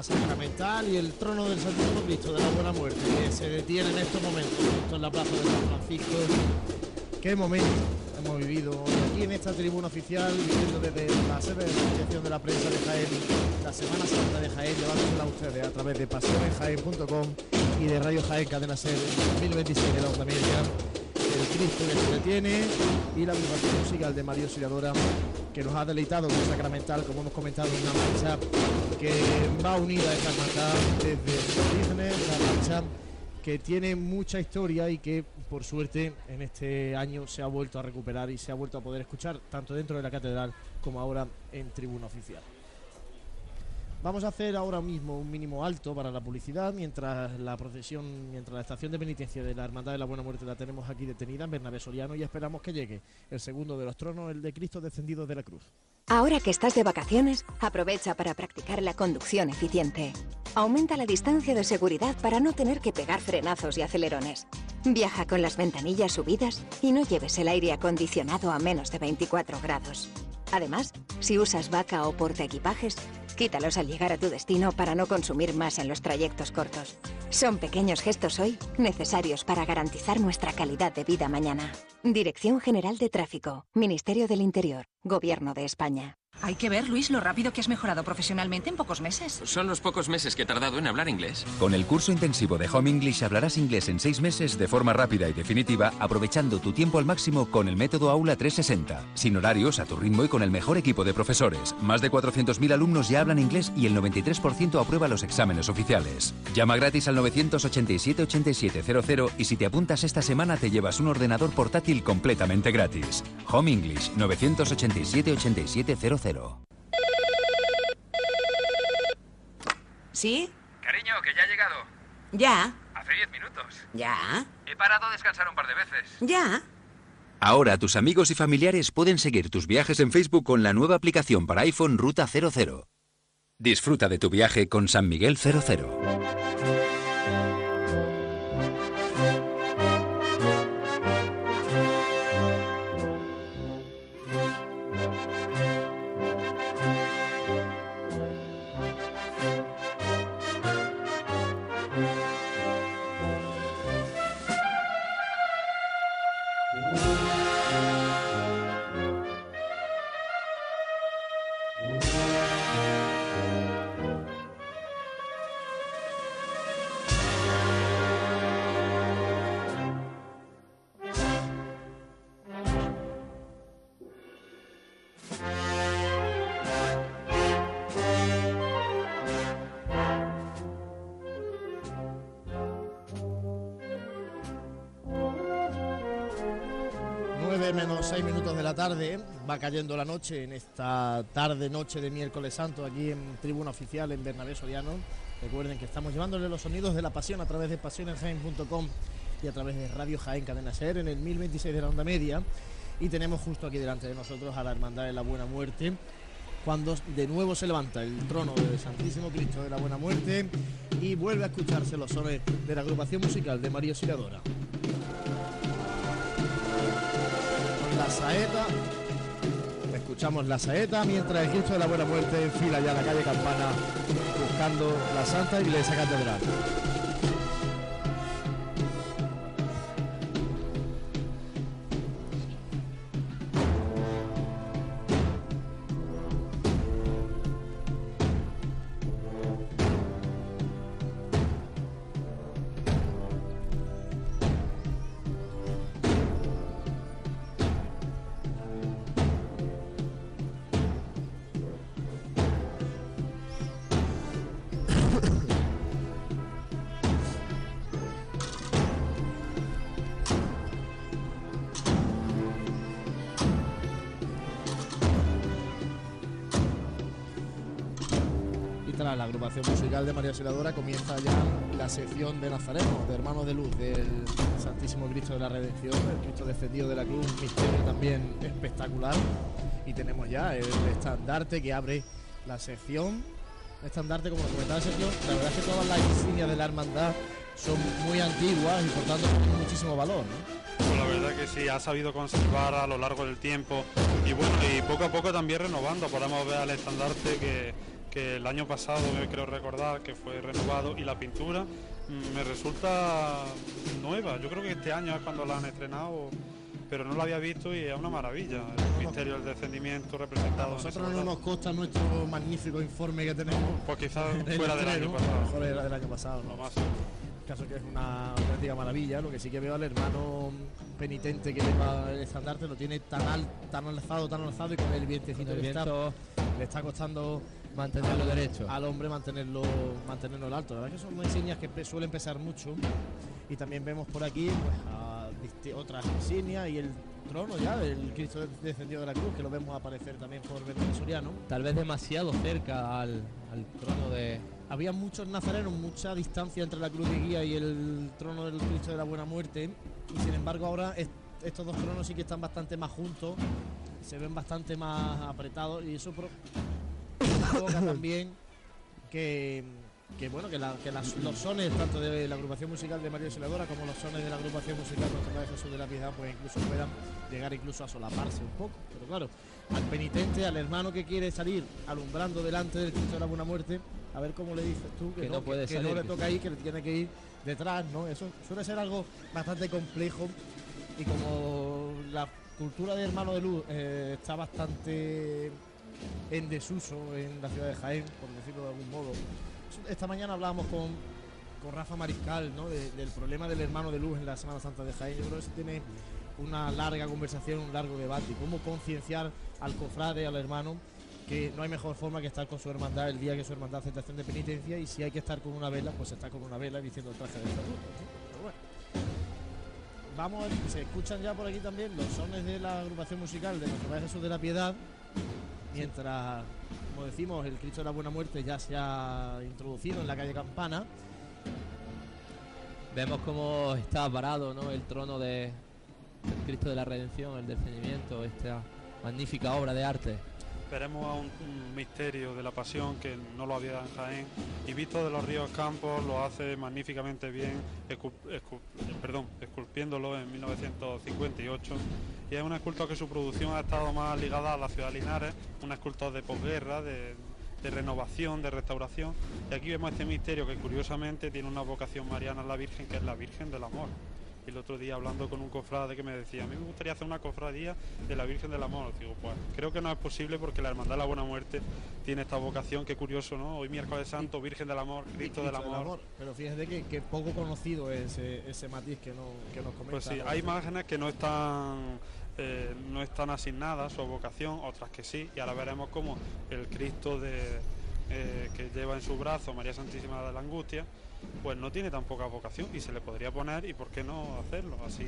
Sacramental y el trono del Santísimo Cristo de la Buena Muerte que se detiene en estos momentos, justo en la plaza de San Francisco. Qué momento hemos vivido aquí en esta tribuna oficial, viviendo desde la sede de la Asociación de la Prensa de Jaén, la Semana Santa de Jaén, llevándosela a ustedes a través de pasionenjaén.com y de Radio Jaén Cadena Ser 2026 de la Onda Cristo que se detiene y la agrupación musical de Mario Siriadora que nos ha deleitado con Sacramental, como hemos comentado, una marcha que va unida a esta hermandad desde sus orígenes, una marcha que tiene mucha historia y que por suerte en este año se ha vuelto a recuperar y se ha vuelto a poder escuchar tanto dentro de la catedral como ahora en tribuna oficial. Vamos a hacer ahora mismo un mínimo alto para la publicidad mientras la procesión, mientras la estación de penitencia de la Hermandad de la Buena Muerte la tenemos aquí detenida en Bernabé Soriano y esperamos que llegue el segundo de los tronos, el de Cristo descendido de la cruz. Ahora que estás de vacaciones, aprovecha para practicar la conducción eficiente. Aumenta la distancia de seguridad para no tener que pegar frenazos y acelerones. Viaja con las ventanillas subidas y no lleves el aire acondicionado a menos de 24 grados. Además, si usas vaca o portaequipajes, quítalos al llegar a tu destino para no consumir más en los trayectos cortos. Son pequeños gestos hoy necesarios para garantizar nuestra calidad de vida mañana. Dirección General de Tráfico, Ministerio del Interior, Gobierno de España. Hay que ver, Luis, lo rápido que has mejorado profesionalmente en pocos meses. Son los pocos meses que he tardado en hablar inglés. Con el curso intensivo de Home English hablarás inglés en seis meses de forma rápida y definitiva, aprovechando tu tiempo al máximo con el método Aula 360. Sin horarios, a tu ritmo y con el mejor equipo de profesores. Más de 400.000 alumnos ya hablan inglés y el 93% aprueba los exámenes oficiales. Llama gratis al 987-8700 y si te apuntas esta semana te llevas un ordenador portátil completamente gratis. Home English 987-8700. ¿Sí? Cariño, que ya he llegado. Ya. Hace 10 minutos. Ya. He parado a descansar un par de veces. Ya. Ahora tus amigos y familiares pueden seguir tus viajes en Facebook con la nueva aplicación para iPhone Ruta 00. Disfruta de tu viaje con San Miguel 00. Cayendo la noche en esta tarde noche de miércoles santo aquí en Tribuna Oficial en Bernabé Soriano. Recuerden que estamos llevándole los sonidos de la pasión a través de pasionenjaen.com y a través de Radio Jaén Cadena Ser en el 1026 de la onda media. Y tenemos justo aquí delante de nosotros a la Hermandad de la Buena Muerte, cuando de nuevo se levanta el trono del Santísimo Cristo de la Buena Muerte y vuelve a escucharse los sones de la agrupación musical de María Auxiliadora. Con la saeta, escuchamos la saeta mientras el Cristo de la Buena Muerte enfila ya la calle Campana buscando la Santa Iglesia Catedral. De María Auxiliadora comienza ya la sección de Nazareno, de Hermanos de Luz, del Santísimo Cristo de la Redención, el Cristo descendido de la cruz, un misterio también espectacular. Y tenemos ya el estandarte que abre la sección. Estandarte, como comentaba Sergio, la verdad es que todas las insignias de la hermandad son muy antiguas y por tanto tienen muchísimo valor. ¿no? Pues la verdad que sí, ha sabido conservar a lo largo del tiempo y bueno, y poco a poco también renovando. Podemos ver al estandarte que, que el año pasado me creo recordar que fue renovado y la pintura mm, me resulta nueva. Yo creo que este año es cuando la han estrenado, pero no la había visto y es una maravilla. El misterio del descendimiento representado. en ese nosotros no nos consta nuestro magnífico informe que tenemos. Pues quizás fuera del año pasado. a lo mejor era del año pasado. ¿no? Lo más. Caso que es una auténtica maravilla. Lo que sí que veo al hermano penitente que lleva el estandarte lo tiene tan, al, tan alzado, tan alzado y con el vientecito le, está, le está costando mantenerlo al- derecho. al hombre mantenerlo mantenerlo en alto. La verdad es que son insignias que suelen pesar mucho. Y también vemos por aquí pues, a otras insignias y el trono ya del Cristo descendido de la cruz que lo vemos aparecer también por Bernardo Soriano. Tal vez demasiado cerca al, al trono de. Había muchos nazarenos, mucha distancia entre la cruz de guía y el trono del Cristo de la Buena Muerte. Y sin embargo ahora est- estos dos tronos sí que están bastante más juntos, se ven bastante más apretados y eso pro- provoca también que, que, bueno que, la- que las- los sones tanto de la agrupación musical de María Auxiliadora como los sones de la agrupación musical Madre Jesús de la Piedad pues incluso puedan llegar incluso a solaparse un poco. Pero claro, al penitente, al hermano que quiere salir alumbrando delante del Cristo de la Buena Muerte, a ver cómo le dices tú que, Que no puede que salir, no le que toca ir, que le tiene que ir detrás, ¿no? Eso suele ser algo bastante complejo y como la cultura de hermano de luz eh, está bastante en desuso en la ciudad de Jaén, por decirlo de algún modo. Esta mañana hablábamos con, con Rafa Mariscal ¿no? de- del problema del hermano de luz en la Semana Santa de Jaén. Yo creo que se tiene una larga conversación, un largo debate. Cómo concienciar al cofrade, al hermano, que no hay mejor forma que estar con su hermandad el día que su hermandad hace estación de penitencia y si hay que estar con una vela, pues está con una vela diciendo el traje de estatuto. Pero bueno. Vamos, se escuchan ya por aquí también los sones de la agrupación musical de Nuestro Padre Jesús de la Piedad, mientras, como decimos, el Cristo de la Buena Muerte ya se ha introducido en la calle Campana. Vemos cómo está parado ¿no? el trono de, del Cristo de la Redención, el descendimiento, esta magnífica obra de arte. Veremos a un, misterio de la pasión que no lo había en Jaén. Y visto de los ríos Campos lo hace magníficamente bien, esculpiéndolo en 1958 y es un escultor que su producción ha estado más ligada a la ciudad de Linares, un escultor de posguerra, de, de renovación, de restauración. Y aquí vemos este misterio que curiosamente tiene una vocación mariana a la Virgen que es la Virgen del Amor. Y el otro día hablando con un cofrade que me decía, a mí me gustaría hacer una cofradía de la Virgen del Amor. Digo, pues creo que no es posible porque la Hermandad de la Buena Muerte tiene esta vocación, qué curioso, ¿no? Hoy miércoles santo, Virgen del Amor, Cristo del Amor. Pero fíjate que, que poco conocido es ese, ese matiz que, no, que nos comenta. Pues sí, hay imágenes que no están eh, no están asignadas su vocación, otras que sí, y ahora veremos cómo el Cristo de, eh, que lleva en su brazo María Santísima de la Angustia, pues no tiene tan poca vocación y se le podría poner y por qué no hacerlo, así,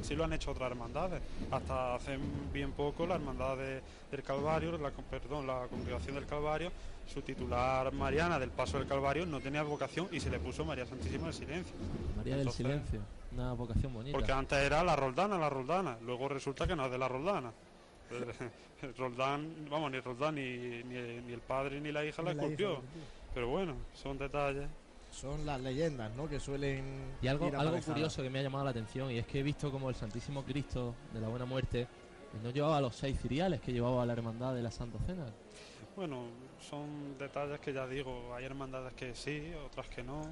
así lo han hecho otras hermandades, hasta hace bien poco la hermandad de- del Calvario, la, perdón, la congregación del Calvario, su titular Mariana del Paso del Calvario no tenía vocación y se le puso María Santísima del Silencio. María del Entonces, Silencio, una vocación bonita. porque antes era la Roldana, la Roldana. Luego resulta que no es de la Roldana. Roldán, vamos, ni Roldán, ni, ni, ni el padre ni la hija la Ni la esculpió. Pero bueno, son detalles. Son las leyendas, ¿no? Que suelen. Y algo, ir algo curioso que me ha llamado la atención y es que he visto como el Santísimo Cristo de la Buena Muerte eh, no llevaba los seis ciriales que llevaba la Hermandad de la Santa Cena. Bueno, son detalles que ya digo, hay hermandades que sí, otras que no,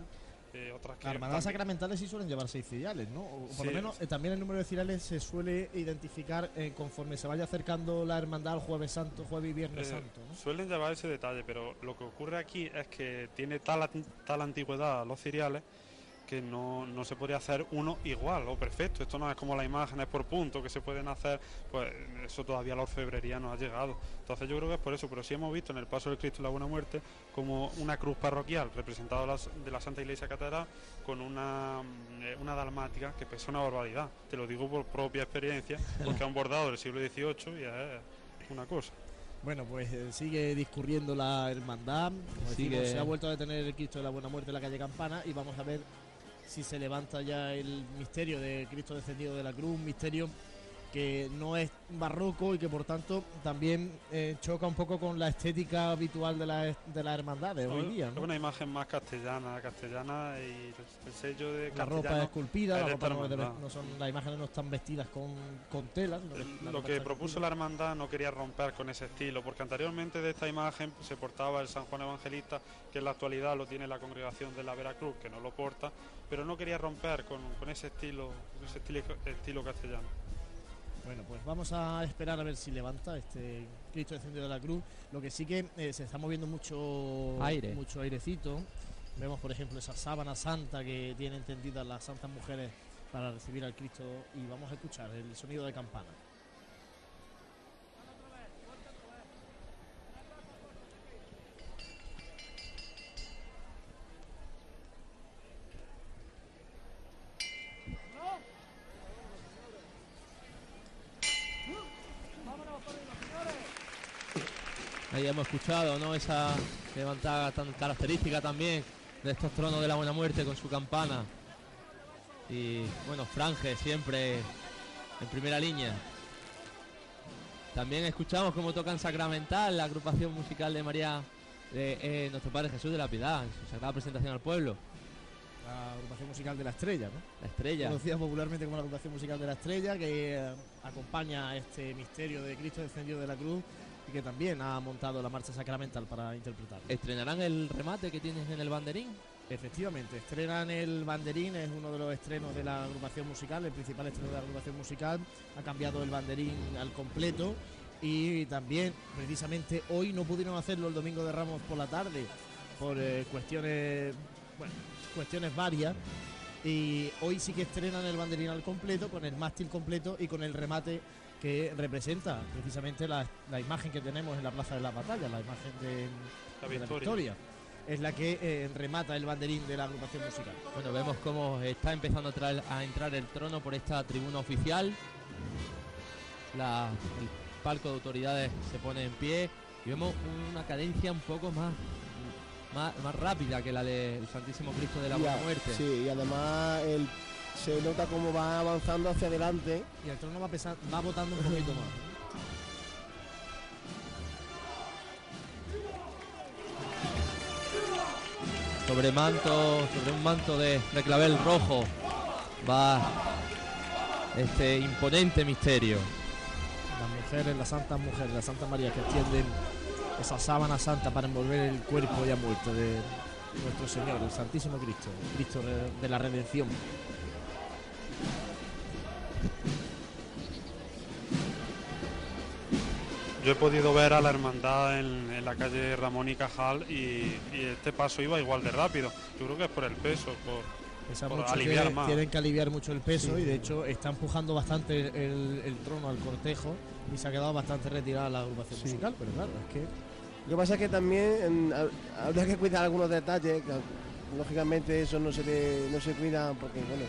eh, otras que... Sacramentales sí suelen llevar seis ciriales, ¿no? O por lo menos eh, también el número de ciriales se suele identificar eh, conforme se vaya acercando la hermandad al Jueves Santo, Jueves y Viernes Eh, Santo, ¿no? Suelen llevar ese detalle, pero lo que ocurre aquí es que tiene tal, tal antigüedad los ciriales que no, no se podría hacer uno igual o perfecto. Esto no es como las imágenes por punto que se pueden hacer, pues eso todavía la orfebrería no ha llegado. Entonces yo creo que es por eso, pero sí hemos visto en el Paso del Cristo y la Buena Muerte como una cruz parroquial representada de la, Santa Iglesia Catedral con una, eh, una dalmática que pesa una barbaridad. Te lo digo por propia experiencia, porque han bordado del siglo XVIII y es una cosa. Bueno, pues eh, sigue discurriendo la hermandad. Como Sigue. decimos, se ha vuelto a detener el Cristo de la Buena Muerte en la calle Campana y vamos a ver si se levanta ya el misterio de Cristo descendido de la cruz, un misterio que no es barroco y que por tanto también eh, choca un poco con la estética habitual de, la, de las hermandades hoy día. Es ¿no? una imagen más castellana, castellana y el sello de La ropa esculpida, es la ropa no no son, las imágenes no están vestidas con, con telas. no, la Lo que propuso la hermandad no quería romper con ese estilo, porque anteriormente de esta imagen se portaba el San Juan Evangelista, que en la actualidad lo tiene la congregación de la Veracruz, que no lo porta, pero no quería romper con, con ese estilo, con ese estilo, estilo castellano. Bueno, pues vamos a esperar a ver si levanta este Cristo descendido de la cruz. Lo que sí que eh, se está moviendo mucho Aire. mucho airecito. Vemos, por ejemplo, esa sábana santa que tienen tendidas las santas mujeres para recibir al Cristo y vamos a escuchar el sonido de campana. Ahí hemos escuchado, ¿no? Esa levantada tan característica también de estos tronos de la buena muerte con su campana. Y bueno, Franje siempre en primera línea. También escuchamos cómo tocan Sacramental, la agrupación musical de María de eh, Nuestro Padre Jesús de la Piedad, en su sagrada presentación al pueblo. La agrupación musical de la estrella, ¿no? La estrella. Conocida popularmente como la agrupación musical de la estrella, que eh, acompaña este misterio de Cristo descendido de la cruz y que también ha montado la marcha sacramental para interpretarlo. ¿Estrenarán el remate que tienes en el banderín? Efectivamente, estrenan el banderín, es uno de los estrenos de la agrupación musical, el principal estreno de la agrupación musical. Ha cambiado el banderín al completo y también, precisamente, hoy no pudieron hacerlo el domingo de Ramos por la tarde por eh, cuestiones, bueno, cuestiones varias. Y hoy sí que estrenan el banderín al completo, con el mástil completo y con el remate que representa precisamente la, la imagen que tenemos en la Plaza de la Batalla, la imagen de, La de la victoria. Es la que eh, remata el banderín de la agrupación musical. Bueno, vemos cómo está empezando a, traer- a entrar el trono por esta tribuna oficial. La- el palco de autoridades se pone en pie y vemos una cadencia un poco más, más, más rápida que la del Santísimo Cristo de la Buena Muerte. Sí, y además el- se nota cómo va avanzando hacia adelante. Y el trono va, pesa- va botando un poquito más. Sobre manto, sobre un manto de, de clavel rojo va este imponente misterio. Las mujeres, las santas mujeres, las santas Marías que extienden esa sábana santa para envolver el cuerpo ya muerto de nuestro Señor, el Santísimo Cristo, el Cristo de la redención. Yo he podido ver a la hermandad en, en la calle Ramón y Cajal y, y este paso iba igual de rápido. Yo creo que es por el peso, por, Pesa por mucho aliviar que más. Tienen que aliviar mucho el peso Sí. y de hecho está empujando bastante el, el trono al cortejo y se ha quedado bastante retirada la agrupación musical, pero claro, es que Lo que pasa es que también en- ha- habría que cuidar algunos detalles, que lógicamente eso no se no se cuida porque bueno,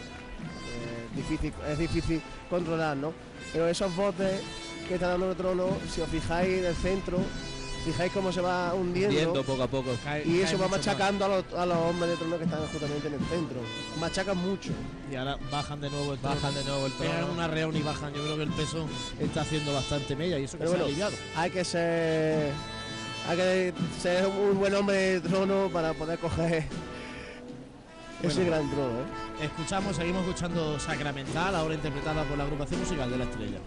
difícil, es difícil controlar, ¿no? Pero esos botes que está dando el trono, si os fijáis del centro, fijáis cómo se va hundiendo. Hundiendo poco a poco. y eso va machacando a los, a los hombres de trono que están justamente en el centro. Machacan mucho. y ahora bajan de nuevo el trono. Bajan de nuevo el Pegan trono. una reunión y bajan. Yo creo que el peso está haciendo bastante mella y eso que Pero se ha aliviado. hay que ser hay que ser un buen hombre de trono para poder coger ese Bueno. gran trono, ¿eh? Escuchamos, seguimos escuchando Sacramental, ahora interpretada por la agrupación musical de la estrella.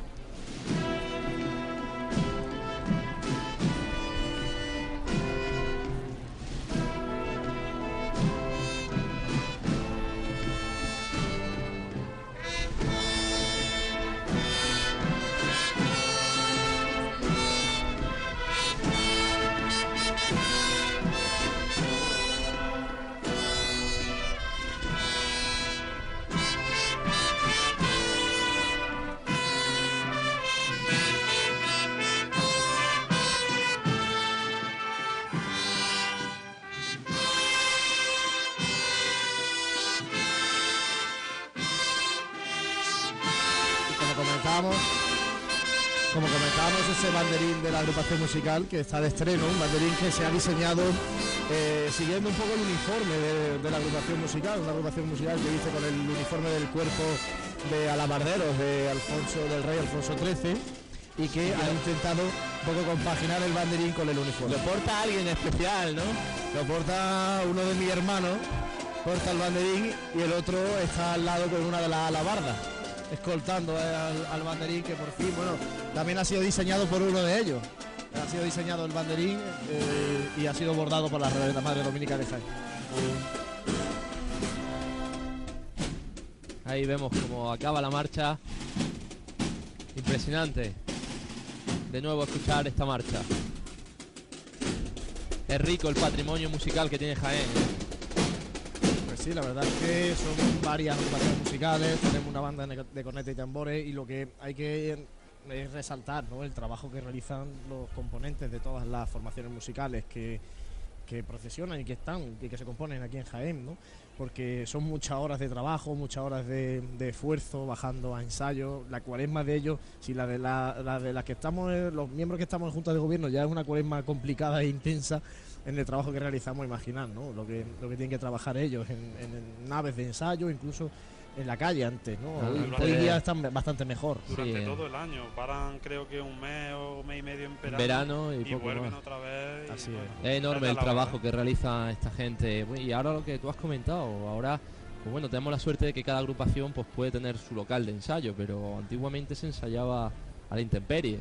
Banderín de la agrupación musical que está de estreno, un banderín que se ha diseñado eh, siguiendo un poco el uniforme de, de la agrupación musical, una agrupación musical que viste con el uniforme del cuerpo de alabarderos de Alfonso del Rey Alfonso XIII y que ha intentado un poco compaginar el banderín con el uniforme. Lo porta alguien especial, ¿no? Lo porta uno de mis hermanos, porta el banderín y el otro está al lado con una de las alabardas, escoltando al, al banderín que por fin, bueno, también ha sido diseñado por uno de ellos. Ha sido diseñado el banderín eh, y ha sido bordado por la Reverenda Madre Dominica de Jaén. Ahí vemos cómo acaba la marcha. Impresionante. De nuevo escuchar esta marcha. Es rico el patrimonio musical que tiene Jaén. Sí, la verdad es que son varias agrupaciones musicales, tenemos una banda de cornetas y tambores y lo que hay que es resaltar ¿no? el trabajo que realizan los componentes de todas las formaciones musicales que, que procesionan y que están y que se componen aquí en Jaén, ¿no? porque son muchas horas de trabajo, muchas horas de, esfuerzo, bajando a ensayos. La cuaresma de ellos, si la de la, de las que estamos, eh, los miembros que estamos en Junta de Gobierno ya es una cuaresma complicada e intensa en el trabajo que realizamos, imaginar, ¿no? Lo que, lo que tienen que trabajar ellos en, en- en naves de ensayo, incluso en la calle antes, ¿no? Ah, Hoy, día están bastante mejor. Durante todo el año. Paran creo que un mes o un mes y medio en verano. Verano y poco vuelven más. otra vez. y Así bueno, Es enorme el trabajo hora. que realiza esta gente. Y ahora lo que tú has comentado, ahora, pues bueno, tenemos la suerte de que cada agrupación pues puede tener su local de ensayo, pero antiguamente se ensayaba a la intemperie.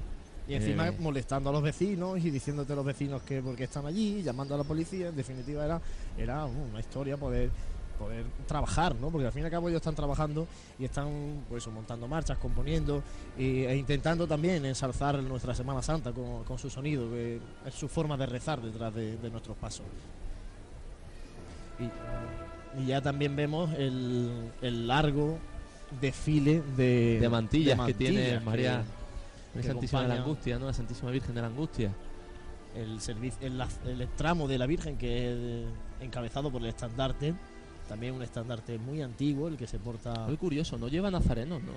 Y encima Eh, molestando a los vecinos y diciéndote a los vecinos que porque están allí, llamando a la policía, en definitiva era, era una historia poder poder trabajar, ¿no? Porque al fin y al cabo ellos están trabajando y están pues montando marchas, componiendo y- e intentando también ensalzar nuestra Semana Santa con, con su sonido, que es su forma de rezar detrás de, de nuestros pasos. Y, y ya también vemos el, el largo desfile de, de mantillas, de que tiene María que- Que Santísima de la Angustia, ¿no? La Santísima Virgen de la Angustia. el, servicio, el, la- el tramo de la Virgen que es encabezado por el estandarte, también un estandarte muy antiguo, el que se porta... Muy curioso, no lleva nazarenos, ¿no?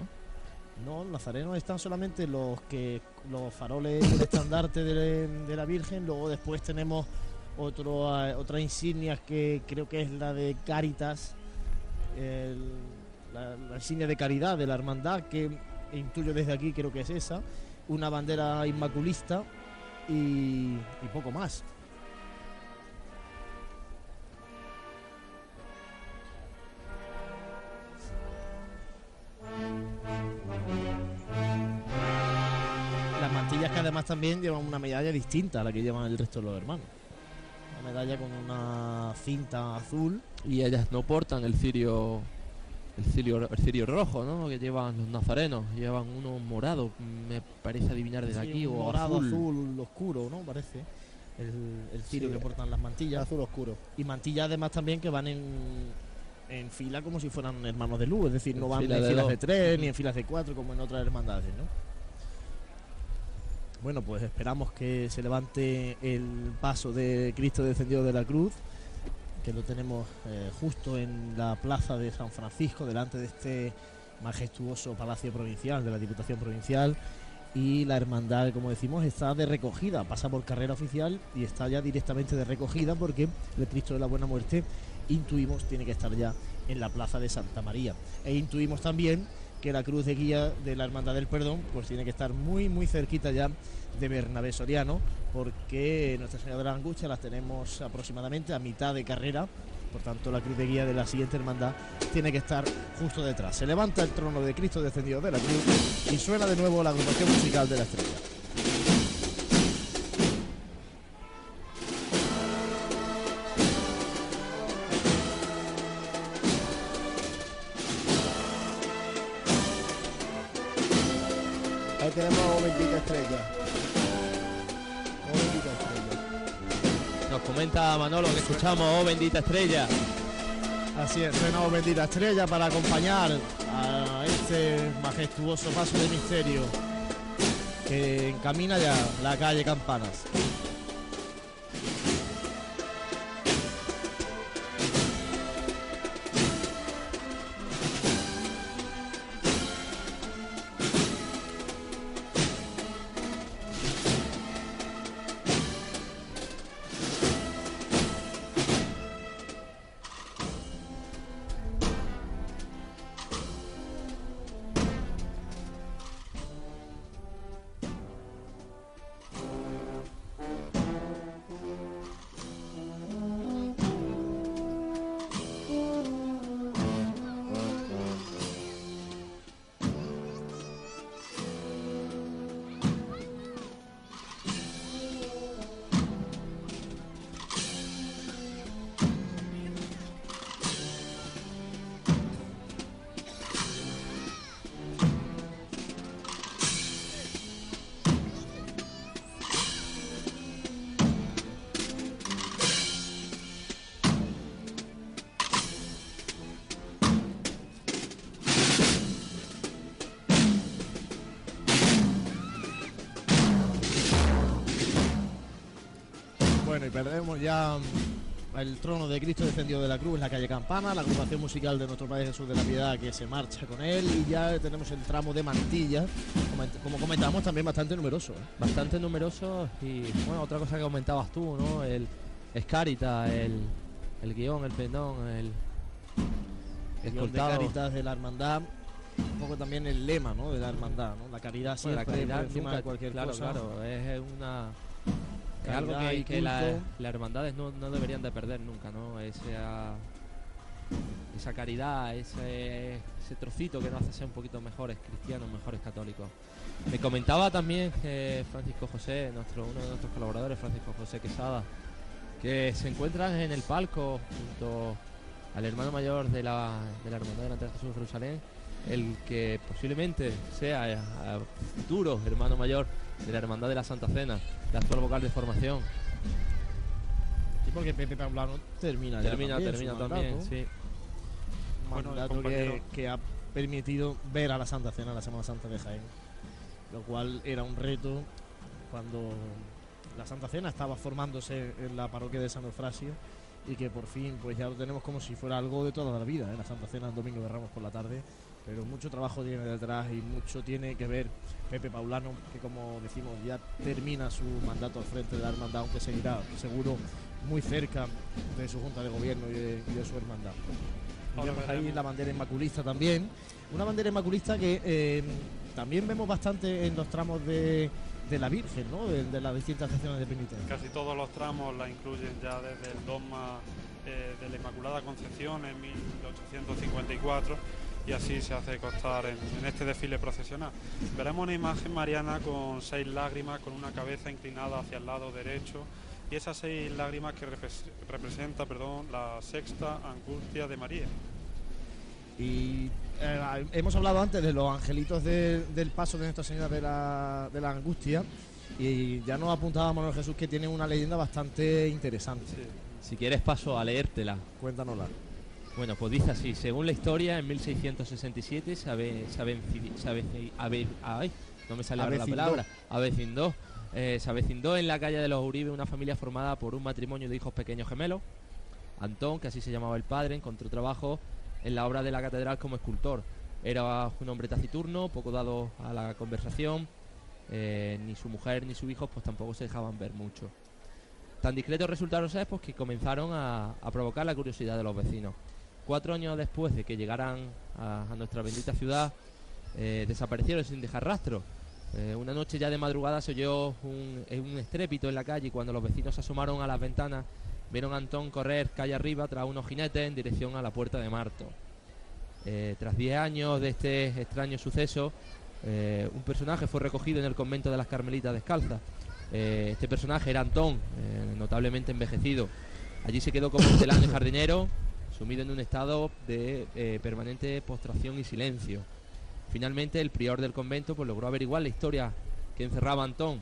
No, nazarenos están solamente los que los faroles del estandarte de, de la Virgen, luego después tenemos otro, eh, otras insignias que creo que es la de Cáritas, el- la, la insignia de caridad de la hermandad, que intuyo desde aquí, creo que es esa, una bandera inmaculista y, poco más. Las mantillas que además también llevan una medalla distinta a la que llevan el resto de los hermanos. Una medalla con una cinta azul. Y ellas no portan el cirio el cirio, el cirio rojo, ¿no? Que llevan los nazarenos, llevan uno morado, me parece adivinar desde Sí, aquí, un o morado azul. azul. oscuro, ¿no? Parece. El, el cirio Sí, que portan las mantillas. Azul oscuro. Y mantillas además también que van en, en fila como si fueran hermanos de luz, es decir, En no van fila en de filas dos. de tres ni en filas de cuatro como en otras hermandades, ¿no? Bueno, pues esperamos que se levante el paso de Cristo descendido de la cruz, que lo tenemos eh, justo en la plaza de San Francisco, delante de este majestuoso palacio provincial de la Diputación Provincial. Y la hermandad, como decimos, está de recogida, pasa por carrera oficial y está ya directamente de recogida porque el Cristo de la Buena Muerte, intuimos, tiene que estar ya en la plaza de Santa María. E intuimos también que la cruz de guía de la Hermandad del Perdón, pues tiene que estar muy, muy cerquita ya de Bernabé Soriano, porque Nuestra Señora de la Angustia las tenemos aproximadamente a mitad de carrera. Por tanto, la cruz de guía de la siguiente hermandad tiene que estar justo detrás. Se levanta el trono de Cristo descendido de la cruz y suena de nuevo la agrupación musical de la estrella. Tenemos a bendita estrella. Oh, bendita estrella. Nos comenta Manolo que escuchamos, oh bendita estrella. Así es, suena Oh Bendita Estrella para acompañar a este majestuoso paso de misterio que encamina ya la calle Campanas. El trono de Cristo descendió de la cruz en la calle Campana, la agrupación musical de nuestro Padre Jesús de la Piedad que se marcha con él y ya tenemos el tramo de mantilla, como, comentamos, también bastante numeroso. ¿eh? Bastante numeroso y bueno, otra cosa que comentabas tú, ¿no? El Escarita, el, el guion, el pendón, el, El guion de. Caritas de la Hermandad, un poco también el lema ¿no? de la Hermandad, ¿no? la caridad Bueno, siempre la caridad nunca- cualquier claro, cosa. Claro, es una es algo que, la- las hermandades no, no deberían de perder nunca, ¿no? Esa, esa caridad, ese, ese trocito que nos hace ser un poquito mejores cristianos, mejores católicos. Me comentaba también eh, Francisco José, nuestro, uno de nuestros colaboradores, Francisco José Quesada, que se encuentran en el palco junto al hermano mayor de la, de la Hermandad de Jesús de Jerusalén, el que posiblemente sea eh, a futuro hermano mayor de la Hermandad de la Santa Cena, la actual vocal de formación. Sí, porque Pepe Paulano termina ya Termina, también termina también, sí. Un Bueno, mandato que, compañero- que ha permitido ver a la Santa Cena la Semana Santa de Jaén, lo cual era un reto cuando la Santa Cena estaba formándose en la parroquia de San Eufrasio y que por fin pues ya lo tenemos como si fuera algo de toda la vida, ¿eh? la Santa Cena el domingo de Ramos por la tarde, pero mucho trabajo tiene detrás y mucho tiene que ver Pepe Paulano, que como decimos ya termina su mandato al frente de la hermandad, aunque seguirá seguro muy cerca de su junta de gobierno y de, y de su hermandad. Vemos ahí la bandera inmaculista también, una bandera inmaculista que eh, también vemos bastante en los tramos de, de la Virgen, ¿no? de, de las distintas secciones de penitencia. Casi todos los tramos la incluyen ya desde el dogma eh, de la Inmaculada Concepción en 1854 y así se hace constar en, en este desfile procesional. Veremos una imagen mariana con seis lágrimas, con una cabeza inclinada hacia el lado derecho y esas seis lágrimas que repres- representa perdón, la sexta angustia de María. Y eh, hemos hablado antes de los angelitos de- del paso de Nuestra Señora de la, de la Angustia y ya nos apuntaba Manuel Jesús que tiene una leyenda bastante interesante. Si quieres paso a leértela. Cuéntanosla. Bueno, pues dice así, según la historia, en 1667 se, ave- se, avenci- se aveci- ave- ay, no me sale ahora la Avecindó. palabra, avecindó, eh, se avecindó en la calle de los Uribe una familia formada por un matrimonio de hijos pequeños gemelos. Antón, que así se llamaba el padre, encontró trabajo en la obra de la catedral como escultor. Era un hombre taciturno, poco dado a la conversación, eh, ni su mujer ni su hijo pues tampoco se dejaban ver mucho. Tan discretos resultaron ser pues, que comenzaron a, a provocar la curiosidad de los vecinos. Cuatro años después de que llegaran a, a nuestra bendita ciudad, eh, desaparecieron sin dejar rastro. Eh, una noche ya de madrugada se oyó un, eh, un estrépito en la calle y cuando los vecinos se asomaron a las ventanas, vieron a Antón correr calle arriba tras unos jinetes en dirección a la puerta de Marto. Eh, tras 10 años de este extraño suceso, un personaje fue recogido en el convento de las Carmelitas Descalzas. Este personaje era Antón, notablemente envejecido. Allí se quedó como hortelano y jardinero, sumido en un estado de eh, permanente postración y silencio. Finalmente, el prior del convento pues, logró averiguar la historia que encerraba a Antón.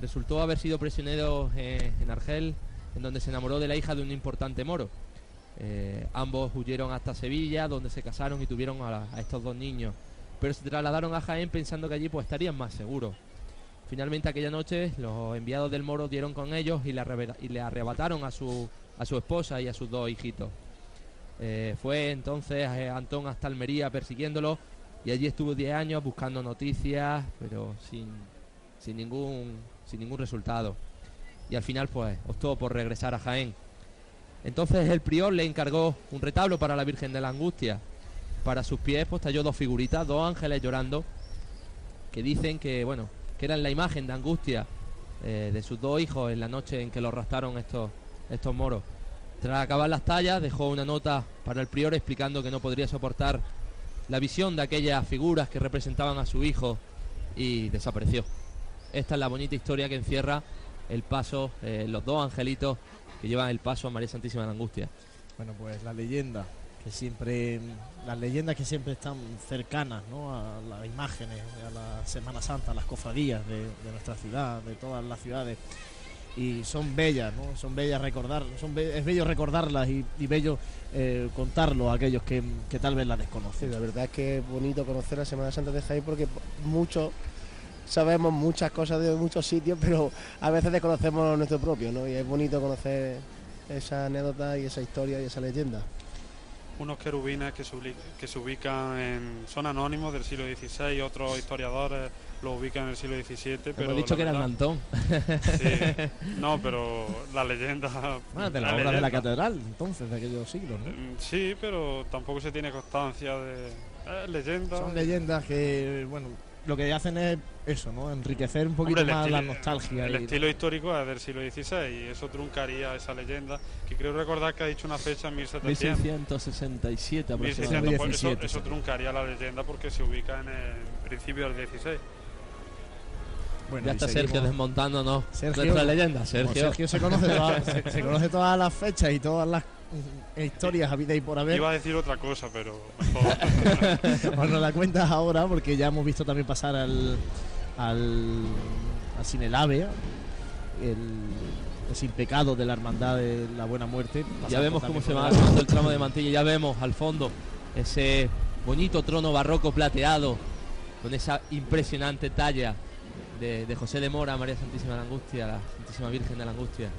Resultó haber sido prisionero eh, en Argel, en donde se enamoró de la hija de un importante moro. Eh, ambos huyeron hasta Sevilla, donde se casaron y tuvieron a, estos dos niños. Pero se trasladaron a Jaén pensando que allí pues, estarían más seguros. Finalmente aquella noche los enviados del moro dieron con ellos y le, arrebataron a su esposa y a sus dos hijitos. Eh, fue entonces eh, Antón hasta Almería persiguiéndolo y allí estuvo 10 años buscando noticias, pero sin, sin, ningún, sin ningún resultado. Y al final pues optó por regresar a Jaén. Entonces el prior le encargó un retablo para la Virgen de la Angustia. Para sus pies pues talló dos figuritas, dos ángeles llorando, que dicen que bueno, que eran la imagen de Angustia eh, de sus dos hijos en la noche en que los raptaron estos, estos moros. Tras acabar las tallas, dejó una nota para el prior explicando que no podría soportar la visión de aquellas figuras que representaban a su hijo y desapareció. Esta es la bonita historia que encierra el paso, eh, los dos angelitos que llevan el paso a María Santísima de la Angustia. Bueno, pues la leyenda, que siempre, las leyendas que siempre están cercanas ¿no? a las imágenes, a la Semana Santa, a las cofradías de, de nuestra ciudad, de todas las ciudades. Y son bellas, ¿no? Son bellas recordar, son be- es bello recordarlas y, y bello eh, contarlo a aquellos que, que tal vez las Sí, desconocen. la verdad es que es bonito conocer la Semana Santa de Jaén porque muchos sabemos muchas cosas de muchos sitios, pero a veces desconocemos nuestro propio, ¿no? Y es bonito conocer esa anécdota y esa historia y esa leyenda. Unos querubines que se, que se ubican en. son anónimos del siglo XVI, otros historiadores lo ubican en el siglo XVII. Pero Hemos dicho la que era verdad- Antón. Sí. No, pero la leyenda. Ah, de la, obra de leyenda. la catedral, entonces, de aquellos siglos, ¿no? Mm, Sí, pero tampoco se tiene constancia de. eh, leyenda. Son leyendas que, bueno, lo que hacen es eso, ¿no? Enriquecer un poquito Hombre, el más la estilo- nostalgia. El y- estilo histórico es del siglo XVI y eso truncaría esa leyenda, que creo recordar que ha dicho una fecha en 1700. 1667 1600, aproximadamente. pues eso, eso truncaría la leyenda porque se ubica en el principio del 16. Bueno, ya está. Sergio desmontándonos Sergio- nuestra leyenda. Sergio, Sergio se conoce, todas, se, se conoce todas las fechas y todas las mm, historias habidas y por haber. Iba a decir otra cosa, pero mejor. Nos la cuentas ahora porque ya hemos visto también pasar al al, al Cine Lave, el, el sin pecado de la hermandad de la buena muerte. ya vemos cómo se va armando el tramo de mantilla. Ya vemos al fondo ese bonito trono barroco plateado con esa impresionante talla de, José de Mora, María Santísima de la Angustia, la Santísima Virgen de la Angustia.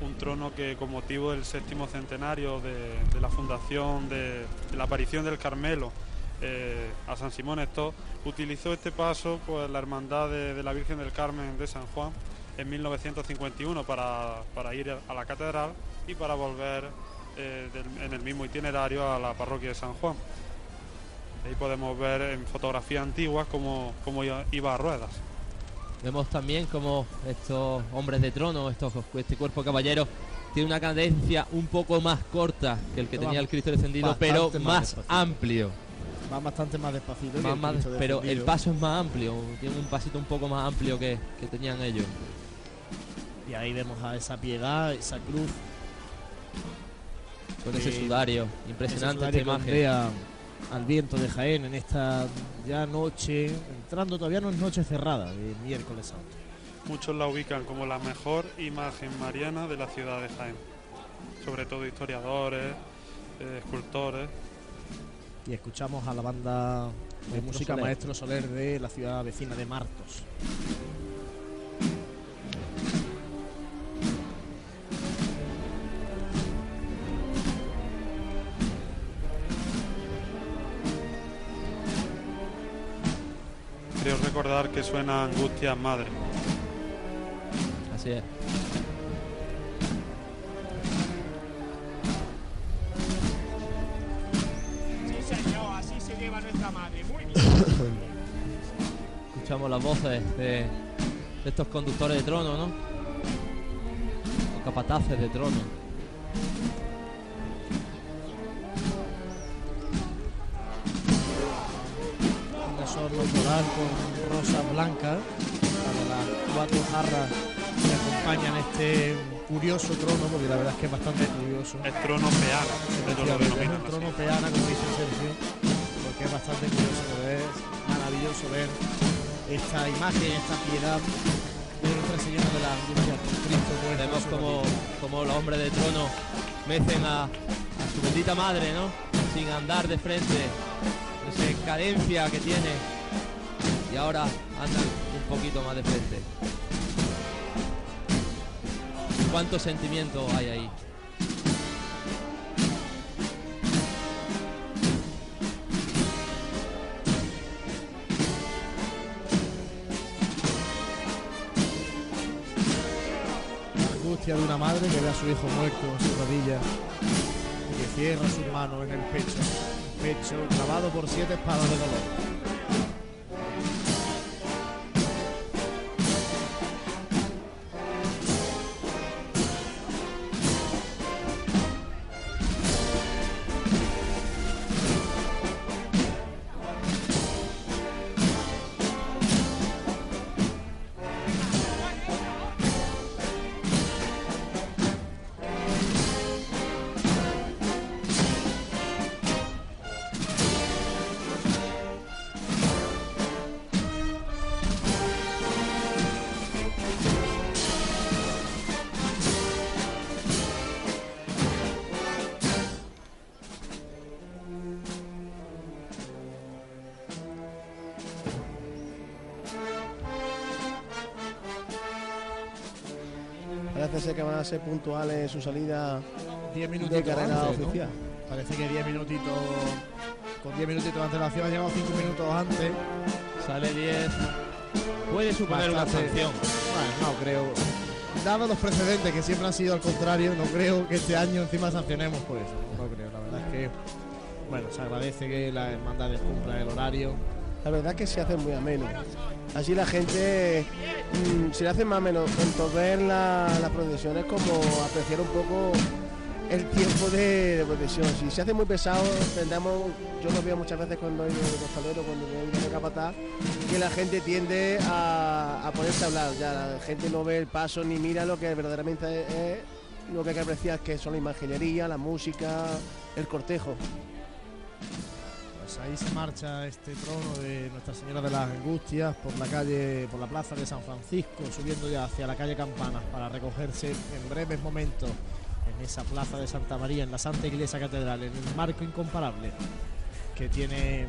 un trono que con motivo del séptimo centenario de, la fundación, de, la aparición del Carmelo eh, a San Simón esto utilizó este paso pues la hermandad de, la Virgen del Carmen de San Juan en 1951 para, para ir a la catedral y para volver eh, en el mismo itinerario a la parroquia de San Juan. Ahí podemos ver en fotografías antiguas cómo, cómo iba a ruedas. Vemos también como estos hombres de trono, estos, este cuerpo caballero, tiene una cadencia un poco más corta que el que tenía el Cristo descendido, pero más amplio. Va bastante más despacito. Más- el pero el paso es más amplio, tiene un pasito un poco más amplio que, que tenían ellos. Y ahí vemos a esa piedad, esa cruz. Con ese que- sudario, impresionante ese sudario esta imagen. al viento de Jaén en esta ya noche, entrando todavía no es noche cerrada de miércoles santo. Muchos la ubican como la mejor imagen mariana de la ciudad de Jaén. Sobre todo historiadores, eh, escultores. Y escuchamos a la banda de Maestro música Soler. Maestro Soler de la ciudad vecina de Martos. Recordar que suena Angustia Madre. Así es. Sí, señor, así se lleva nuestra madre. Muy bien. Escuchamos las voces de, de estos conductores de trono, ¿no? O capataces de trono. Un desorno floral con rosas blancas para las cuatro jarras que acompañan este curioso trono, porque la verdad es que es bastante curioso. Es trono peana, lo es denominan un así. trono peana, como dice Sergio, porque es bastante curioso, pero es maravilloso ver esta imagen, esta piedad de Nuestra Señora de la Angustia por Cristo. en Vemos como, como los hombres de trono mecen a, a su bendita madre, ¿no? Sin andar de frente, esa cadencia que tiene. Y ahora andan un poquito más de frente. ¿Cuánto sentimiento hay ahí? Angustia de una madre que ve a su hijo muerto en su rodilla y que cierra sus manos en el pecho. Pecho clavado por siete espadas de dolor. Ser puntuales en su salida 10 de minutitos carrera antes, ¿no? oficial. Parece que 10 minutitos. Con 10 minutitos de antelación ha llegado 5 minutos antes. Sale 10. Puede suponer una sanción. Bueno, no creo. Dado los precedentes que siempre han sido al contrario, no creo que este año encima sancionemos por eso. No creo, la verdad es que. Bueno, se agradece que las hermandades cumplan el horario. La verdad que se hace muy ameno. Así la gente mm, se le hace más ameno tanto ver la- las procesiones como apreciar un poco el tiempo de, de. Si se hace muy pesado, tendemos, yo lo veo muchas veces cuando hay de costalero, cuando hay capataz, que la gente tiende a, a ponerse a hablar. Ya la gente no ve el paso ni mira lo que verdaderamente es, lo que hay que apreciar, que son la imaginería, la música, el cortejo. Ahí se marcha este trono de Nuestra Señora de las Angustias por la calle, por la plaza de San Francisco, subiendo ya hacia la calle Campanas para recogerse en breves momentos en esa plaza de Santa María, en la Santa Iglesia Catedral, en el marco incomparable que tiene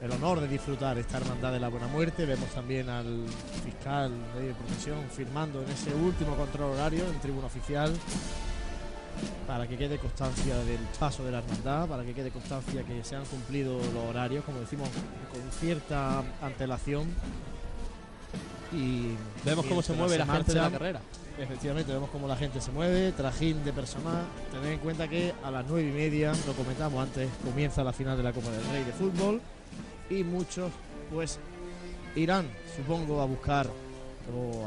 el honor de disfrutar esta hermandad de la Buena Muerte. Vemos también al fiscal de profesión firmando en ese último control horario en tribuna oficial para que quede constancia del paso de la hermandad, para que quede constancia que se han cumplido los horarios, como decimos, con cierta antelación. Y Vemos cómo se mueve la gente de la carrera. Efectivamente, vemos cómo la gente se mueve, trajín de personal. Tened en cuenta que a las nueve y media, lo comentamos antes, comienza la final de la Copa del Rey de fútbol y muchos, pues, irán, supongo, a buscar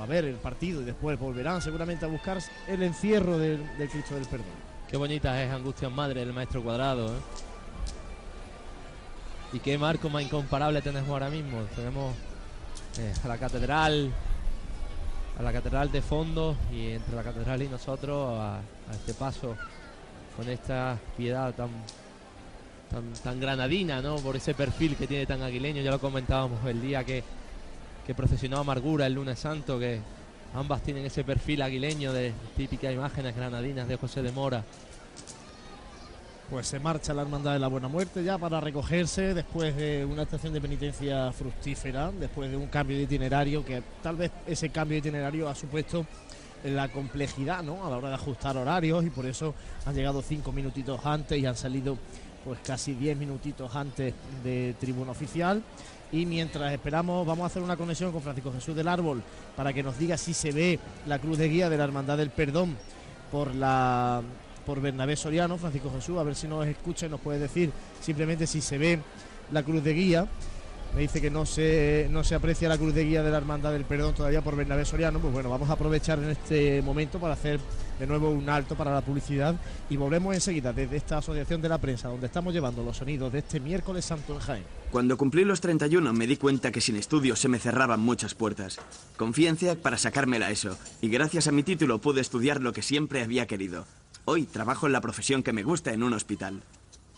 a ver el partido y después volverán seguramente a buscar el encierro del, del Cristo del Perdón. Qué bonita es Angustias Madre del maestro cuadrado. ¿eh? Y qué marco más incomparable tenemos ahora mismo. Tenemos eh, a la catedral, a la catedral de fondo y entre la catedral y nosotros a, a este paso con esta piedad tan, tan, tan granadina, ¿no? Por ese perfil que tiene tan aguileño. Ya lo comentábamos el día que, que procesionó Amargura el lunes santo, que ambas tienen ese perfil aguileño de típicas imágenes granadinas de José de Mora. Pues se marcha la Hermandad de la Buena Muerte ya para recogerse después de una estación de penitencia fructífera, después de un cambio de itinerario, que tal vez ese cambio de itinerario ha supuesto la complejidad ¿no? a la hora de ajustar horarios y por eso han llegado cinco minutitos antes y han salido pues casi diez minutitos antes de tribuna oficial. Y mientras esperamos, vamos a hacer una conexión con Francisco Jesús del Árbol para que nos diga si se ve la cruz de guía de la Hermandad del Perdón por la por Bernabé Soriano, Francisco Jesús, a ver si nos escucha y nos puede decir simplemente si se ve la cruz de guía. Me dice que no se, no se aprecia la cruz de guía de la Hermandad del Perdón todavía por Bernabé Soriano. Pues bueno, vamos a aprovechar en este momento para hacer de nuevo un alto para la publicidad y volvemos enseguida desde esta asociación de la prensa donde estamos llevando los sonidos de este miércoles santo en Jaén. Cuando cumplí los 31 me di cuenta que sin estudios se me cerraban muchas puertas. Confié en CEAC para sacármela eso, y gracias a mi título pude estudiar lo que siempre había querido. Hoy trabajo en la profesión que me gusta en un hospital.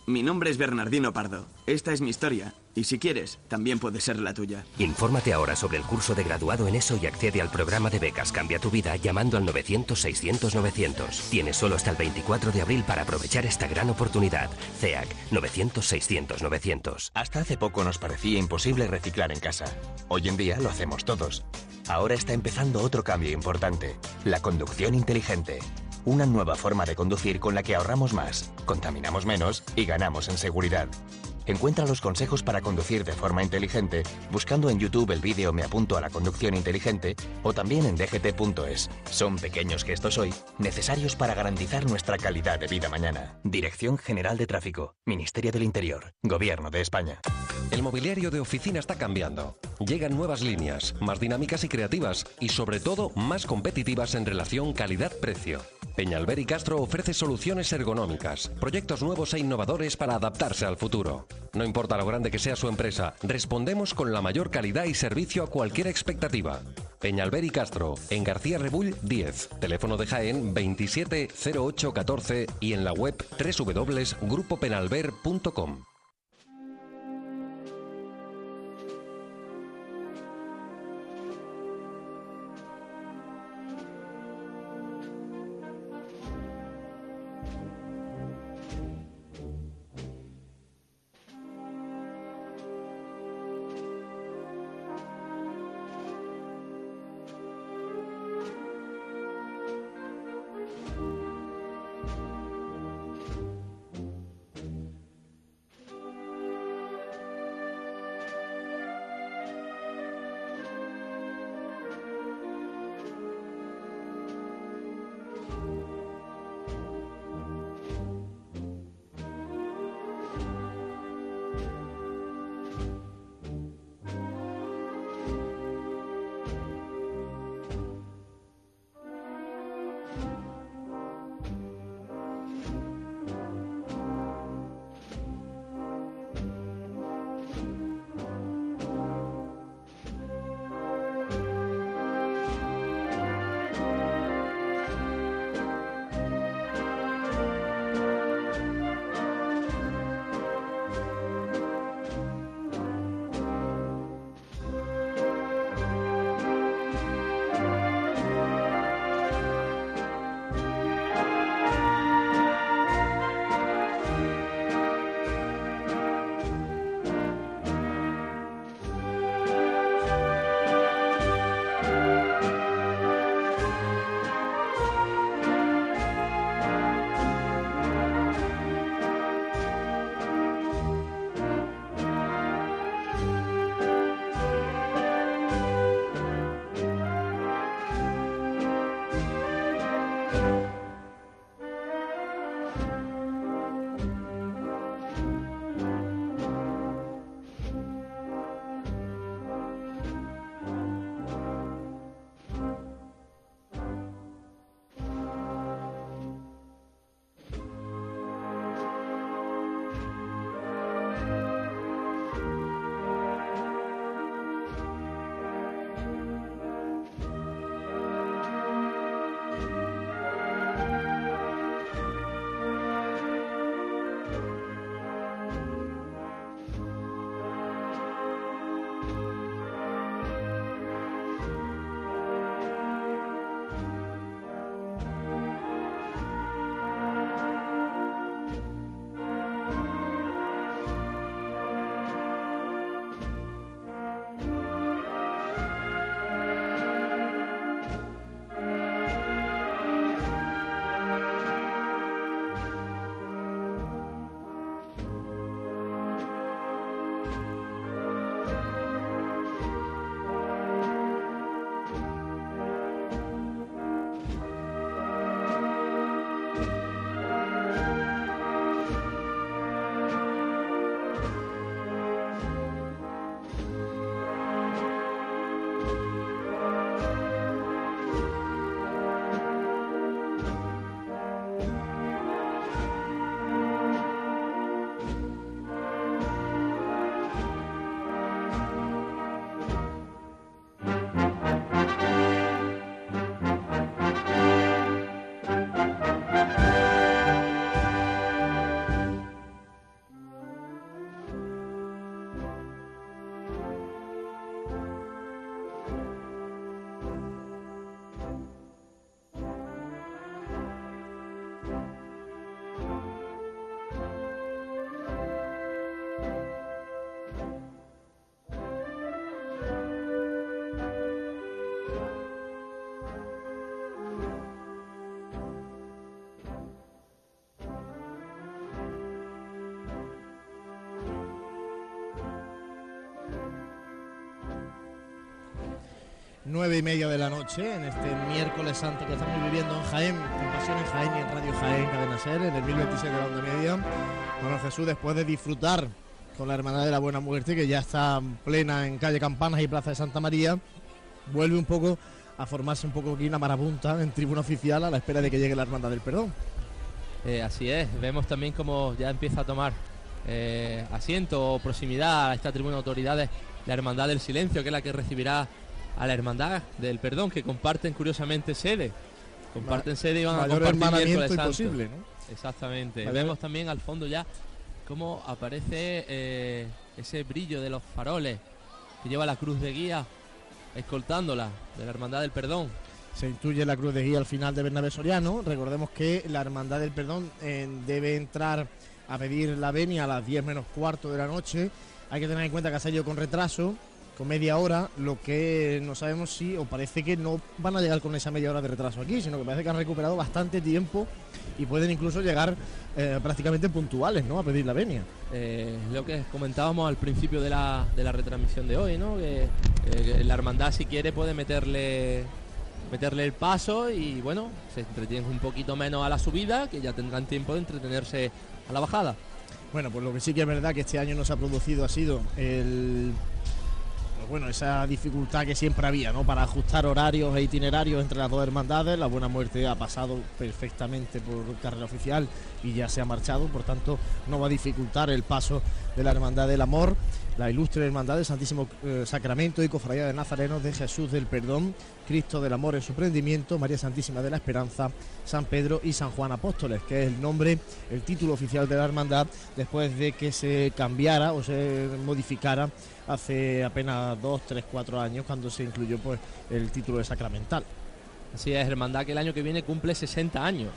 Mi nombre es Bernardino Pardo. Esta es mi historia, y si quieres, también puede ser la tuya. Infórmate ahora sobre el curso de graduado en ESO y accede al programa de becas Cambia tu vida llamando al 900-600-900. Tienes solo hasta el 24 de abril para aprovechar esta gran oportunidad. CEAC 900-600-900. Hasta hace poco nos parecía imposible reciclar en casa. Hoy en día lo hacemos todos. Ahora está empezando otro cambio importante, la conducción inteligente. Una nueva forma de conducir con la que ahorramos más, contaminamos menos y ganamos en seguridad. Encuentra los consejos para conducir de forma inteligente buscando en YouTube el vídeo Me apunto a la conducción inteligente o también en dgt.es. Son pequeños gestos hoy necesarios para garantizar nuestra calidad de vida mañana. Dirección General de Tráfico, Ministerio del Interior, Gobierno de España. El mobiliario de oficina está cambiando. Llegan nuevas líneas, más dinámicas y creativas, y sobre todo más competitivas en relación calidad-precio. Peñalver y Castro ofrece soluciones ergonómicas, proyectos nuevos e innovadores para adaptarse al futuro. No importa lo grande que sea su empresa, respondemos con la mayor calidad y servicio a cualquier expectativa. Peñalver y Castro, en García Rebull 10, teléfono de Jaén 270814 y en la web www.grupopenalver.com. nueve y media de la noche, en este miércoles santo que estamos viviendo en Jaén, en Pasión en Jaén y en Radio Jaén, Cadena Ser, en el 1026 de la onda media. Bueno, Jesús, después de disfrutar con la Hermandad de la Buena Muerte, que ya está plena en calle Campanas y Plaza de Santa María, vuelve un poco a formarse un poco aquí una marabunta en tribuna oficial a la espera de que llegue la Hermandad del Perdón. Eh, así es, vemos también como ya empieza a tomar eh, asiento o proximidad a esta tribuna de autoridades la Hermandad del Silencio, que es la que recibirá a la Hermandad del Perdón, que comparten curiosamente sede. Comparten sede y van a compartir miércoles imposible, ¿no? Exactamente. Mayor- Vemos también al fondo ya cómo aparece eh, ese brillo de los faroles que lleva la cruz de guía escoltándola de la Hermandad del Perdón. Se intuye la cruz de guía al final de Bernabé Soriano. Recordemos que la Hermandad del Perdón eh, debe entrar a pedir la venia a las 10 menos cuarto de la noche. Hay que tener en cuenta que ha salido con retraso, con media hora, lo que no sabemos si, o parece que no van a llegar con esa media hora de retraso aquí, sino que parece que han recuperado bastante tiempo y pueden incluso llegar eh, prácticamente puntuales, ¿no? A pedir la venia. Eh, lo que comentábamos al principio de la, de la retransmisión de hoy, ¿no? Que, eh, que la hermandad si quiere puede meterle meterle el paso y bueno, se entretienen un poquito menos a la subida, que ya tendrán tiempo de entretenerse a la bajada. Bueno, pues lo que sí que es verdad que este año no se ha producido ha sido el bueno, esa dificultad que siempre había, ¿no? Para ajustar horarios e itinerarios entre las dos hermandades. La Buena Muerte ha pasado perfectamente por carrera oficial y ya se ha marchado, por tanto no va a dificultar el paso de la Hermandad del Amor, la ilustre Hermandad del Santísimo eh, Sacramento y Cofradía de Nazarenos de Jesús del Perdón, Cristo del Amor en su prendimiento, María Santísima de la Esperanza, San Pedro y San Juan Apóstoles, que es el nombre, el título oficial de la hermandad después de que se cambiara o se modificara hace apenas dos, tres, cuatro años cuando se incluyó pues el título de sacramental. Así es, hermandad que el año que viene cumple 60 años.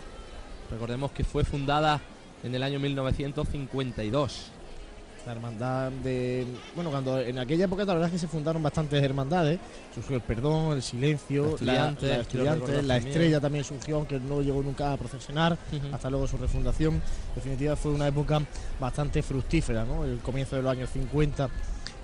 Recordemos que fue fundada en el año 1952. La hermandad de. Bueno, cuando en aquella época la verdad es que se fundaron bastantes hermandades. Surgió el perdón, el silencio, la, la estrella también surgió, aunque no llegó nunca a procesionar, hasta luego su refundación. En definitiva, fue una época bastante fructífera, ¿no? El comienzo de los años 50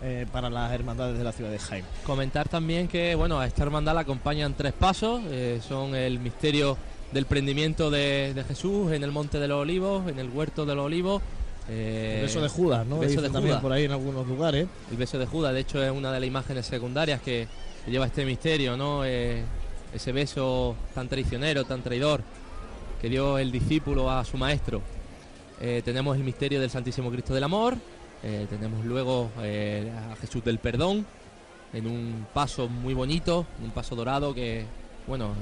eh, para las hermandades de la ciudad de Jaén. Comentar también que bueno, a esta hermandad la acompañan tres pasos, eh, son el misterio del prendimiento de, de Jesús en el Monte de los Olivos, en el Huerto de los Olivos. Eh, El beso de Judas, ¿no? El beso de también Judas. por ahí en algunos lugares. El beso de Judas, de hecho, es una de las imágenes secundarias que, lleva este misterio, ¿no? Eh, ese beso tan traicionero, tan traidor, que dio el discípulo a su maestro. Eh, tenemos el misterio del Santísimo Cristo del Amor, tenemos luego a Jesús del Perdón, en un paso muy bonito, un paso dorado que, bueno,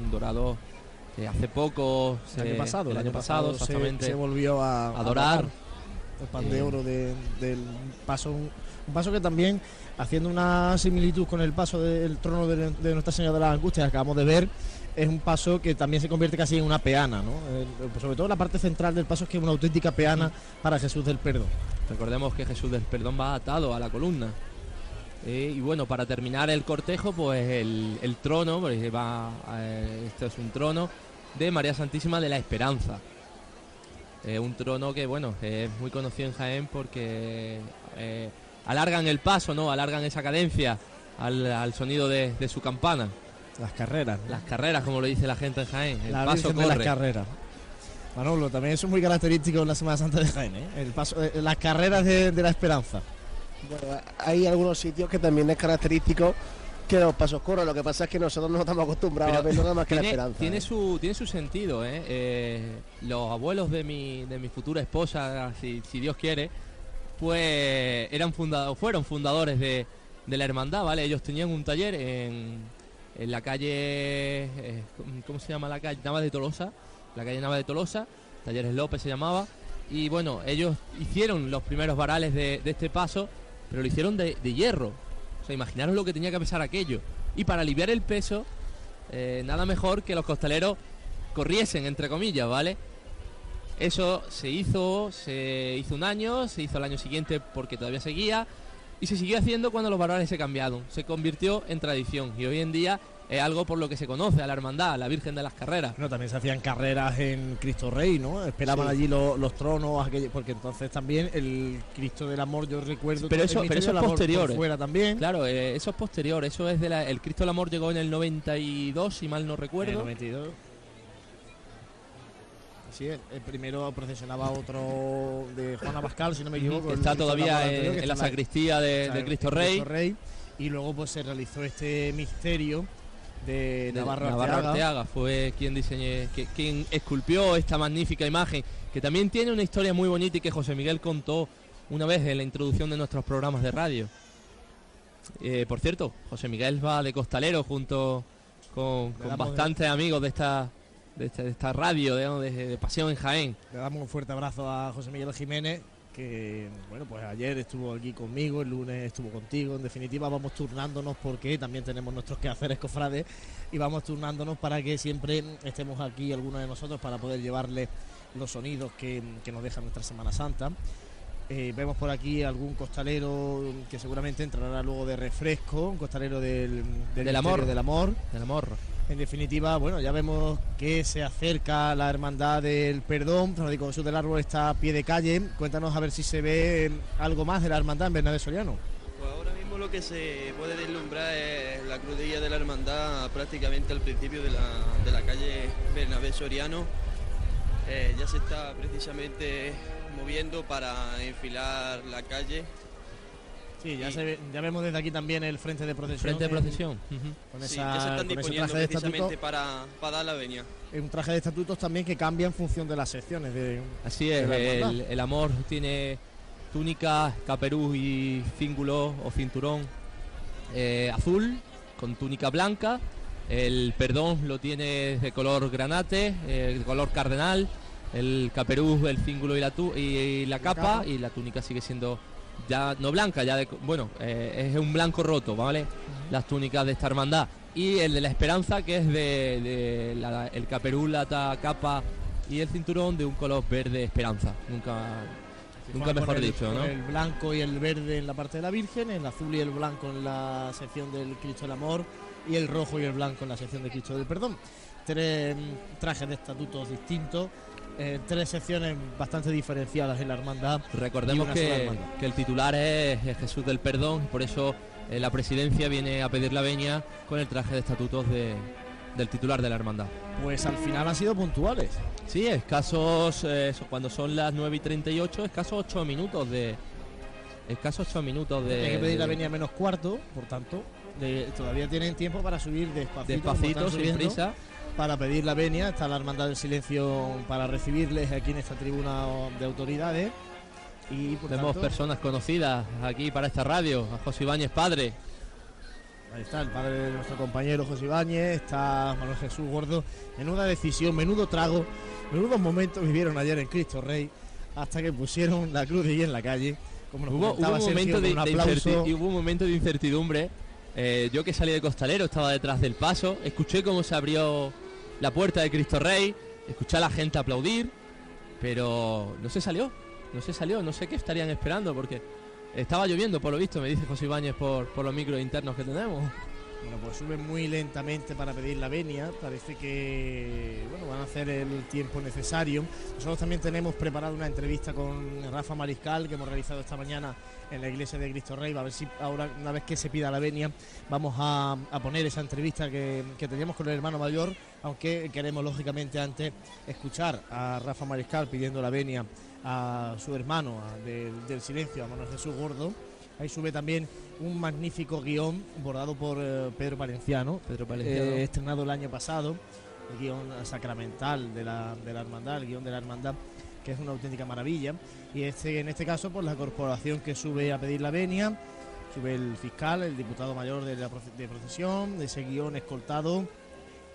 un dorado que hace poco, El año pasado, el año pasado, exactamente, se, volvió a a dorar. el pan de Eh, oro de- del paso, un, un paso que también, haciendo una similitud con el paso del trono de, de Nuestra Señora de las Angustias que acabamos de ver, es un paso que también se convierte casi en una peana, ¿no? Eh, sobre todo la parte central del paso es que es una auténtica peana para Jesús del Perdón. Recordemos que Jesús del Perdón va atado a la columna. Eh, y bueno, para terminar el cortejo, pues el, el trono, porque va, eh, esto es un trono de María Santísima de la Esperanza. Eh, un trono que, bueno, es muy conocido en Jaén porque eh, alargan el paso, ¿no? Alargan esa cadencia al, al sonido de, de su campana. Las carreras. ¿no? Las carreras, como lo dice la gente en Jaén. El la paso Virgen de las corre. carreras. Manolo, también eso es muy característico en la Semana Santa de Jaén, ¿eh? El paso, eh, las carreras de, de la esperanza. Bueno, hay algunos sitios que también es característico que los pasos corran. Lo que pasa es que nosotros no estamos acostumbrados Pero a verlo nada más que la tiene, esperanza. tiene ¿eh? su tiene su sentido ¿eh? Eh, los abuelos de mi de mi futura esposa si, si Dios quiere pues eran fundados fueron fundadores de, de la hermandad vale ellos tenían un taller en, en la calle eh, cómo se llama la calle Nava de Tolosa la calle Nava de Tolosa talleres López se llamaba y bueno ellos hicieron los primeros varales de, de este paso pero lo hicieron de, de hierro sea imaginaros lo que tenía que pesar aquello y para aliviar el peso eh, nada mejor que los costaleros corriesen, entre comillas, ¿vale? Eso se hizo, se hizo un año, se hizo el año siguiente porque todavía seguía, y se siguió haciendo cuando los varones se cambiaron. Se convirtió en tradición y hoy en día es algo por lo que se conoce a la hermandad, a la Virgen de las Carreras. No, también se hacían carreras en Cristo Rey, ¿no? Esperaban Sí. allí lo- los tronos, aquello- porque entonces también el Cristo del Amor, yo recuerdo. Pero eso, pero eso es posterior. fuera también. Claro, eh, eso es posterior. Eso es de la, el Cristo del Amor llegó en el 92, si mal no En el recuerdo. 92. Sí, el, el primero procesionaba otro de Juana Pascal, si no me equivoco. Está Cristo todavía en- anterior, que en la sacristía de- de Cristo en Rey. Y luego pues se realizó este misterio de, de Navarro, Navarro Arteaga. Arteaga fue quien diseñó, que- quien esculpió esta magnífica imagen, que también tiene una historia muy bonita y que José Miguel contó una vez en la introducción de nuestros programas de radio. Eh, por cierto, José Miguel va de costalero junto con, bastantes amigos de esta, de esta, de esta radio, digamos, de, de Pasión en Jaén. Le damos un fuerte abrazo a José Miguel Jiménez, que bueno, pues ayer estuvo aquí conmigo, el lunes estuvo contigo. En definitiva, vamos turnándonos porque también tenemos nuestros quehaceres cofrades y vamos turnándonos para que siempre estemos aquí algunos de nosotros para poder llevarle los sonidos que, que nos deja nuestra Semana Santa. Eh, vemos por aquí algún costalero que seguramente entrará luego de refresco, un costalero del, Del amor. Del amor. Del amor. En definitiva, bueno, ya vemos que se acerca la hermandad del perdón. Francisco Jesús del Árbol está a pie de calle. Cuéntanos a ver si se ve eh, algo más de la hermandad en Bernabé Soriano. Pues ahora mismo lo que se puede deslumbrar es la crudilla de la hermandad prácticamente al principio de la, calle Bernabé Soriano. Eh, ya se está precisamente moviendo para enfilar la calle. Sí, ya, se ve- ya vemos desde aquí también el frente de procesión. Frente de en- procesión. Con, Sí, esa, ya se están disponiendo traje de precisamente estatuto. para, para dar la venia. Es un traje de estatutos también que cambia en función de las secciones. De, Así es, el, amor tiene túnica, caperuz y cíngulo o cinturón eh, azul con túnica blanca. El perdón lo tiene de color granate, eh, de color cardenal. El caperuz, el cíngulo y la, tu- y la capa, capa. y la túnica sigue siendo ya no blanca, ya de, bueno, eh, es un blanco roto, ¿vale? Las túnicas de esta hermandad. Y el de la esperanza, que es de, de la- el caperuz, la capa y el cinturón de un color verde esperanza. Nunca, nunca mejor el- dicho, ¿no? El blanco y el verde en la parte de la Virgen, el azul y el blanco en la sección del Cristo del Amor y el rojo y el blanco en la sección del Cristo del Perdón. Tres mm, trajes de estatutos distintos, eh, tres secciones bastante diferenciadas en la hermandad. Recordemos que, hermandad. que el titular es, es Jesús del Perdón, por eso eh, la presidencia viene a pedir la veña con el traje de estatutos de- del titular de la hermandad. Pues al final han sido puntuales. Sí, escasos, eh, cuando son las 9 y 38, escasos 8 minutos de... Escasos 8 minutos de... Hay que pedir la venia menos cuarto, por tanto, de- todavía tienen tiempo para subir despacito, Despacito, sin prisa. Para pedir la venia, está la Hermandad del Silencio para recibirles aquí en esta tribuna de autoridades. Y por Vemos tanto, personas conocidas aquí para esta radio, a José Ibáñez Padre. Ahí está el padre de nuestro compañero José Ibáñez, está Manuel Jesús Gordo. Menuda decisión, menudo trago, menudos momentos vivieron ayer en Cristo Rey hasta que pusieron la cruz y en la calle. Como nos Hubo, hubo comentaba un Sergio, momento de, con un de aplauso. incerti- y hubo un momento de incertidumbre. Eh, yo que salí de costalero, estaba detrás del paso, escuché cómo se abrió la puerta de Cristo Rey, escuché a la gente aplaudir, pero no se salió, no se salió, no sé qué estarían esperando porque estaba lloviendo por lo visto, me dice José Ibáñez por, por los micros internos que tenemos. Bueno, pues suben muy lentamente para pedir la venia. Parece que bueno, van a hacer el tiempo necesario. Nosotros también tenemos preparada una entrevista con Rafa Mariscal que hemos realizado esta mañana en la iglesia de Cristo Rey. A ver si ahora, una vez que se pida la venia, vamos a, poner esa entrevista que, que teníamos con el hermano mayor, aunque queremos lógicamente antes escuchar a Rafa Mariscal pidiendo la venia a su hermano del silencio, a Manuel Jesús Gordo. Ahí sube también un magnífico guion bordado por eh, Pedro Valenciano, Pedro Valenciano. eh, estrenado el año pasado, el guion sacramental de la, de la hermandad, el guion de la hermandad, que es una auténtica maravilla. Y este, en este caso, pues la corporación que sube a pedir la venia, sube el fiscal, el diputado mayor de la de procesión, de ese guion escoltado.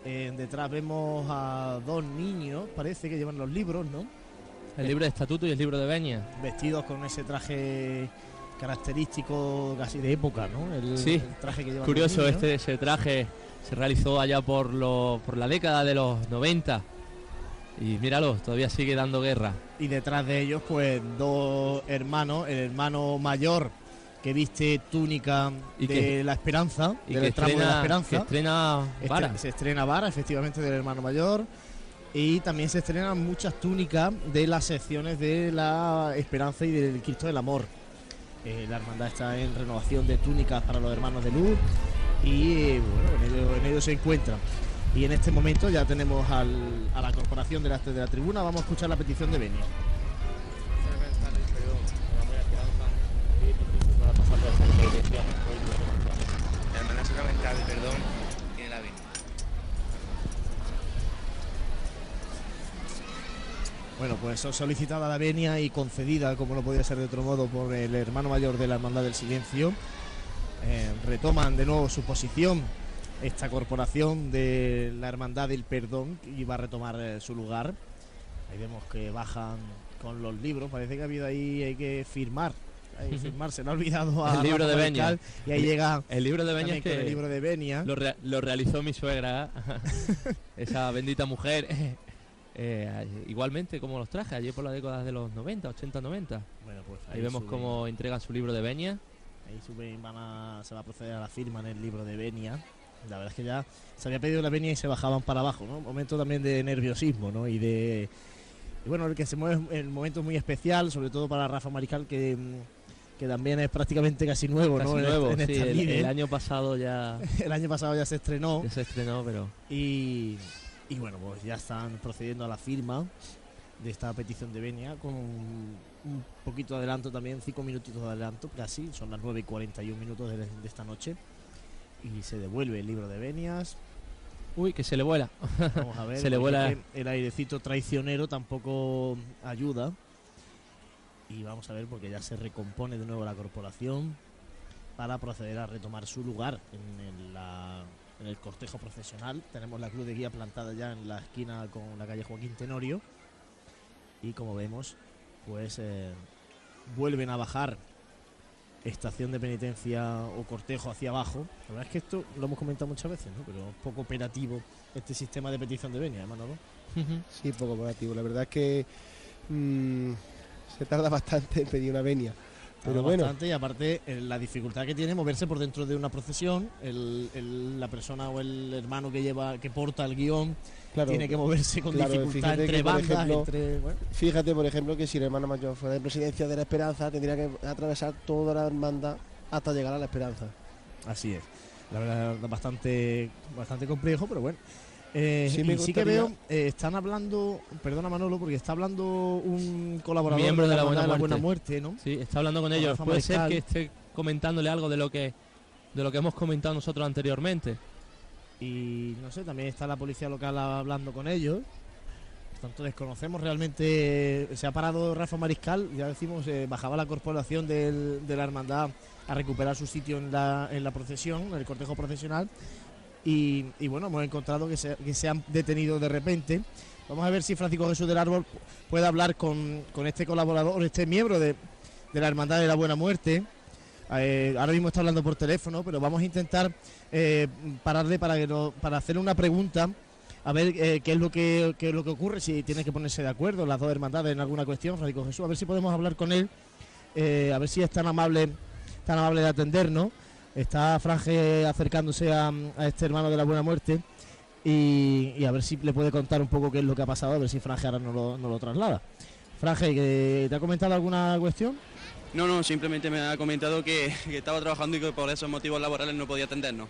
Eh, detrás vemos a dos niños, parece que llevan los libros, ¿no? El libro de estatuto y el libro de veña. Vestidos con ese traje característico casi de época, ¿no? El, Sí, el traje que llevan curioso, este ese traje se realizó allá por, lo- por la década de los 90 y míralo, todavía sigue dando guerra. Y detrás de ellos, pues dos hermanos, el hermano mayor que viste túnica Y de que- la esperanza, y del que tramo de la esperanza. que estrena Estre- vara. Se estrena vara, efectivamente, del hermano mayor. Y también se estrenan muchas túnicas de las secciones de la esperanza y del Cristo del Amor. Eh, la hermandad está en renovación de túnicas para los hermanos de luz y bueno, en ello, en ello se encuentran. Y en este momento ya tenemos a la corporación de la, de la tribuna, vamos a escuchar la petición de Benia. La hermana sacramental, perdón, tiene la venia. Bueno, pues son solicitada la venia y concedida, como no podía ser de otro modo, por el hermano mayor de la Hermandad del Silencio. Eh, retoman de nuevo su posición esta corporación de la Hermandad del Perdón y va a retomar eh, su lugar. Ahí vemos que bajan con los libros, parece que ha habido ahí, hay que firmar. Hay que firmar, se le ha olvidado a el libro Rafa de Benia. Y ahí llega El libro de Benia también es con que el libro de Benia. Lo, rea- lo realizó mi suegra, esa bendita mujer. Eh, igualmente como los traje allí por las décadas de los 90, 80, 90. Bueno, pues ahí, ahí vemos suben. cómo entregan su libro de Benia. Ahí suben, van a- se va a proceder a la firma en el libro de Benia. La verdad es que ya se había pedido la Benia y se bajaban para abajo, ¿no? Momento también de nerviosismo, ¿no? Y de. Y bueno, el que se mueve en momento muy especial, sobre todo para Rafa Mariscal, que, mm, que también es prácticamente casi nuevo, Casi ¿no? En nuevo, esta- en sí, el, el año pasado ya, El año pasado ya se estrenó. ya se estrenó, pero Y, y bueno, pues ya están procediendo a la firma de esta petición de Benia con un poquito de adelanto también, cinco minutitos de adelanto, casi, son las 9 y 41 minutos de, de esta noche. Y se devuelve el libro de Benias. Uy, que se le vuela. Vamos a ver. Se le vuela. El airecito traicionero tampoco ayuda. Y vamos a ver porque ya se recompone de nuevo la corporación para proceder a retomar su lugar en la- en el cortejo procesional. Tenemos la cruz de guía plantada ya en la esquina con la calle Joaquín Tenorio. Y como vemos, pues eh, vuelven a bajar estación de penitencia o cortejo hacia abajo. La verdad es que esto lo hemos comentado muchas veces, ¿no? pero es poco operativo este sistema de petición de venia, ¿eh, Manolo. Sí, poco operativo. La verdad es que mm, se tarda bastante en pedir una venia. Pero bueno, bastante y aparte eh, la dificultad que tiene moverse por dentro de una procesión, el- el- la persona o el hermano que lleva, que porta el guion, claro, tiene que moverse con claro, dificultad entre que, bandas, ejemplo, entre bueno, Fíjate, por ejemplo, que si el hermano mayor fuera de presidencia de la Esperanza, tendría que atravesar toda la hermandad hasta llegar a la Esperanza. Así es. La verdad bastante, bastante complejo, pero bueno. Eh, Sí y sí que veo, eh, están hablando, perdona Manolo, porque está hablando un colaborador miembro de la Hermandad buena, Muerte, ¿no? Sí, está hablando con Con ellos. Puede ser que esté comentándole algo de lo que de lo que hemos comentado nosotros anteriormente. Y no sé, también está la policía local hablando con ellos. Por tanto, desconocemos realmente. Se ha parado Rafa Mariscal, ya decimos, eh, bajaba la corporación del- de la hermandad a recuperar su sitio en la, en la procesión, en el cortejo procesional. Y, bueno, hemos encontrado que se, han detenido de repente. Vamos a ver si Francisco Jesús del Árbol puede hablar con, con este colaborador, este miembro de, de la Hermandad de la Buena Muerte. Eh, ahora mismo está hablando por teléfono, pero vamos a intentar eh, pararle para, que para hacerle una pregunta a ver eh, qué es lo que qué es lo que ocurre, si tiene que ponerse de acuerdo las dos hermandades en alguna cuestión, Francisco Jesús, a ver si podemos hablar con él, a ver si es tan amable, tan amable de atendernos. Está Franje acercándose a, a este hermano de la Buena Muerte y, y a ver si le puede contar un poco qué es lo que ha pasado, a ver si Franje ahora nos lo, nos lo traslada. Franje, ¿que ¿te ha comentado alguna cuestión? No, no, simplemente me ha comentado que, que estaba trabajando y que por esos motivos laborales no podía atendernos.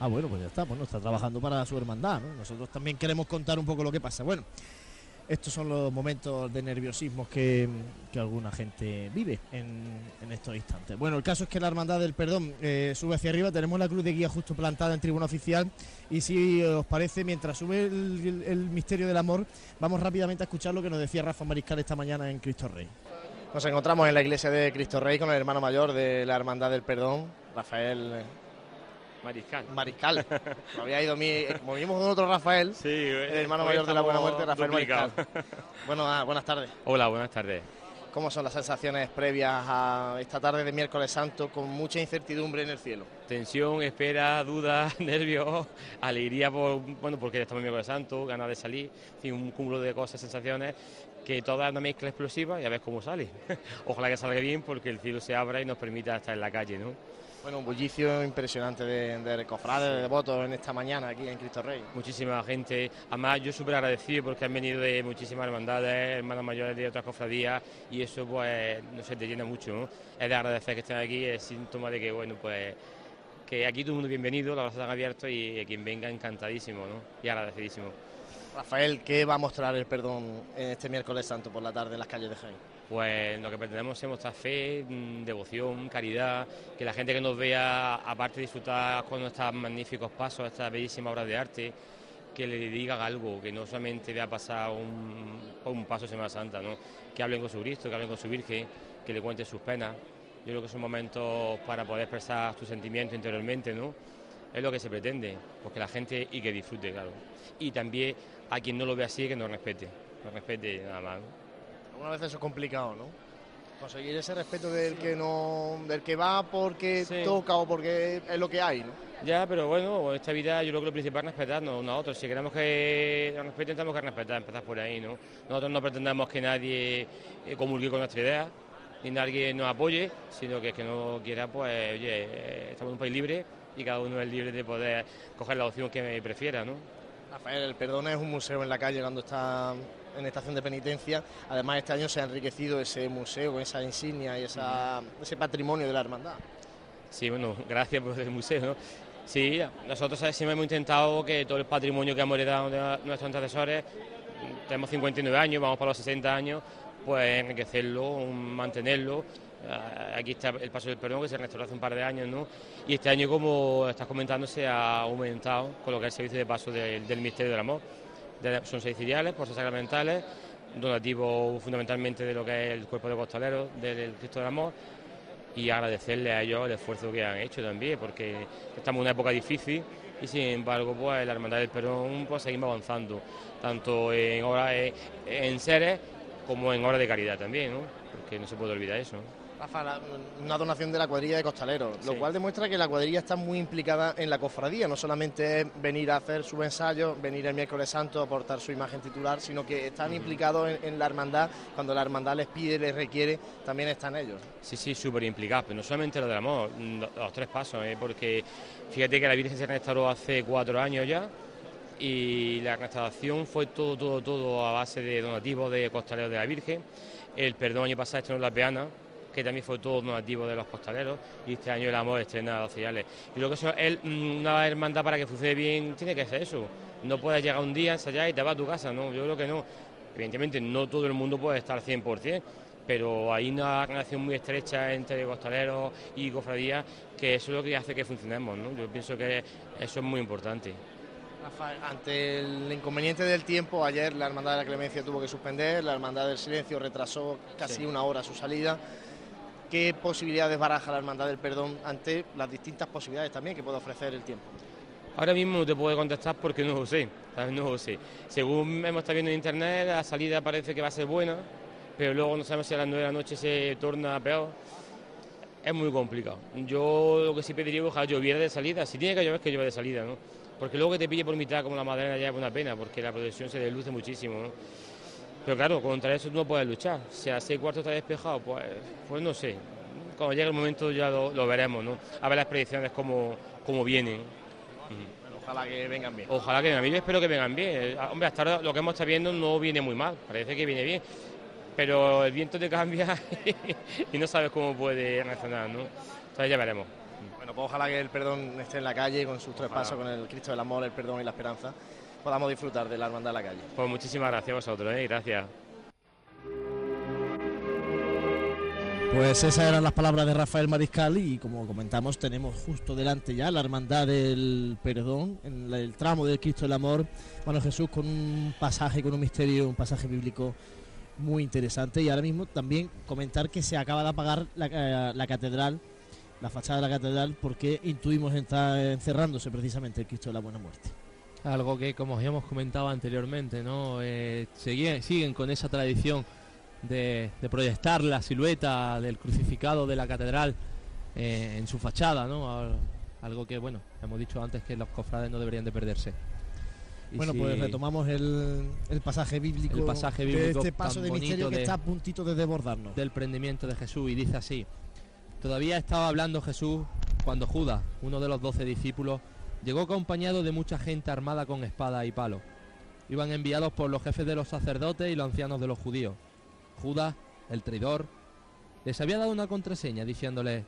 Ah, bueno, pues ya está, bueno, está trabajando para su hermandad, ¿no? Nosotros también queremos contar un poco lo que pasa. Bueno, estos son los momentos de nerviosismo que, que alguna gente vive en, estos instantes. Bueno, el caso es que la Hermandad del Perdón eh, sube hacia arriba, tenemos la cruz de guía justo plantada en tribuna oficial y si os parece, mientras sube el- el misterio del amor, vamos rápidamente a escuchar lo que nos decía Rafa Mariscal esta mañana en Cristo Rey. Nos encontramos en la iglesia de Cristo Rey con el hermano mayor de la Hermandad del Perdón, Rafael Mariscal. Mariscal. Me había ido mi, como vimos con otro Rafael, el hermano hoy mayor de la Buena Muerte, Rafael. Mariscal. Bueno, ah, buenas tardes. Hola, buenas tardes. ¿Cómo son las sensaciones previas a esta tarde de miércoles santo con mucha incertidumbre en el cielo? Tensión, espera, dudas, nervios, alegría por, bueno, porque estamos en miércoles santo, ganas de salir, en fin, un cúmulo de cosas, sensaciones que toda una mezcla explosiva y a ver cómo sale. Ojalá que salga bien porque el cielo se abra y nos permita estar en la calle, ¿no? Bueno, un bullicio impresionante de, de cofrades, de devotos en esta mañana aquí en Cristo Rey. Muchísima gente. Además, yo súper agradecido porque han venido de muchísimas hermandades, hermanas mayores de otras cofradías y eso, pues, no sé, te llena mucho, ¿no? Es de agradecer que estén aquí, es síntoma de que, bueno, pues, que aquí todo el mundo bienvenido, las brazos están abiertos y quien venga encantadísimo, ¿no? Y agradecidísimo. Rafael, ¿qué va a mostrar el perdón en este miércoles santo por la tarde en las calles de Jaén? Pues lo que pretendemos es mostrar fe, mm, devoción, caridad, que la gente que nos vea, aparte de disfrutar con estos magníficos pasos, estas bellísimas obras de arte, que le digan algo, que no solamente vea pasar un, paso de Semana Santa, ¿no? que hablen con su Cristo, que hablen con su Virgen, que le cuenten sus penas. Yo creo que son momentos para poder expresar tus sentimientos interiormente, ¿no? Es lo que se pretende, porque la gente y que disfrute, claro. Y también a quien no lo ve así, que nos respete, nos respete nada más. Algunas veces eso es complicado, ¿no? Conseguir ese respeto del que no, del que va porque toca o porque es lo que hay, ¿no? Ya, pero bueno, en esta vida yo creo que lo principal es respetarnos unos a otros. Si queremos que nos respeten, tenemos que respetar, empezar por ahí, ¿no? Nosotros no pretendemos que nadie eh, comulgue con nuestra idea, ni nadie nos apoye, sino que el que no quiera, pues, oye, eh, estamos en un país libre y cada uno es libre de poder coger la opción que prefiera, ¿no? Rafael, el perdón es un museo en la calle cuando está en estación de penitencia. Además, este año se ha enriquecido ese museo con esa insignia y esa, ese patrimonio de la hermandad. Sí, bueno, gracias por el museo. ¿no? Sí, nosotros siempre hemos intentado que todo el patrimonio que hemos heredado de nuestros antecesores, tenemos 59 años, vamos para los 60 años, pues enriquecerlo, mantenerlo. Eh, aquí está el Paso del Perdón, que se restauró hace un par de años, ¿no? Y este año, como estás comentando, se ha aumentado con lo que es el servicio de paso del, del Misterio del Amor son seis ciriales, por sacramentales, donativos fundamentalmente de lo que es el cuerpo de costaleros del Cristo del Amor y agradecerle a ellos el esfuerzo que han hecho también, porque estamos en una época difícil y sin embargo pues la Hermandad del Perón pues seguimos avanzando, tanto en obras en seres como en obras de caridad también, porque no se puede olvidar eso. Rafa, una donación de la cuadrilla de costaleros, lo cual demuestra que la cuadrilla está muy implicada en la cofradía, no solamente es venir a hacer su ensayo, venir el miércoles santo a aportar su imagen titular, sino que están implicados en, la hermandad, cuando la hermandad les pide, les requiere, también están ellos. Sí, sí, súper implicados, pero no solamente lo del amor, los tres pasos, ¿eh? porque fíjate que la Virgen se restauró hace cuatro años ya, y la restauración fue todo, todo, todo a base de donativos de costaleros de la Virgen. El perdón año pasado estrenó la peana, que también fue todo donativo de los costaleros, y este año el amor estrena los ciales. Y lo que eso es mm, una hermandad para que funcione bien, tiene que ser eso. No puedes llegar un día, ensayar y te vas a tu casa, no, yo creo que no. Evidentemente no todo el mundo puede estar al 100%, pero hay una relación muy estrecha entre costaleros y cofradías que eso es lo que hace que funcionemos, ¿no? Yo pienso que eso es muy importante. ante el inconveniente del tiempo, ayer la Hermandad de la Clemencia tuvo que suspender, la Hermandad del Silencio retrasó casi una hora su salida. ¿Qué posibilidades baraja la Hermandad del Perdón ante las distintas posibilidades también que puede ofrecer el tiempo? Ahora mismo no te puedo contestar porque no lo sé, no lo sé. Según hemos estado viendo en internet, la salida parece que va a ser buena, pero luego no sabemos si a las 9 de la noche se torna peor. Es muy complicado. Yo lo que sí pediría es que lloviera de salida. Si tiene que llover, que llueva de salida, ¿no? Porque luego que te pille por mitad como la madera ya es una pena, porque la procesión se desluce muchísimo. Pero claro, contra eso no puedes luchar. Si a seis cuartos está despejado, pues, pues no sé. Cuando llegue el momento ya lo, veremos, ¿no? A ver las predicciones cómo, cómo vienen. ojalá que vengan bien. Ojalá que vengan bien, espero que vengan bien. Eh, hombre, hasta ahora lo que hemos estado viendo no viene muy mal, parece que viene bien. Pero el viento te cambia y no sabes cómo puede reaccionar, ¿no? Entonces ya veremos. Bueno, pues ojalá que el perdón esté en la calle con sus tres pasos, con el Cristo del Amor, el perdón y la esperanza podamos disfrutar de la hermandad de la calle. Pues muchísimas gracias a vosotros, ¿eh? gracias. Pues esas eran las palabras de Rafael Mariscal y como comentamos tenemos justo delante ya la hermandad del perdón, en el tramo del Cristo del Amor, bueno Jesús con un pasaje, con un misterio, un pasaje bíblico muy interesante y ahora mismo también comentar que se acaba de apagar la, eh, la catedral, la fachada de la catedral porque intuimos está encerrándose precisamente el Cristo de la Buena Muerte. Algo que, como ya hemos comentado anteriormente, ¿no? Eh, siguen, con esa tradición de, proyectar la silueta del crucificado de la catedral eh, en su fachada, ¿no? Algo que, bueno, hemos dicho antes que los cofrades no deberían de perderse. Y Bueno, si- pues retomamos el, el pasaje bíblico, El pasaje de bíblico este paso de misterio que de- está a puntito de desbordarnos. del prendimiento de Jesús y dice así. Todavía estaba hablando Jesús cuando Judas, uno de los doce discípulos, llegó acompañado de mucha gente armada con espada y palo. Iban enviados por los jefes de los sacerdotes y los ancianos de los judíos. Judas, el traidor, les había dado una contraseña diciéndole,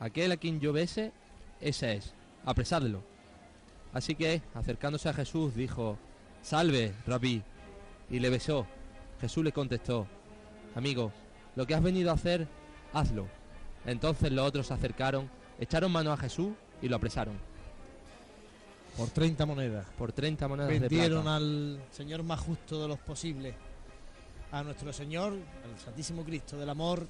aquel a quien yo bese, ese es, apresadlo. Así que, acercándose a Jesús, dijo, Salve, rabí, y le besó. Jesús le contestó, Amigo, lo que has venido a hacer, hazlo. Entonces los otros se acercaron, echaron mano a Jesús y lo apresaron. Por 30 monedas. Por 30 monedas Vendieron de plata. al Señor más justo de los posibles. A nuestro Señor, al Santísimo Cristo del Amor,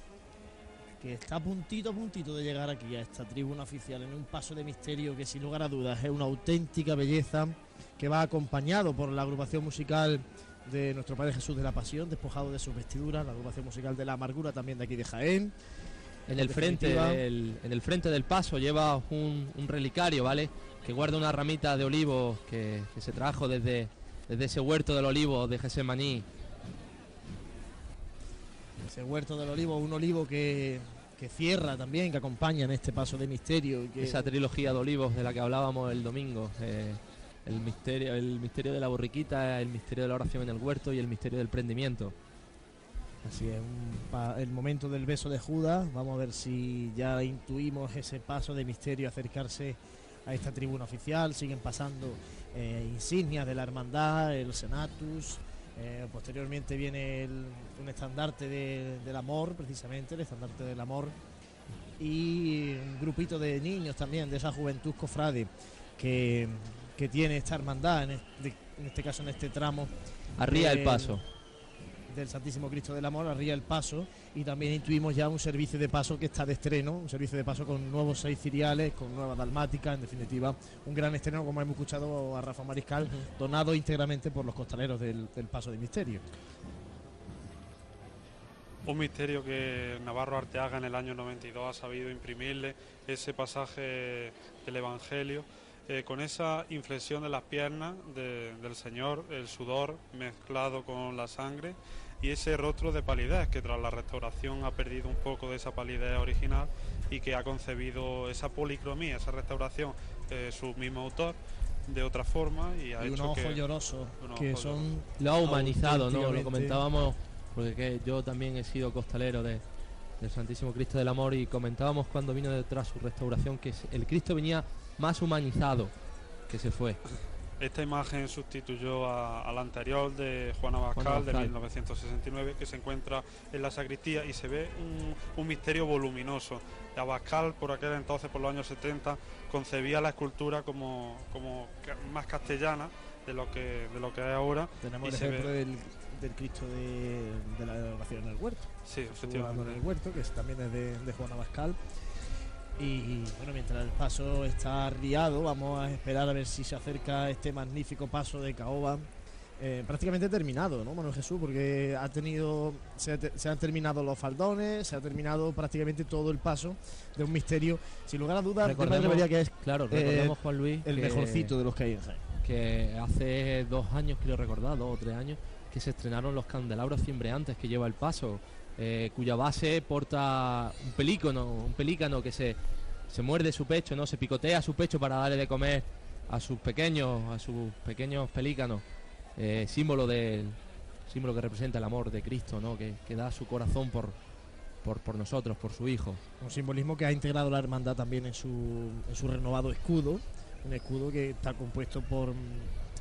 que está a puntito a puntito de llegar aquí a esta tribuna oficial en un paso de misterio que sin lugar a dudas es una auténtica belleza que va acompañado por la agrupación musical de nuestro Padre Jesús de la Pasión, despojado de sus vestiduras, la agrupación musical de la Amargura también de aquí de Jaén. En el, frente en el frente del paso lleva un, un relicario, ¿vale? Que guarda una ramita de olivo que, que se trajo desde, desde ese huerto del olivo de Gesemaní. Ese huerto del olivo, un olivo que, que cierra también, que acompaña en este paso de misterio. y que- Esa trilogía de olivos de la que hablábamos el domingo. eh, el misterio, el misterio de la borriquita, el misterio de la oración en el huerto y el misterio del prendimiento. Así es, un el momento del beso de Judas. Vamos a ver si ya intuimos ese paso de misterio acercarse a esta tribuna oficial. Siguen pasando eh, insignias de la hermandad, el Senatus. eh, posteriormente viene el- un estandarte de- del amor, precisamente, el estandarte del amor. Y un grupito de niños también, de esa juventud cofrade que, que tiene esta hermandad, en este, en este caso en este tramo. Arría el del- paso. Del Santísimo Cristo del Amor, arriba el paso y también intuimos ya un servicio de paso que está de estreno, un servicio de paso con nuevos seis ciriales, con nueva dalmática, en definitiva, un gran estreno como hemos escuchado a Rafa Mariscal, donado íntegramente por los costaleros del, del Paso de Misterio. Un misterio que Navarro Arteaga en el año 92 ha sabido imprimirle ese pasaje del Evangelio eh, con esa inflexión de las piernas de- del Señor, el sudor mezclado con la sangre y ese rostro de palidez que tras la restauración ha perdido un poco de esa palidez original y que ha concebido esa policromía, esa restauración, eh, su mismo autor de otra forma y ha Y hecho unos que ojos llorosos, unos que son. Lo ha humanizado, ¿no? Lo comentábamos, porque que yo también he sido costalero de, del Santísimo Cristo del Amor y comentábamos cuando vino detrás su restauración que el Cristo venía más humanizado que se fue. Esta imagen sustituyó a, a la anterior de Juana Bascal, Juana de Bascal. 1969 que se encuentra en la sacristía y se ve un, un misterio voluminoso. Abascal por aquel entonces, por los años 70, concebía la escultura como, como más castellana de lo que, de lo que es ahora. Tenemos y el se ve- ejemplo del, del Cristo de, de la oración en el huerto. Sí, efectivamente. en el huerto, que es- también es de, de Juan Abascal. Y bueno, mientras el paso está arriado, vamos a esperar a ver si se acerca este magnífico paso de caoba. eh, prácticamente terminado, ¿no, Manuel Jesús? Porque ha tenido, se, te- se han terminado los faldones, se ha terminado prácticamente todo el paso de un misterio. Sin lugar a dudas, Recordemos- que es claro, eh, recordemos, Juan Luis, el que- mejorcito de los que hay en Jaén. que hace dos años, quiero recordar, dos o tres años, que se estrenaron los candelabros cimbreantes que lleva el paso, eh, cuya base porta un pelícano, un pelícano que se, se muerde su pecho, no, se picotea su pecho para darle de comer a sus pequeños, a sus pequeños pelícanos, eh, símbolo del símbolo que representa el amor de Cristo, ¿no? que, que da su corazón por, por, por nosotros, por su hijo. Un simbolismo que ha integrado la hermandad también en su, en su renovado escudo. Un escudo que está compuesto por,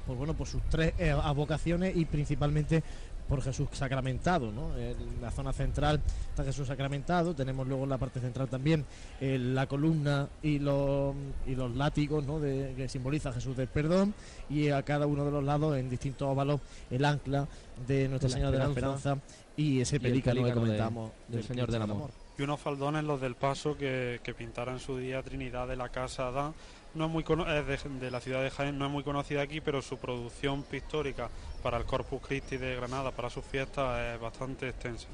por, bueno, por sus tres eh, avocaciones y principalmente por Jesús sacramentado. ¿no? En la zona central está Jesús sacramentado. Tenemos luego en la parte central también eh, la columna y los, y los látigos ¿no? de, que simboliza Jesús del perdón. Y a cada uno de los lados, en distintos óvalos, el ancla de Nuestra Señora de la Esperanza. Y ese Y pelícano, que de- comentamos del Señor del Amor. y unos faldones los del paso que, que pintara en su día Trinidad de la Casa Adán. No es muy de la ciudad de Jaén, no es muy conocida aquí, pero su producción pictórica para el Corpus Christi de Granada, para sus fiestas, es bastante extensa.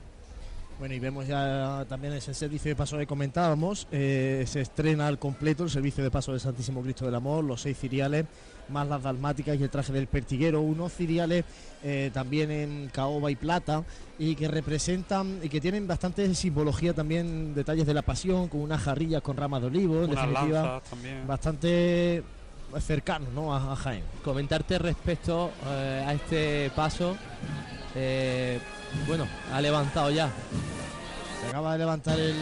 Bueno, y vemos ya también ese servicio de paso que comentábamos. eh, se estrena al completo el servicio de paso del Santísimo Cristo del Amor, los seis ciriales, más las dalmáticas y el traje del pertiguero, unos ciriales eh, también en caoba y plata y que representan y que tienen bastante simbología también, detalles de la pasión, con unas jarrillas con ramas de olivo, en Unas definitiva, bastante cercanos ¿no? a, a Jaén. Comentarte respecto eh, a este paso, eh, bueno, ha levantado ya. Se acaba de levantar el,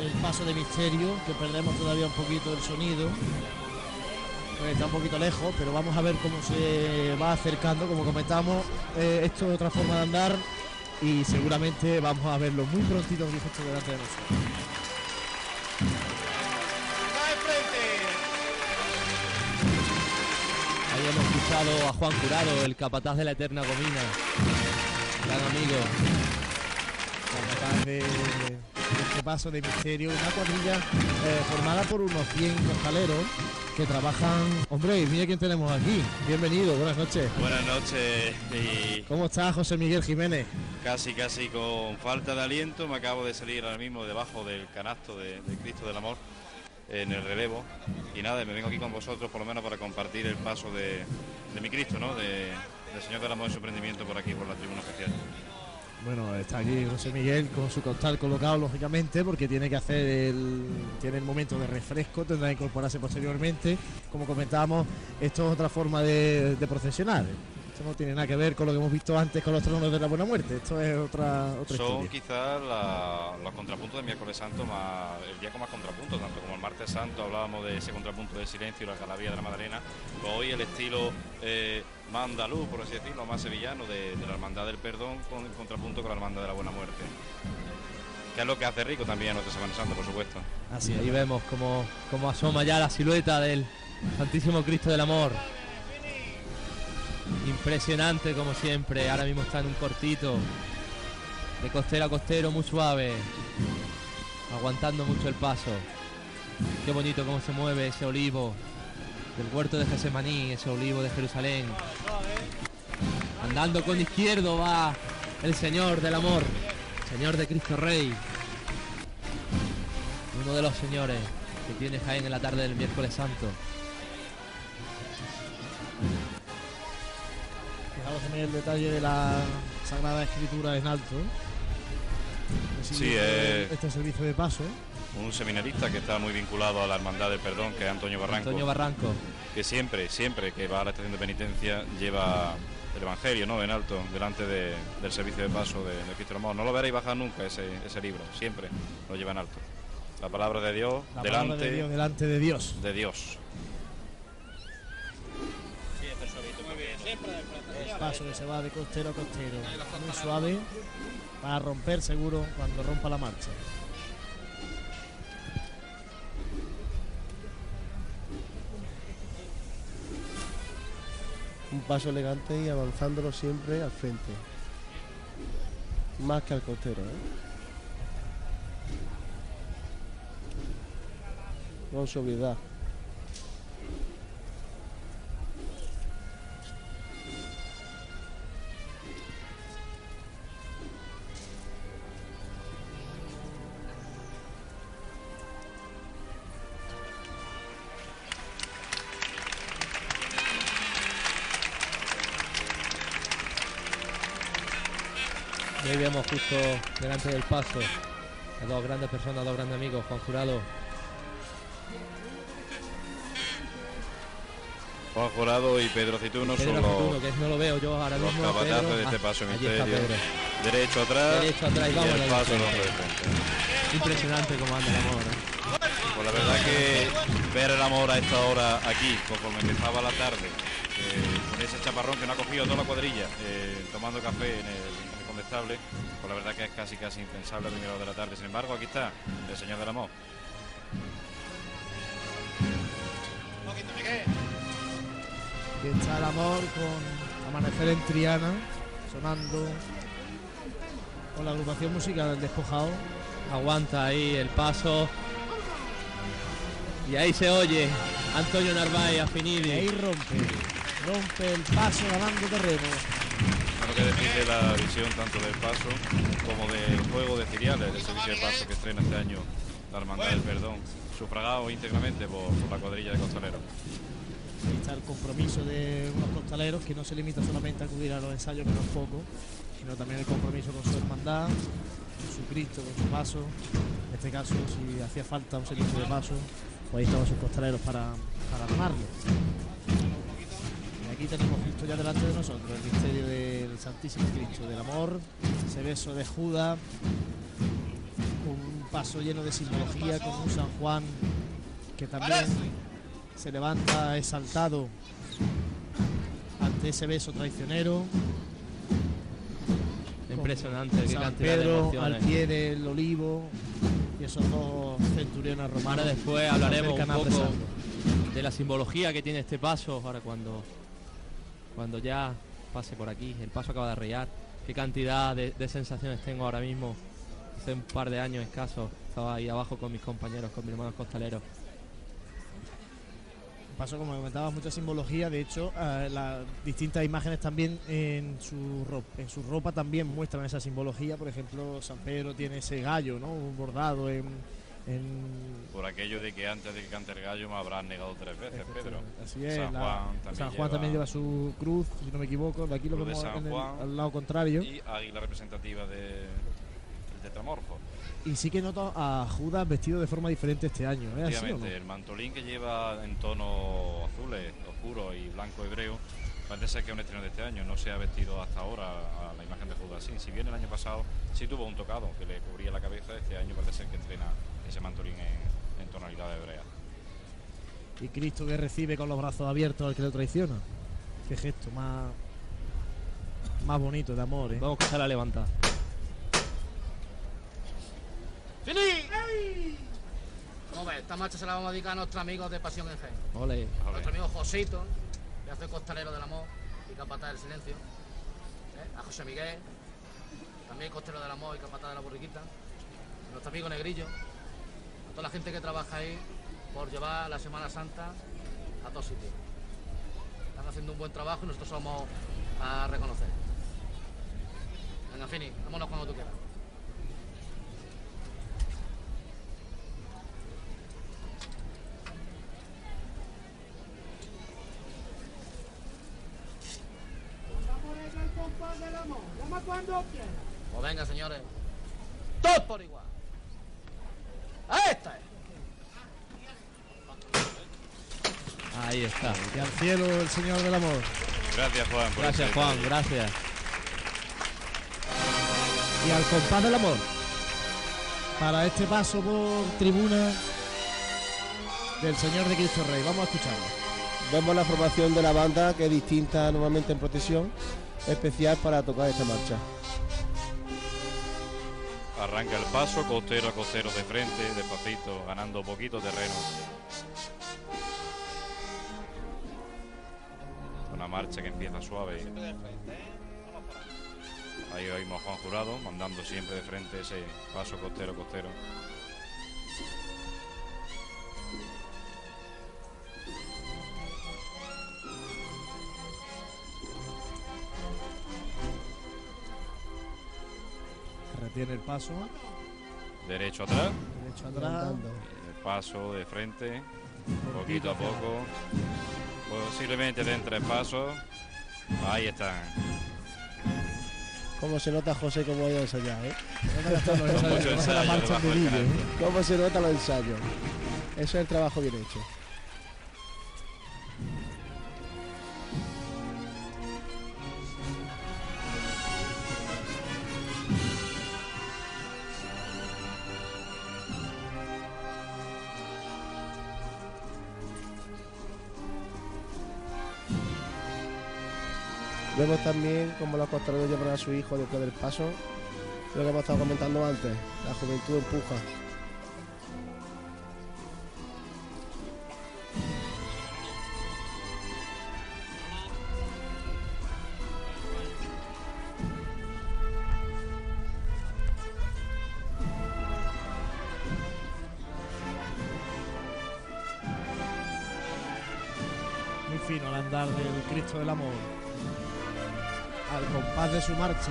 el paso de misterio, que perdemos todavía un poquito el sonido. Pues está un poquito lejos, pero vamos a ver cómo se va acercando. Como comentábamos, eh, esto es otra forma de andar y seguramente vamos a verlo muy prontito directo delante de nosotros. Ahí hemos escuchado a Juan Curado, el capataz de la Eterna Comina. Gran amigo. Capataz de, de este paso de misterio, una cuadrilla eh, formada por unos 100 costaleros que trabajan. Hombre, mira quién tenemos aquí. Bienvenido, buenas noches. Buenas noches y ¿Cómo está José Miguel Jiménez? casi casi con falta de aliento me acabo de salir ahora mismo debajo del canasto de, de Cristo del Amor en el relevo y nada, me vengo aquí con vosotros por lo menos para compartir el paso de, de mi Cristo, ¿no? De, del Señor del Amor en su prendimiento por aquí, por la tribuna especial. Bueno, está aquí José Miguel con su costal colocado, lógicamente, porque tiene que hacer el, tiene el momento de refresco, tendrá que incorporarse posteriormente. Como comentábamos, esto es otra forma de, de procesionar. Esto no tiene nada que ver con lo que hemos visto antes con los tronos de la buena muerte. Esto es otra, otra Son historia. quizás la- los contrapuntos de miércoles santo más el día con más contrapuntos, tanto como el martes santo hablábamos de ese contrapunto de silencio y la galavía de la Madalena, pues hoy el estilo eh, más andaluz, por así decirlo, más sevillano de, de la hermandad del perdón con el contrapunto con la hermandad de la buena muerte. Que es lo que hace rico también a nuestra Semana Santa, por supuesto. Así ahí vemos como, como asoma ya la silueta del Santísimo Cristo del Amor. Impresionante como siempre. Ahora mismo está en un cortito. De costero a costero, muy suave. Aguantando mucho el paso. Qué bonito cómo se mueve ese olivo del huerto de Gesemaní, ese olivo de Jerusalén. Andando con izquierdo va el Señor del Amor, Señor de Cristo Rey. Uno de los señores que tiene Jaén en la tarde del miércoles santo. El detalle de la Sagrada Escritura en alto. Sí, Recibiendo eh. Este servicio de paso. Un seminarista que está muy vinculado a la hermandad del perdón, que es Antonio Barranco. Antonio Barranco. Que siempre, siempre que va a la estación de penitencia lleva el Evangelio, ¿no? En alto, delante de- del servicio de paso de, de Cristo. No lo veréis bajar nunca ese, ese libro, siempre lo lleva en alto. La palabra de Dios La delante palabra de Dios delante de Dios. de Dios. Paso que se va de costero a costero. Muy suave. Para romper seguro cuando rompa la marcha. Un paso elegante y avanzándolo siempre al frente. Más que al costero, ¿eh? Con sobriedad. Y ahí vemos justo delante del paso a dos grandes personas, dos grandes amigos, Juan Jurado. Juan Jurado y Pedro Cituno Pedro son los, Fortuno, que no lo veo yo ahora los mismo. capataces Pedro. de este Ah, paso misterio. Derecho atrás, Derecho atrás y y vámonos el paso no frente. Impresionante como anda el amor. ¿eh? Pues la verdad que ver el amor a esta hora aquí, conforme empezaba la tarde, eh, con ese chaparrón que no ha cogido toda la cuadrilla, eh, tomando café en el, condestable, pues la verdad que es casi casi impensable a primera hora de la tarde. Sin embargo, aquí está el Señor del Amor. Aquí está el amor con Amanecer en Triana. Sonando. Con la agrupación musical del despojado. Aguanta ahí el paso. Y ahí se oye Antonio Narváez a Finidi. Y ahí rompe. Rompe el paso ganando terreno. Bueno, que decir de la visión tanto del paso como del juego de Ciriales, del servicio de paso que estrena este año la Hermandad del Perdón, sufragado íntegramente por, la cuadrilla de costaleros. Ahí está el compromiso de unos costaleros que no se limita solamente a acudir a los ensayos, es poco, sino también el compromiso con su hermandad, con su Cristo, con su paso. En este caso, si hacía falta un servicio de paso, pues ahí estaban sus costaleros para, para armarlo. Aquí tenemos justo ya delante de nosotros el misterio del Santísimo Cristo del Amor, ese beso de Judas, un paso lleno de simbología, con un San Juan que también se levanta exaltado ante ese beso traicionero. Impresionante, qué San de Pedro al pie del olivo y esos dos centuriones romanos. Ahora después hablaremos un poco de la simbología que tiene este paso. Ahora cuando, cuando ya pase por aquí, el paso acaba de arrear. Qué cantidad de, sensaciones tengo ahora mismo. Hace un par de años escasos estaba ahí abajo con mis compañeros, con mis hermanos costaleros. Paso, como comentabas, mucha simbología. De hecho, eh, las distintas imágenes también en su, ropa, en su ropa también muestran esa simbología. Por ejemplo, San Pedro tiene ese gallo, ¿no? Un bordado en, en- Por aquello de que antes de que cante el gallo me habrán negado tres veces, Pedro. Así es. San la- Juan también, San Juan lleva, también lleva su cruz, si no me equivoco. De aquí lo vemos en el- al lado contrario. Y águila representativa de, tetramorfo. Y sí que noto a Judas vestido de forma diferente este año. ¿Es así o no? Efectivamente, el mantolín que lleva en tono azules, oscuro y blanco hebreo, parece ser que es un estreno de este año. No se ha vestido hasta ahora a la imagen de Judas así. Si bien el año pasado sí tuvo un tocado que le cubría la cabeza, este año parece ser que estrena ese mantolín en, en tonalidad hebrea. Y Cristo que recibe con los brazos abiertos al que lo traiciona. Qué gesto más, más bonito de amor, ¿eh? Vamos a la levantada. ¡Fini! Como ves, esta marcha se la vamos a dedicar a nuestros amigos de Pasión en Fe. Ole. A nuestro amigo Josito, que hace costalero del amor y capataz del silencio. ¿eh? A José Miguel, también costalero del amor y capataz de la borriquita. A nuestro amigo Negrillo. A toda la gente que trabaja ahí por llevar la Semana Santa a todos sitios. Están haciendo un buen trabajo y nosotros somos a reconocer. Venga, Fini, vámonos cuando tú quieras. Llama cuando quieras. Pues venga, señores. Todos por igual. ¡A esta es! Ahí está. Y al cielo el Señor del Amor. Gracias, Juan. por Gracias, ese Juan, detalle. gracias. Y al compás del amor. Para este paso por tribuna del Señor de Cristo Rey. Vamos a escucharlo. Vemos la formación de la banda que es distinta normalmente en procesión, especial para tocar esta marcha. Arranca el paso, costero a costero de frente, despacito, ganando poquito terreno. Una marcha que empieza suave. Ahí oímos Juan Jurado mandando siempre de frente ese paso costero costero. Retiene el paso. Derecho atrás. Derecho atrás. El paso de frente, poquito a poco. Posiblemente den tres pasos. Ahí están. Cómo se nota José cómo ha ido a ensayar, ¿eh? Con mucho ensayo canto. Cómo se nota los ensayos. Eso es el trabajo bien hecho. Vemos también cómo los costaleros llevan a su hijo después del paso. Lo que hemos estado comentando antes, la juventud empuja. Muy fino al andar del Cristo del Amor. Al compás de su marcha.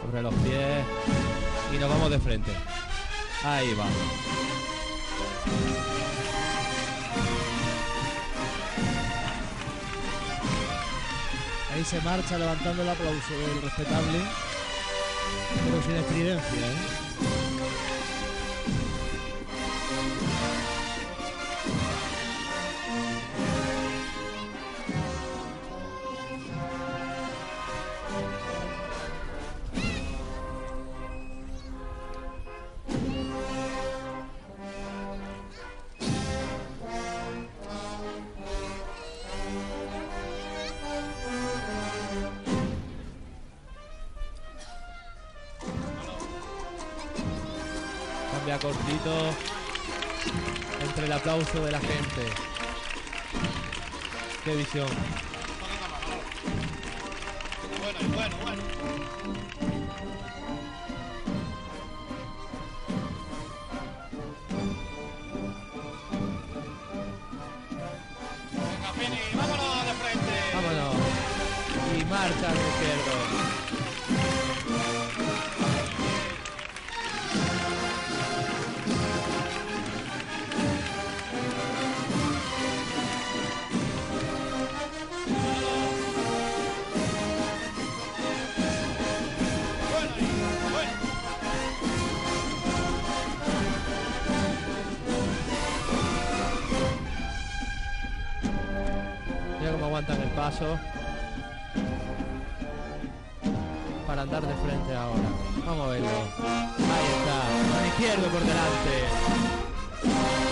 Sobre los pies. Y nos vamos de frente. Ahí va. Ahí se marcha levantando el aplauso del respetable, pero sin estridencia. ¿eh? Aplauso de la gente. Qué visión. Bueno, bueno, bueno. Venga, Fini, vámonos de frente. Vámonos. Y marcha paso. Para andar de frente ahora. Vamos a verlo. Ahí está. Con izquierdo por delante.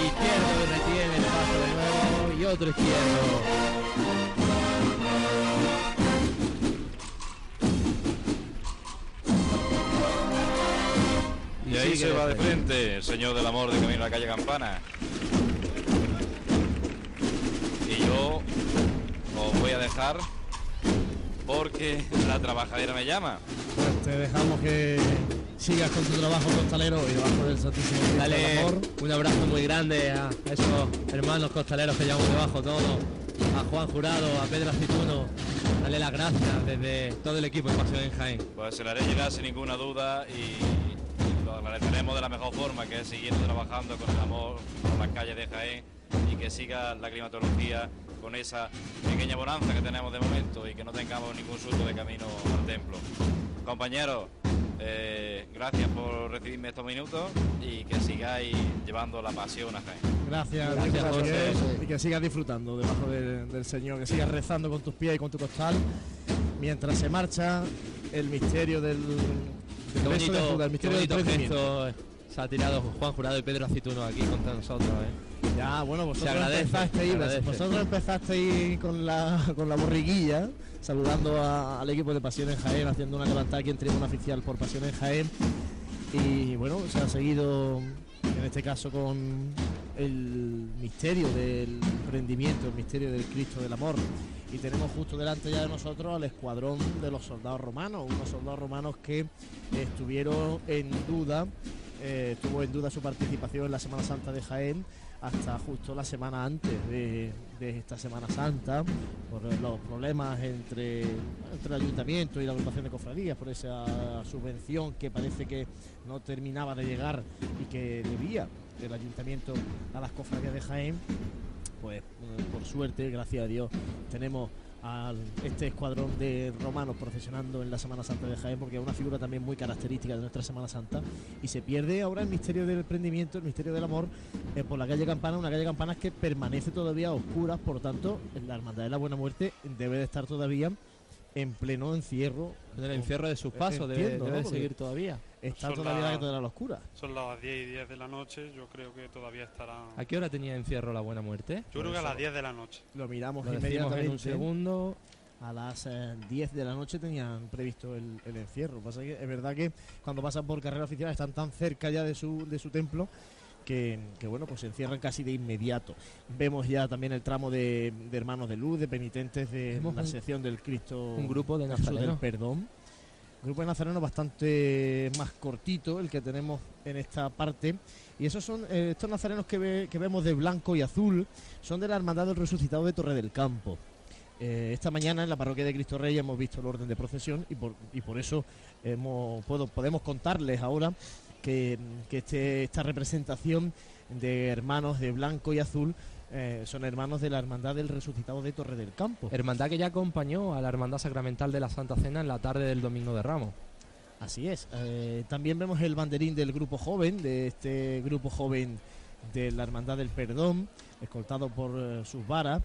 Izquierdo retiene el paso de nuevo. Y otro izquierdo. Y ahí se va de frente. frente el señor del amor de camino a la calle Campana. Y yo voy a dejar porque la trabajadera me llama. Pues te dejamos que sigas con tu trabajo costalero y debajo del Santísimo Dale Amor. un abrazo muy grande a esos hermanos costaleros que llevamos debajo todos. A Juan Jurado, a Pedro Acituno. Dale las gracias desde todo el equipo de Pasión en Jaén. Pues se la haré llegar sin ninguna duda y lo agradeceremos de la mejor forma, que es siguiendo trabajando con el amor por las calles de Jaén y que siga la climatología con esa pequeña bonanza que tenemos de momento y que no tengamos ningún susto de camino al templo. Compañeros, eh, gracias por recibirme estos minutos y que sigáis llevando la pasión a Jaén. Gracias, Gracias, José. Y que sigas disfrutando debajo del, del Señor, que sigas rezando con tus pies y con tu costal, mientras se marcha el misterio del, del de bonito, Judas, el qué misterio del gesto se ha tirado Juan Jurado y Pedro Acituno aquí contra nosotros. ¿eh? Ya, bueno, vosotros agradece, empezasteis, vosotros empezasteis con la, con la borriguilla, saludando a- al equipo de Pasión en Jaén, haciendo una levantada aquí en tribuna oficial por Pasión en Jaén. Y bueno, se ha seguido, en este caso, con el misterio del prendimiento, el misterio del Cristo del Amor. Y tenemos justo delante ya de nosotros al escuadrón de los soldados romanos, unos soldados romanos que estuvieron en duda, eh, estuvo en duda su participación en la Semana Santa de Jaén hasta justo la semana antes de, esta Semana Santa, por los problemas entre, entre el ayuntamiento y la agrupación de cofradías, por esa subvención que parece que no terminaba de llegar y que debía el ayuntamiento a las cofradías de Jaén pues eh, por suerte, gracias a Dios, tenemos a este escuadrón de romanos procesionando en la Semana Santa de Jaén, porque es una figura también muy característica de nuestra Semana Santa, y se pierde ahora el misterio del emprendimiento, el misterio del amor, eh, por la calle Campana, una calle Campanas que permanece todavía a oscuras, por tanto, la Hermandad de la Buena Muerte debe de estar todavía en pleno encierro. En el encierro de sus pasos, debe- Entiendo, debe ¿no? Porque seguir todavía. Está Son todavía las- toda la oscura. Son las 10 y 10 de la noche, yo creo que todavía estará... ¿A qué hora tenía encierro la buena muerte? Yo creo que a las 10 de la noche. Lo miramos Lo decimos en inmediatamente. un segundo. A las eh, 10 de la noche tenían previsto el, el encierro. Pasa que es verdad que cuando pasan por carrera oficial están tan cerca ya de su, de su templo que, que, bueno, pues se encierran casi de inmediato. Vemos ya también el tramo de, de hermanos de luz, de penitentes de Vemos la un- sección del Cristo un grupo de Jesús del. Perdón. Grupo de nazarenos bastante más cortito, el que tenemos en esta parte. Y esos son eh, estos nazarenos que, que vemos de blanco y azul, son de la Hermandad del Resucitado de Torre del Campo. Eh, esta mañana en la parroquia de Cristo Rey hemos visto el orden de procesión y por, y por eso hemos, puedo- podemos contarles ahora que, que este- esta representación de hermanos de blanco y azul eh, son hermanos de la Hermandad del Resucitado de Torre del Campo. Hermandad que ya acompañó a la Hermandad Sacramental de la Santa Cena en la tarde del Domingo de Ramos. Así es. Eh, también vemos el banderín del grupo joven, de este grupo joven de la Hermandad del Perdón, escoltado por eh, sus varas.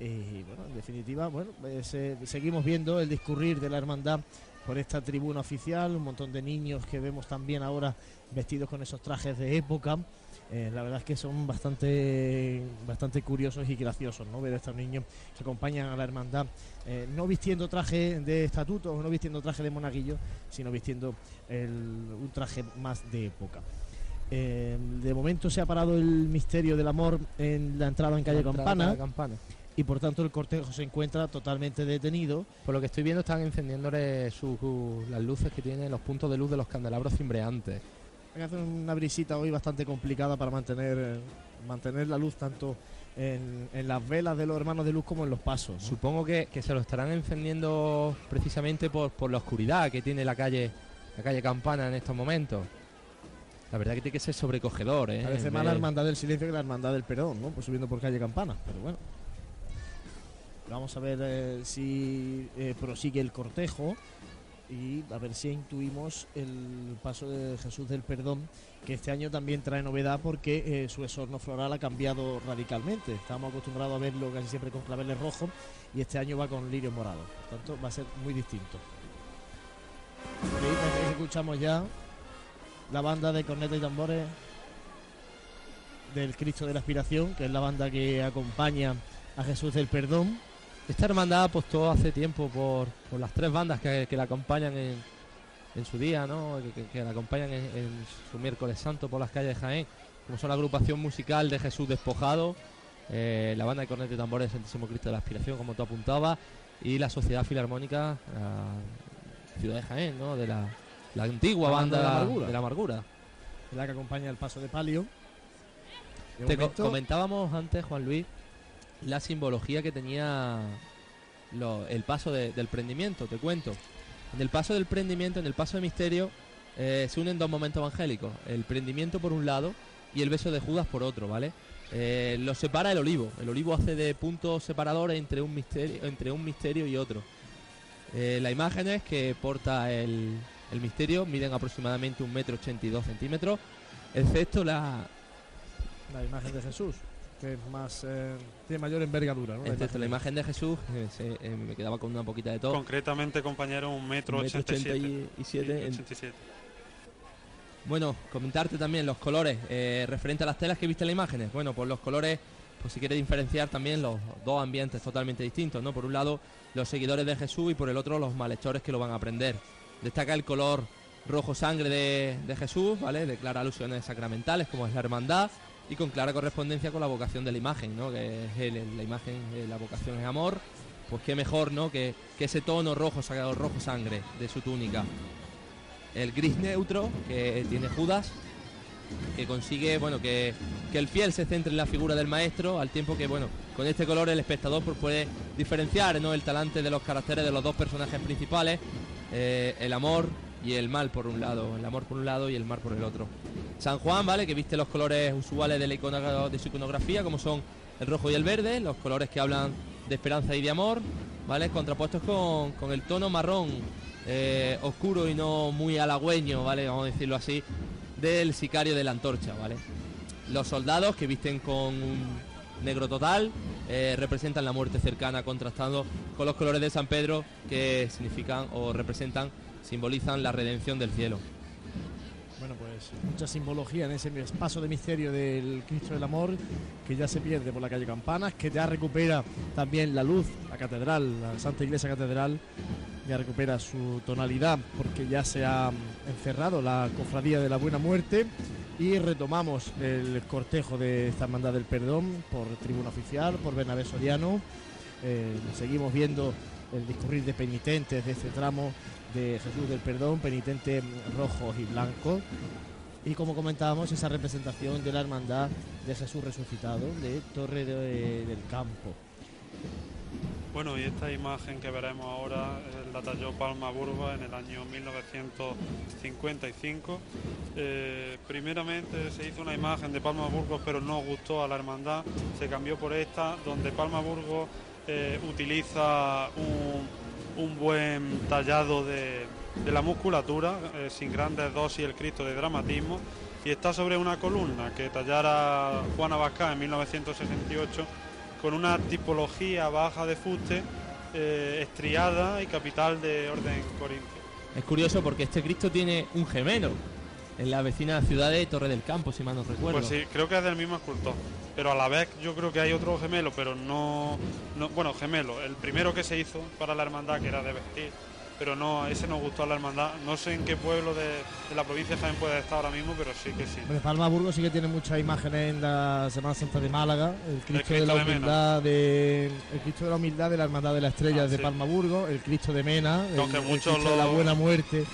Y bueno, en definitiva, bueno, se- seguimos viendo el discurrir de la hermandad por esta tribuna oficial, un montón de niños que vemos también ahora vestidos con esos trajes de época. Eh, la verdad es que son bastante, bastante curiosos y graciosos, ¿no? Ver a estos niños que acompañan a la hermandad, eh, no vistiendo traje de estatuto, no vistiendo traje de monaguillo, sino vistiendo el- un traje más de época. Eh, de momento se ha parado el misterio del amor en la entrada en calle entrada Campana, y por tanto el cortejo se encuentra totalmente detenido. Por lo que estoy viendo están encendiéndole sus- sus- las luces que tienen, los puntos de luz de los candelabros cimbreantes. Hay que hacer una brisita hoy bastante complicada para mantener, eh, mantener la luz tanto en, en las velas de los hermanos de luz como en los pasos. ¿no? Supongo que, que se lo estarán encendiendo precisamente por, por la oscuridad que tiene la calle, la calle Campana en estos momentos. La verdad que tiene que ser sobrecogedor, ¿eh? Parece más la hermandad del silencio que la hermandad del perdón, ¿no? Pues subiendo por calle Campana, pero bueno. Vamos a ver eh, si eh, prosigue el cortejo y a ver si intuimos el paso de Jesús del Perdón, que este año también trae novedad porque eh, su esorno floral ha cambiado radicalmente. Estamos acostumbrados a verlo casi siempre con claveles rojos y este año va con lirio morado. Por tanto, va a ser muy distinto. Escuchamos ya la banda de cornetas y tambores del Cristo de la Aspiración, que es la banda que acompaña a Jesús del Perdón. Esta hermandad apostó hace tiempo por, por las tres bandas que, que la acompañan en, en su día, ¿no? que, que- que la acompañan en, en su miércoles santo por las calles de Jaén, como son la agrupación musical de Jesús Despojado, eh, la banda de cornetas y tambores del Santísimo Cristo de la Aspiración, como tú apuntabas, y la Sociedad Filarmónica ah, Ciudad de Jaén, ¿no? de la, la antigua La banda, banda de la amargura. de la amargura. Es la que acompaña el paso de palio. De Te co- comentábamos antes, Juan Luis, la simbología que tenía el paso de- del prendimiento, te cuento. En el paso del prendimiento, en el paso de misterio, eh, se unen dos momentos evangélicos. El prendimiento por un lado y el beso de Judas por otro, ¿vale? Eh, lo separa el olivo. El olivo hace de punto separador entre un misterio, entre un misterio y otro. Eh, las imágenes que porta el, el misterio miden aproximadamente un metro ochenta y dos centímetros, excepto La imagen de Jesús, que es más eh, tiene mayor envergadura. ¿no? La imagen la de- imagen de Jesús, eh, se- eh, me quedaba con una poquita de todo. Concretamente, compañero, un metro Un metro ochenta y siete. ochenta y siete en- 87. Bueno, comentarte también los colores, eh, referente a las telas que viste en las imágenes. Bueno, pues los colores, pues si quieres diferenciar también los dos ambientes totalmente distintos, ¿no? Por un lado, los seguidores de Jesús y por el otro, los malhechores que lo van a aprender. Destaca el color rojo sangre de, de Jesús, ¿vale? De claras alusiones sacramentales, como es la hermandad, y con clara correspondencia con la vocación de la imagen, ¿no? Que la imagen, eh, la vocación es amor, pues qué mejor, ¿no? Que, ese tono rojo, sa- rojo sangre de su túnica. El gris neutro que tiene Judas, que consigue, bueno, que, que el fiel se centre en la figura del maestro, al tiempo que, bueno, con este color el espectador pues, puede diferenciar, ¿no? El talante de los caracteres de los dos personajes principales, eh, el amor y el mal por un lado, el amor por un lado y el mal por el otro. San Juan, ¿vale? Que viste los colores usuales de, la icono- de su iconografía, como son el rojo y el verde, los colores que hablan de esperanza y de amor, ¿vale? Contrapuestos con, con el tono marrón, eh, oscuro y no muy halagüeño, ¿vale? Vamos a decirlo así, del sicario de la antorcha, ¿vale? Los soldados que visten con un negro total eh, representan la muerte cercana, contrastando con los colores de San Pedro que significan o representan, simbolizan la redención del cielo. Bueno, pues mucha simbología en ese paso de misterio del Cristo del Amor que ya se pierde por la calle Campanas, que ya recupera también la luz, la catedral, la Santa Iglesia Catedral, ya recupera su tonalidad porque ya se ha encerrado la cofradía de la Buena Muerte y retomamos el cortejo de esta hermandad del perdón por tribuna oficial, por Bernabé Soriano. Eh, seguimos viendo el discurrir de penitentes de este tramo de Jesús del Perdón, penitentes rojos y blancos. Y como comentábamos, esa representación de la hermandad de Jesús resucitado de Torre de- del Campo. Bueno, y esta imagen que veremos ahora la talló Palma Burba en el año 1955. Eh, primeramente se hizo una imagen de Palma Burgos, pero no gustó a la hermandad. Se cambió por esta, donde Palma Burgos eh, utiliza un, un buen tallado de, la musculatura, eh, sin grandes dosis el Cristo de dramatismo, y está sobre una columna que tallara Juana Vázquez en 1968 con una tipología baja de fuste, eh, estriada y capital de orden corintio. Es curioso porque este Cristo tiene un gemelo en la vecina ciudad de Torre del Campo, si mal no recuerdo. Pues sí, creo que es del mismo escultor. Pero a la vez yo creo que hay otro gemelo, pero no, no- Bueno, gemelo. El primero que se hizo para la hermandad, que era de vestir. Pero no, ese nos gustó a la hermandad. No sé en qué pueblo de, de la provincia de Jaén puede estar ahora mismo, pero sí que sí. Hombre, Palma Burgos sí que tiene muchas imágenes en la Semana Santa de Málaga, el Cristo, Cristo de la de humildad de el Cristo de la humildad de la Hermandad de la Estrella Ah, de sí. Palma Burgos, el Cristo de Mena, el, el Cristo de la Buena Muerte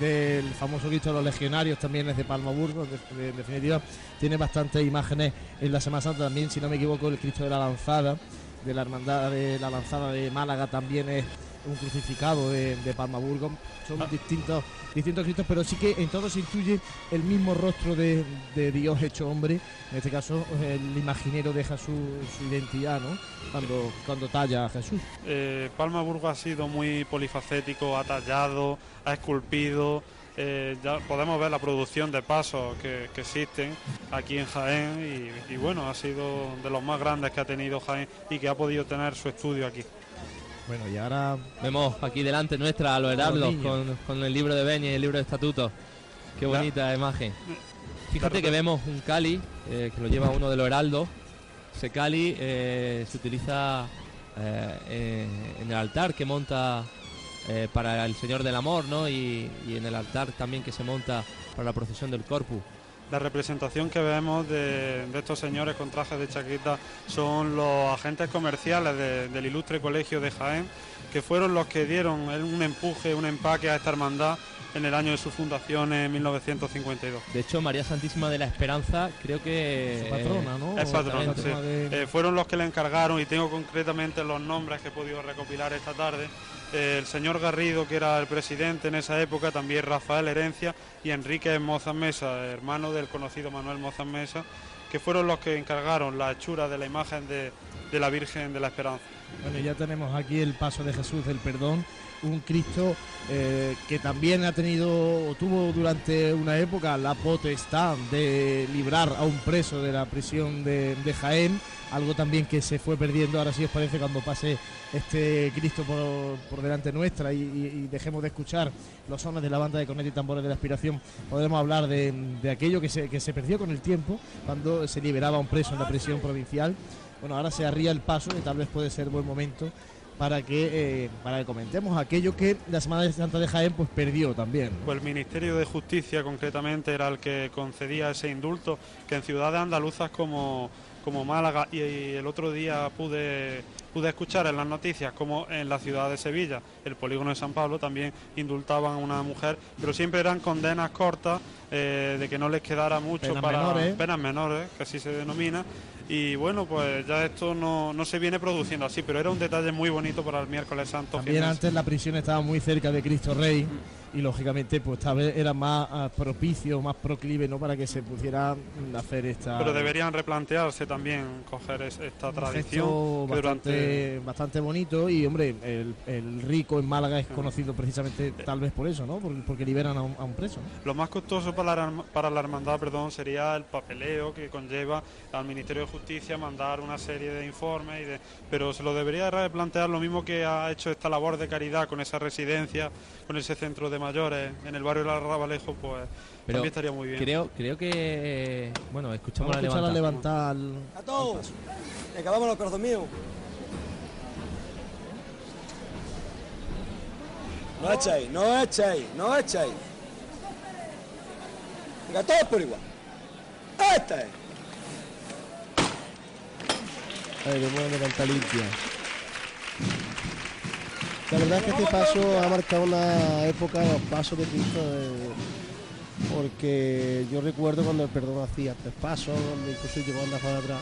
del famoso Cristo de los Legionarios también es de Palma de- en definitiva tiene bastantes imágenes en la Semana Santa también, si no me equivoco, el Cristo de la Lanzada de la Hermandad de la Lanzada de Málaga también es un crucificado de, de Palma Burgos. Son Ah. distintos, distintos Cristos, pero sí que en todos se intuye el mismo rostro de, de Dios hecho hombre. En este caso, el imaginero deja su, su identidad, ¿no? Cuando, cuando talla a Jesús. Eh, Palma Burgos ha sido muy polifacético, ha tallado, ha esculpido. eh, ya podemos ver la producción de pasos que, que existen aquí en Jaén y, y bueno, ha sido de los más grandes que ha tenido Jaén y que ha podido tener su estudio aquí. Bueno, y ahora Vemos aquí delante nuestra a los heraldos con, con el libro de Beni y el libro de estatutos. Qué bonita imagen. Fíjate Claro, que vemos un cali eh, que lo lleva uno de los heraldos. Ese cali eh, se utiliza eh, eh, en el altar que monta eh, para el Señor del Amor, ¿no? Y, y en el altar también que se monta para la procesión del Corpus. La representación que vemos de, de estos señores con trajes de chaqueta son los agentes comerciales de- del ilustre colegio de Jaén, que fueron los que dieron un empuje, un empaque a esta hermandad en el año de su fundación en 1952. De hecho, María Santísima de la Esperanza creo que... Su patrona, ¿no? Es patrona, sí. De- Eh, fueron los que le encargaron y tengo concretamente los nombres que he podido recopilar esta tarde. El señor Garrido, que era el presidente en esa época, también Rafael Herencia y Enrique Mozas Mesa, hermano del conocido Manuel Mozas Mesa, que fueron los que encargaron la hechura de la imagen de, de la Virgen de la Esperanza. Bueno, ya tenemos aquí el paso de Jesús del perdón, un Cristo eh, que también ha tenido o tuvo durante una época la potestad de librar a un preso de la prisión de, Jaén, algo también que se fue perdiendo ahora sí os parece cuando pase este Cristo por, por delante nuestra y dejemos de escuchar los sones de la banda de cornet y tambores de la aspiración, podremos hablar de, de aquello que se, que se perdió con el tiempo cuando se liberaba a un preso en la prisión provincial. Bueno, ahora se arría el paso y tal vez puede ser buen momento para que, eh, para que comentemos aquello que la Semana de Santa de Jaén pues perdió también. ¿no? Pues el Ministerio de Justicia concretamente era el que concedía ese indulto, que en ciudades andaluzas como, como Málaga y, y el otro día pude, pude escuchar en las noticias como en la ciudad de Sevilla, el polígono de San Pablo, también indultaban a una mujer, pero siempre eran condenas cortas, eh, de que no les quedara mucho Penas para menores. penas menores, que así se denomina. Y bueno, pues ya esto no, no se viene produciendo así, pero era un detalle muy bonito para el miércoles santo. También antes la prisión estaba muy cerca de Cristo Rey y lógicamente pues tal vez era más ah, propicio, más proclive ¿no? para que se pudiera mm, hacer esta... Pero deberían replantearse también coger es- esta un tradición que durante bastante, bastante bonito y hombre el, el rico en Málaga es conocido precisamente tal vez por eso, ¿no? Por- porque liberan a un, a un preso. ¿no? lo más costoso para la, para la hermandad perdón sería el papeleo que conlleva al Ministerio de Justicia mandar una serie de informes y de, pero se lo debería replantear lo mismo que ha hecho esta labor de caridad con esa residencia con ese centro de mayores en el barrio del Arrabalejo pues Pero también estaría muy bien Creo, creo que... Bueno, escuchamos Vamos a la levantada. levantar al- A todos. Venga, vámonos, corazón mío. No echéis, no echéis, no echéis. Venga, todos por igual. Esta es. Ahí, de buena levanta limpia. La verdad es que este paso ha marcado una época, los pasos de Cristo, eh, porque yo recuerdo cuando el perdón hacía tres pasos, donde incluso llegó a andar para atrás,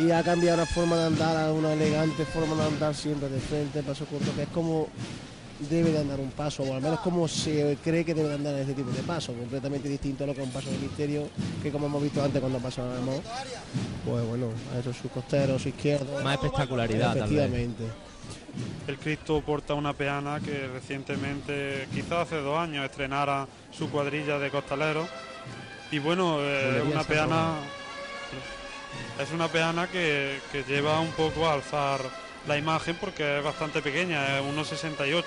y ha cambiado la forma de andar a una elegante forma de andar siempre de frente, paso corto, que es como debe de andar un paso, o al menos como se cree que debe de andar este tipo de paso, completamente distinto a lo que es un paso de misterio, que como hemos visto antes cuando pasábamos, pues bueno, a esos sus costeros, su izquierdo. Más espectacularidad, tal vez. El Cristo porta una peana que recientemente, quizás hace dos años, estrenara su cuadrilla de costaleros. Y bueno, eh, una peana es una peana que, que lleva un poco a alzar la imagen porque es bastante pequeña, es 1,68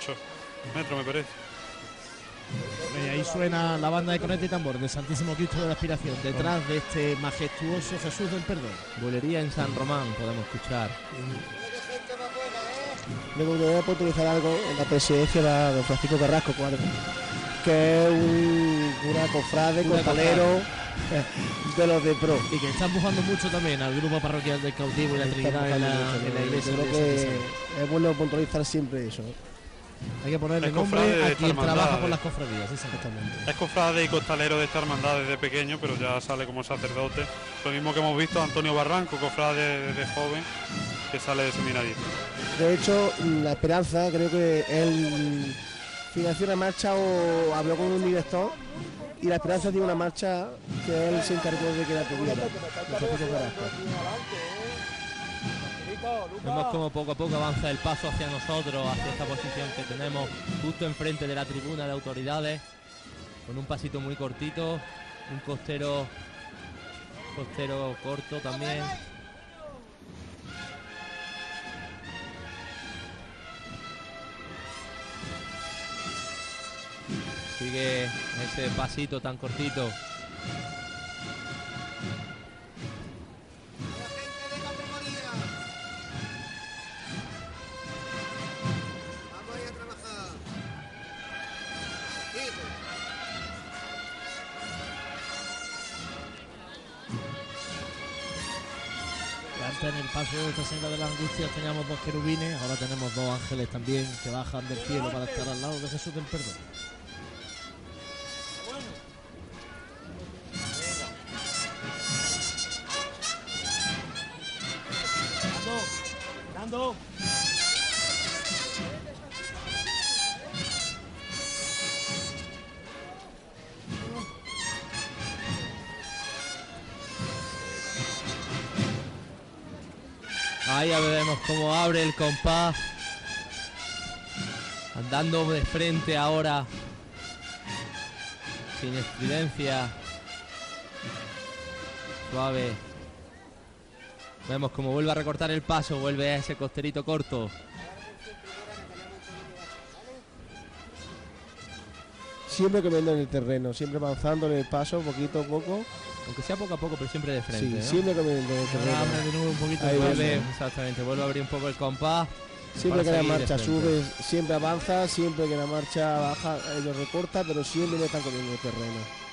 metros me parece. Y ahí suena la banda de corneta y tambor del Santísimo Cristo de la Aspiración, detrás de este majestuoso Jesús del Perdón. Bulería en San Román, podemos escuchar. Me gustaría por utilizar algo en la presidencia de don Francisco Carrasco Cuadro, que es un cura cofrade, eh, de los de pro. Y que está empujando mucho también al grupo parroquial del cautivo y la Trinidad en la, en la iglesia. Yo de creo que es bueno puntualizar siempre eso. Hay que ponerle Es nombre cofrade de a esta quien hermandad, trabaja por eh. las cofradías, exactamente. Es cofrade y costalero de esta hermandad desde pequeño, pero ya sale como sacerdote. Lo mismo que hemos visto a Antonio Barranco, cofrade desde joven, que sale de seminarista. De hecho, la esperanza, creo que él financió una marcha o habló con un director y la esperanza tiene una marcha que él se encargó de que la tuviera. Vemos como poco a poco avanza el paso hacia nosotros, hacia esta posición que tenemos justo enfrente de la tribuna de autoridades, con un pasito muy cortito, un costero, costero corto también. Sigue ese pasito tan cortito. Paso de las angustias teníamos dos querubines, ahora tenemos dos ángeles también que bajan del cielo para estar al lado de Jesús del Perdón. Abre el compás. Andando de frente ahora. Sin estridencia. Suave. Vemos cómo vuelve a recortar el paso. Vuelve a ese costerito corto. Siempre comiendo en el terreno, siempre avanzando en el paso, poquito a poco. Aunque sea poco a poco, pero siempre de frente. Sí, ¿no? siempre en el terreno. Abre de nuevo un poquito. Ahí vuelve, exactamente. Vuelve a abrir un poco el compás. Siempre que la marcha sube, siempre avanza, siempre que la marcha baja, ellos recorta, pero siempre le están comiendo el terreno.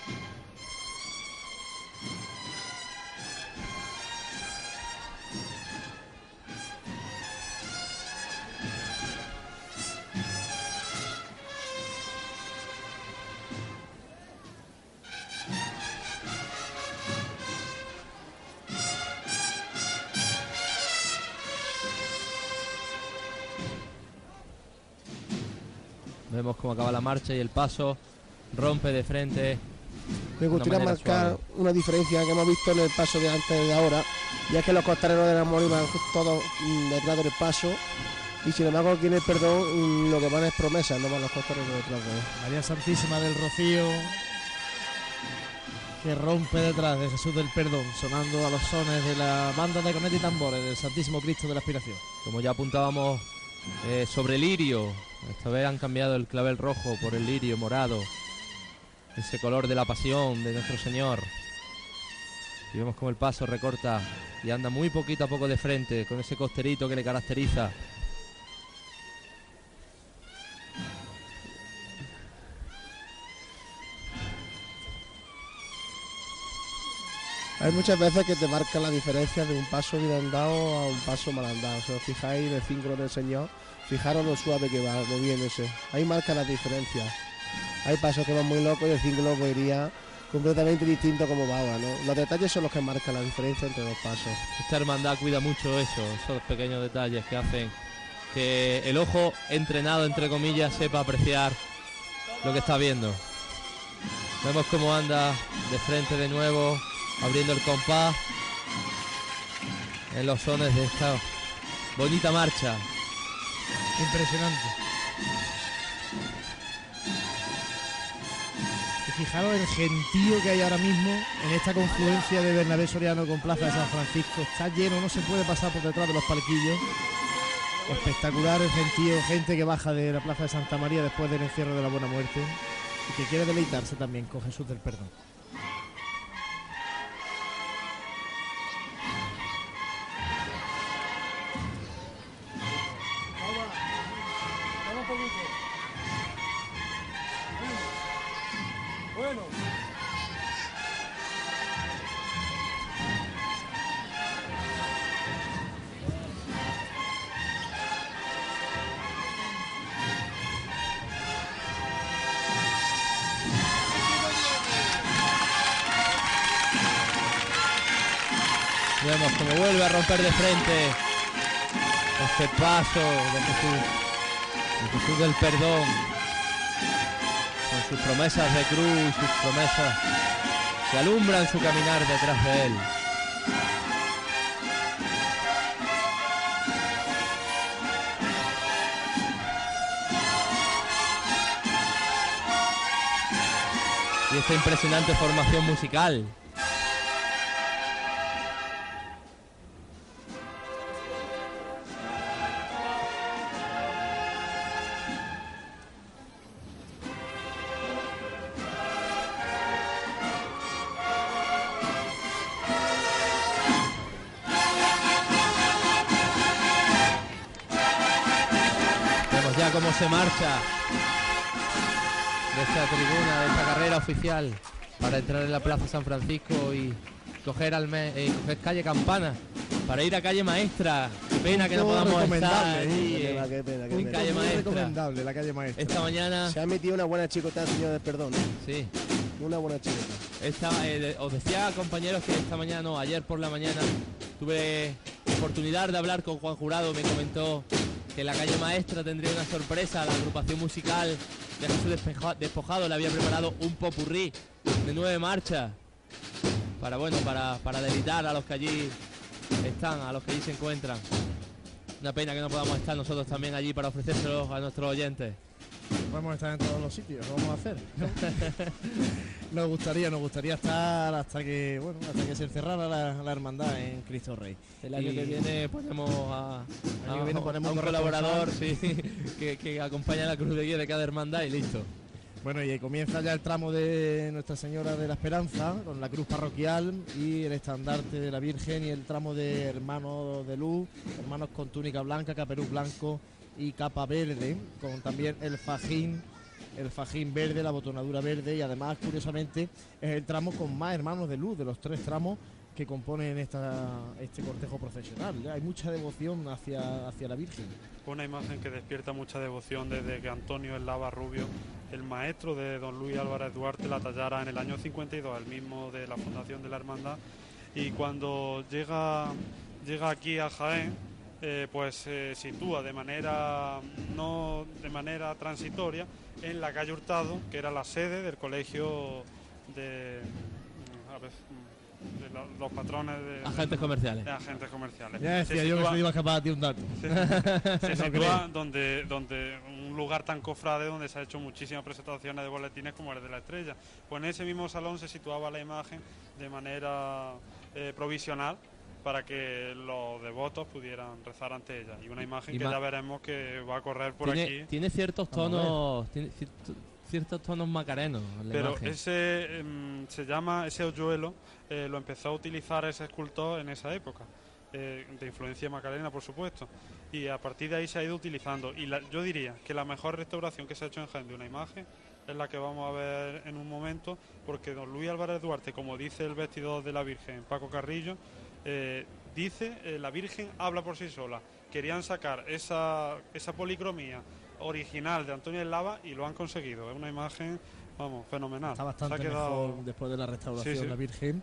Marcha y el paso. Rompe de frente. Me de gustaría marcar suave. una diferencia que hemos visto en el paso de antes y de ahora, y es que los costaleros del amor iban todos mm, detrás del paso, y sin embargo aquí en el perdón mm, lo que van es promesas, no van los costaleros detrás de él. María Santísima del Rocío que rompe detrás de Jesús del Perdón, sonando a los sones de la banda de corneta y tambores del Santísimo Cristo de la Aspiración. Como ya apuntábamos eh, sobre el lirio. Esta vez han cambiado el clavel rojo por el lirio morado. Ese color de la pasión de nuestro Señor. Y vemos como el paso recorta y anda muy poquito a poco de frente con ese costerito que le caracteriza. Hay muchas veces que te marca la diferencia de un paso bien andado a un paso mal andado. Si os fijáis el cíngulo del Señor, fijaros lo suave que va moviéndose. Ahí marca la diferencia. Hay pasos que van muy locos y el cíngulo pues, iría completamente distinto como va ahora, ¿no? Los detalles son los que marcan la diferencia entre los pasos. Esta hermandad cuida mucho eso, esos pequeños detalles que hacen que el ojo entrenado, entre comillas, sepa apreciar lo que está viendo. Vemos cómo anda de frente de nuevo, abriendo el compás en los sones de esta bonita marcha. Impresionante. Y fijaros el gentío que hay ahora mismo en esta confluencia de Bernabé Soriano con Plaza de San Francisco. Está lleno, no se puede pasar por detrás de los palquillos. Espectacular el gentío, gente que baja de la Plaza de Santa María después del encierro de la Buena Muerte y que quiere deleitarse también con Jesús del Perdón. Bueno. Vemos cómo vuelve a romper de frente este paso de Jesús, de Jesús del perdón, con sus promesas de cruz, sus promesas que alumbran su caminar detrás de él. Y esta impresionante formación musical. De esta tribuna, de esta carrera oficial para entrar en la Plaza San Francisco y coger, Alme eh, coger calle Campana para ir a calle Maestra. Qué pena que no Punto podamos estar recomendable, allí, qué eh, pena, qué pena, qué en pena. calle Maestra. recomendable la calle Maestra. Esta mañana Se ha metido una buena chicota, señor del perdón. Sí. Una buena chicota. Esta, eh, de- os decía compañeros que esta mañana, no, ayer por la mañana, tuve oportunidad de hablar con Juan Jurado, me comentó que la calle maestra tendría una sorpresa, la agrupación musical de Jesús Despojado le había preparado un popurrí de nueve marchas para bueno, para, para deleitar a los que allí están, a los que allí se encuentran. Una pena que no podamos estar nosotros también allí para ofrecérselos a nuestros oyentes. Podemos estar en todos los sitios, ¿qué vamos a hacer? nos gustaría, nos gustaría estar hasta que, bueno, hasta que se encerrara la, la hermandad en Cristo Rey. El año Y- que viene ponemos a, El año a- que viene a ponemos un un colaborador sí, que, que acompaña la cruz de guía de cada hermandad y listo. Bueno, y comienza ya el tramo de Nuestra Señora de la Esperanza, con la cruz parroquial y el estandarte de la Virgen y el tramo de hermanos de luz, hermanos con túnica blanca, caperuz blanco y capa verde, con también el fajín, el fajín verde, la botonadura verde y además, curiosamente, es el tramo con más hermanos de luz de los tres tramos que componen esta, este cortejo procesional. Hay mucha devoción hacia, hacia la Virgen. Una imagen que despierta mucha devoción desde que Antonio Eslava Rubio, el maestro de don Luis Álvarez Duarte, la tallara en el año 52, el mismo de la fundación de la hermandad. Y cuando llega, llega aquí a Jaén, eh, pues se sitúa de manera, no de manera transitoria en la calle Hurtado, que era la sede del colegio de, a ver, de lo- los patrones de Agentes comerciales. de agentes comerciales. Ya decía Se yo que sitúa- se le iba a escapar a ti un dato. se No sitúa donde, donde un lugar tan cofrade donde se ha hecho muchísimas presentaciones de boletines como el de la estrella. Pues en ese mismo salón se situaba la imagen de manera eh, provisional para que los devotos pudieran rezar ante ella. Y una imagen que ya veremos que va a correr por Tiene, aquí. tiene ciertos tonos, tiene ciertos tonos macarenos. la Pero imagen. ese em, se llama ese hoyuelo, eh, lo empezó a utilizar ese escultor en esa época, eh, de influencia macarena, por supuesto. Y a partir de ahí se ha ido utilizando. Y la- yo diría que la mejor restauración que se ha hecho en Jaén de una imagen es la que vamos a ver en un momento, porque don Luis Álvarez Duarte, como dice el vestidor de la Virgen, Paco Carrillo, eh, dice, eh, la Virgen habla por sí sola. Querían sacar esa, esa policromía original de Antonio Lava y lo han conseguido. Es una imagen, vamos, fenomenal. Está bastante quedado- mejor después de la restauración Sí, sí. la Virgen.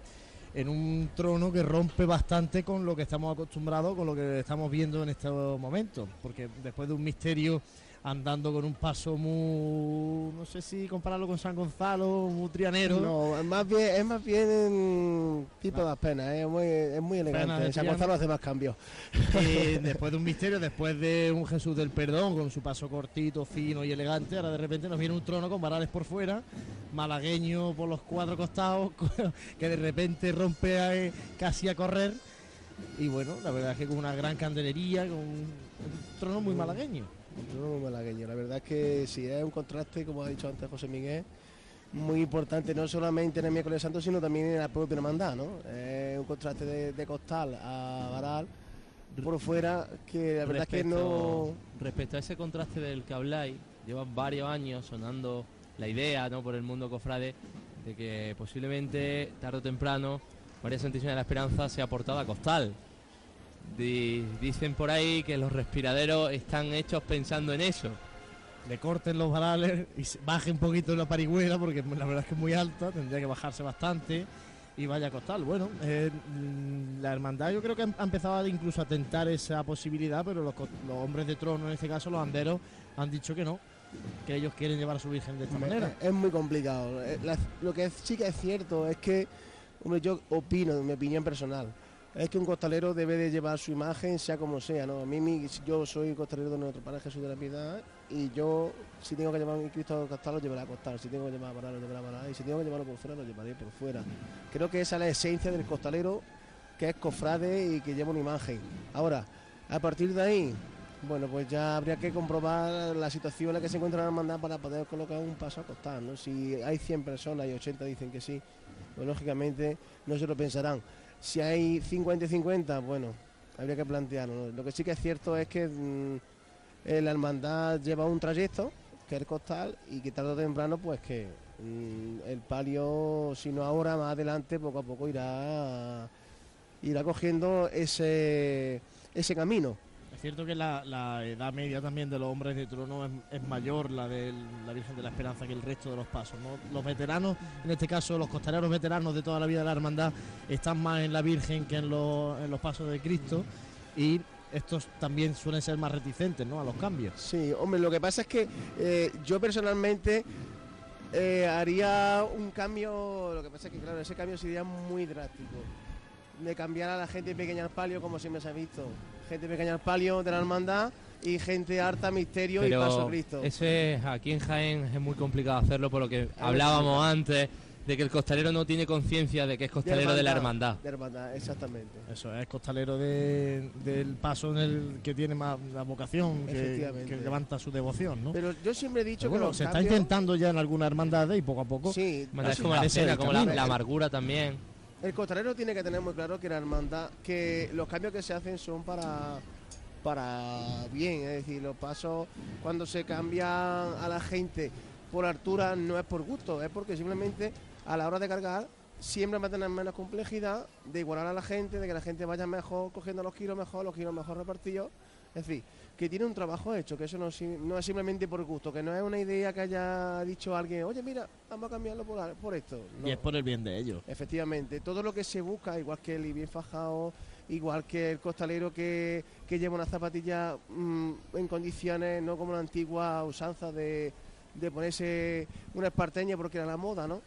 En un trono que rompe bastante con lo que estamos acostumbrados, con lo que estamos viendo en estos momentos. Porque después de un misterio andando con un paso muy. No sé si compararlo con San Gonzalo, muy trianero. No, es más bien, es más bien mm, tipo de pena, es muy, es muy elegante. San. Gonzalo hace más cambios. Y después de un misterio, después de un Jesús del Perdón, con su paso cortito, fino y elegante, ahora de repente nos viene un trono con varales por fuera, malagueño por los cuatro costados, que de repente rompe a- casi a correr. Y bueno, la verdad es que con una gran candelería, con un trono muy malagueño. Malagueño. La verdad es que sí, es un contraste, como ha dicho antes José Miguel, muy importante, no solamente en el miércoles santo, sino también en la propia hermandad, ¿no? Es un contraste de, de costal a varal por fuera, que la verdad es que no... Respecto a ese contraste del que habláis, llevan varios años sonando la idea ¿no? por el mundo cofrade de que posiblemente tarde o temprano María Santísima de la Esperanza sea portada a costal. Di- dicen por ahí que los respiraderos están hechos pensando en eso. Le corten los varales y baje un poquito la parihuela, porque la verdad es que es muy alta, tendría que bajarse bastante y vaya a costar. Bueno, eh, la hermandad yo creo que ha empezado incluso a tentar esa posibilidad, pero los, hombres de trono, en este caso los anderos, han dicho que no, que ellos quieren llevar a su virgen de esta manera. Es, muy complicado. Eh, la- lo que sí que es cierto es que, hombre, yo opino, en mi opinión personal, es que un costalero debe de llevar su imagen, sea como sea, ¿no? A mí, yo soy costalero de nuestro Padre Jesús de la Piedad y yo, si tengo que llevar mi Cristo costal, lo llevaré a costal. Si tengo que llevar a varar, lo llevaré a varar. Y si tengo que llevarlo por fuera, lo llevaré por fuera. Creo que esa es la esencia del costalero, que es cofrade y que lleva una imagen. Ahora, a partir de ahí, bueno, pues ya habría que comprobar la situación en la que se encuentra la hermandad para poder colocar un paso a costar, ¿no? Si hay 100 personas y 80 dicen que sí, pues lógicamente no se lo pensarán. Si hay 50 y 50, bueno, habría que plantearlo. Lo que sí que es cierto es que mm, la hermandad lleva un trayecto, que es el costal, y que tarde o temprano, pues que mm, el palio, si no ahora, más adelante, poco a poco irá, irá cogiendo ese, ese camino. Es cierto que la, edad media también de los hombres de trono es, mayor, la de la Virgen de la Esperanza, que el resto de los pasos. Los veteranos, en este caso los costaleros veteranos de toda la vida de la hermandad, están más en la Virgen que en los, en los pasos de Cristo y estos también suelen ser más reticentes ¿no? a los cambios. Sí, hombre, lo que pasa es que eh, yo personalmente eh, haría un cambio, lo que pasa es que claro, ese cambio sería muy drástico. De cambiar a la gente pequeña al palio, como siempre se ha visto. Gente pequeña al palio de la hermandad y gente harta misterio y paso a Cristo. eso es, aquí en Jaén es muy complicado hacerlo por lo que hablábamos antes de que el costalero no tiene conciencia de que es costalero de la hermandad. De hermandad, exactamente. Eso es costalero de- del paso en el que tiene más la vocación, que, Efectivamente. que levanta su devoción. ¿no? Pero yo siempre he dicho bueno, que los se está intentando ya en alguna hermandad y poco a poco. Sí, como cena, como la amargura también. El costalero tiene que tener muy claro que la hermandad, que los cambios que se hacen son para para bien, es decir, los pasos cuando se cambian a la gente por altura no es por gusto, es porque simplemente a la hora de cargar siempre va a tener menos complejidad de igualar a la gente, de que la gente vaya mejor cogiendo los kilos mejor, los kilos mejor repartidos, es decir, que tiene un trabajo hecho, que eso no, es simplemente por gusto, que no es una idea que haya dicho alguien, oye mira, vamos a cambiarlo por, esto. No. Y es por el bien de ellos. Efectivamente, todo lo que se busca, igual que el bien fajado, igual que el costalero que, que lleva una zapatilla mm, en condiciones, no como la antigua usanza de, de ponerse una esparteña porque era la moda, ¿no?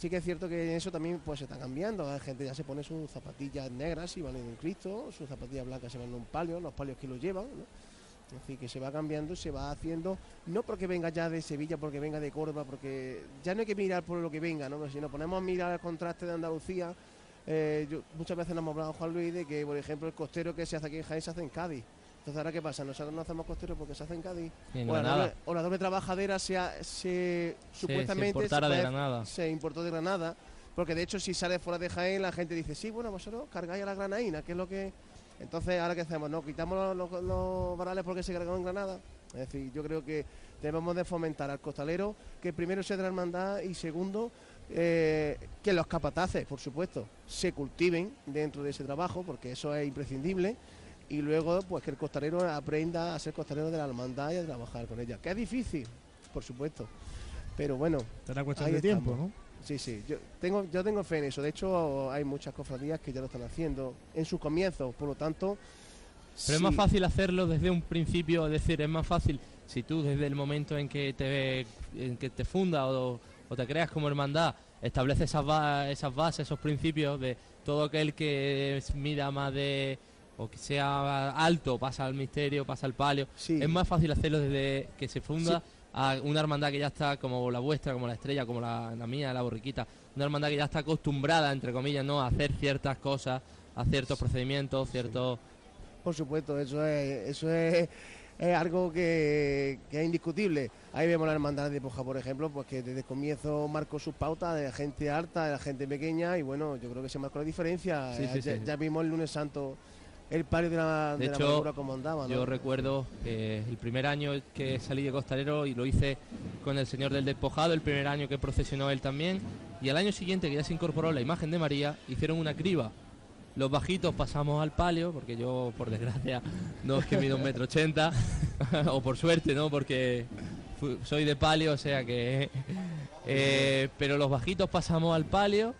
Sí que es cierto que eso también pues se está cambiando, la gente ya se pone sus zapatillas negras y van en un Cristo, sus zapatillas blancas se van en un palio, los palios que los llevan, decir, que se va cambiando y se va haciendo, no porque venga ya de Sevilla, porque venga de Córdoba, porque ya no hay que mirar por lo que venga, ¿no? Si nos ponemos a mirar el contraste de Andalucía, eh, muchas veces nos hemos hablado Juan Luis de que, por ejemplo, el costero que se hace aquí en Jaén se hace en Cádiz. Entonces, ¿ahora qué pasa? Nosotros no hacemos costero porque se hace en Cádiz. En o, la doble, o la doble trabajadera se, ha- se supuestamente de Granada. se importó de Granada. Porque de hecho, si sale fuera de Jaén, la gente dice, sí, bueno, vosotros cargáis a la granaína, que es lo que. Entonces, ¿ahora qué hacemos? ¿No quitamos los, los- los varales porque se cargaron en Granada? Es decir, yo creo que debemos de fomentar al costalero que primero sea de la hermandad y segundo eh, que los capataces, por supuesto, se cultiven dentro de ese trabajo, porque eso es imprescindible, y luego pues que el costalero aprenda a ser costalero de la hermandad y a trabajar con ella. Que es difícil, por supuesto, pero bueno. Será cuestión ahí de tiempo, estamos. ¿no? Sí, sí, yo tengo, yo tengo fe en eso. De hecho, hay muchas cofradías que ya lo están haciendo en sus comienzos, por lo tanto. Pero es más fácil hacerlo desde un principio, es decir, es más fácil si tú desde el momento en que te, en que te funda o, o te creas como hermandad, estableces esas, ba- esas bases, esos principios de todo aquel que mida más de o que sea alto pasa al misterio, pasa al palio. Es más fácil hacerlo desde que se funda Sí. a una hermandad que ya está como la vuestra, como la estrella, como la, la mía, la borriquita, una hermandad que ya está acostumbrada, entre comillas, ¿no? a hacer ciertas cosas, a ciertos procedimientos, ciertos... Por supuesto, eso es, eso es, es algo que, que es indiscutible. Ahí vemos la hermandad de Poja, por ejemplo, pues que desde el comienzo marcó sus pautas de la gente alta, de la gente pequeña, y bueno, yo creo que se marcó la diferencia. Sí, sí, ya, sí. ya vimos el lunes santo el palio de la, De de la hecho, como andaba, ¿no? yo recuerdo que el primer año que salí de costalero y lo hice con el Señor del Despojado, el primer año que procesionó él también, y al año siguiente que ya se incorporó la imagen de María, hicieron una criba. Los bajitos pasamos al palio, porque yo, por desgracia, no es que mido un metro ochenta, o por suerte, ¿no? Porque soy de palio, o sea que... eh, pero los bajitos pasamos al palio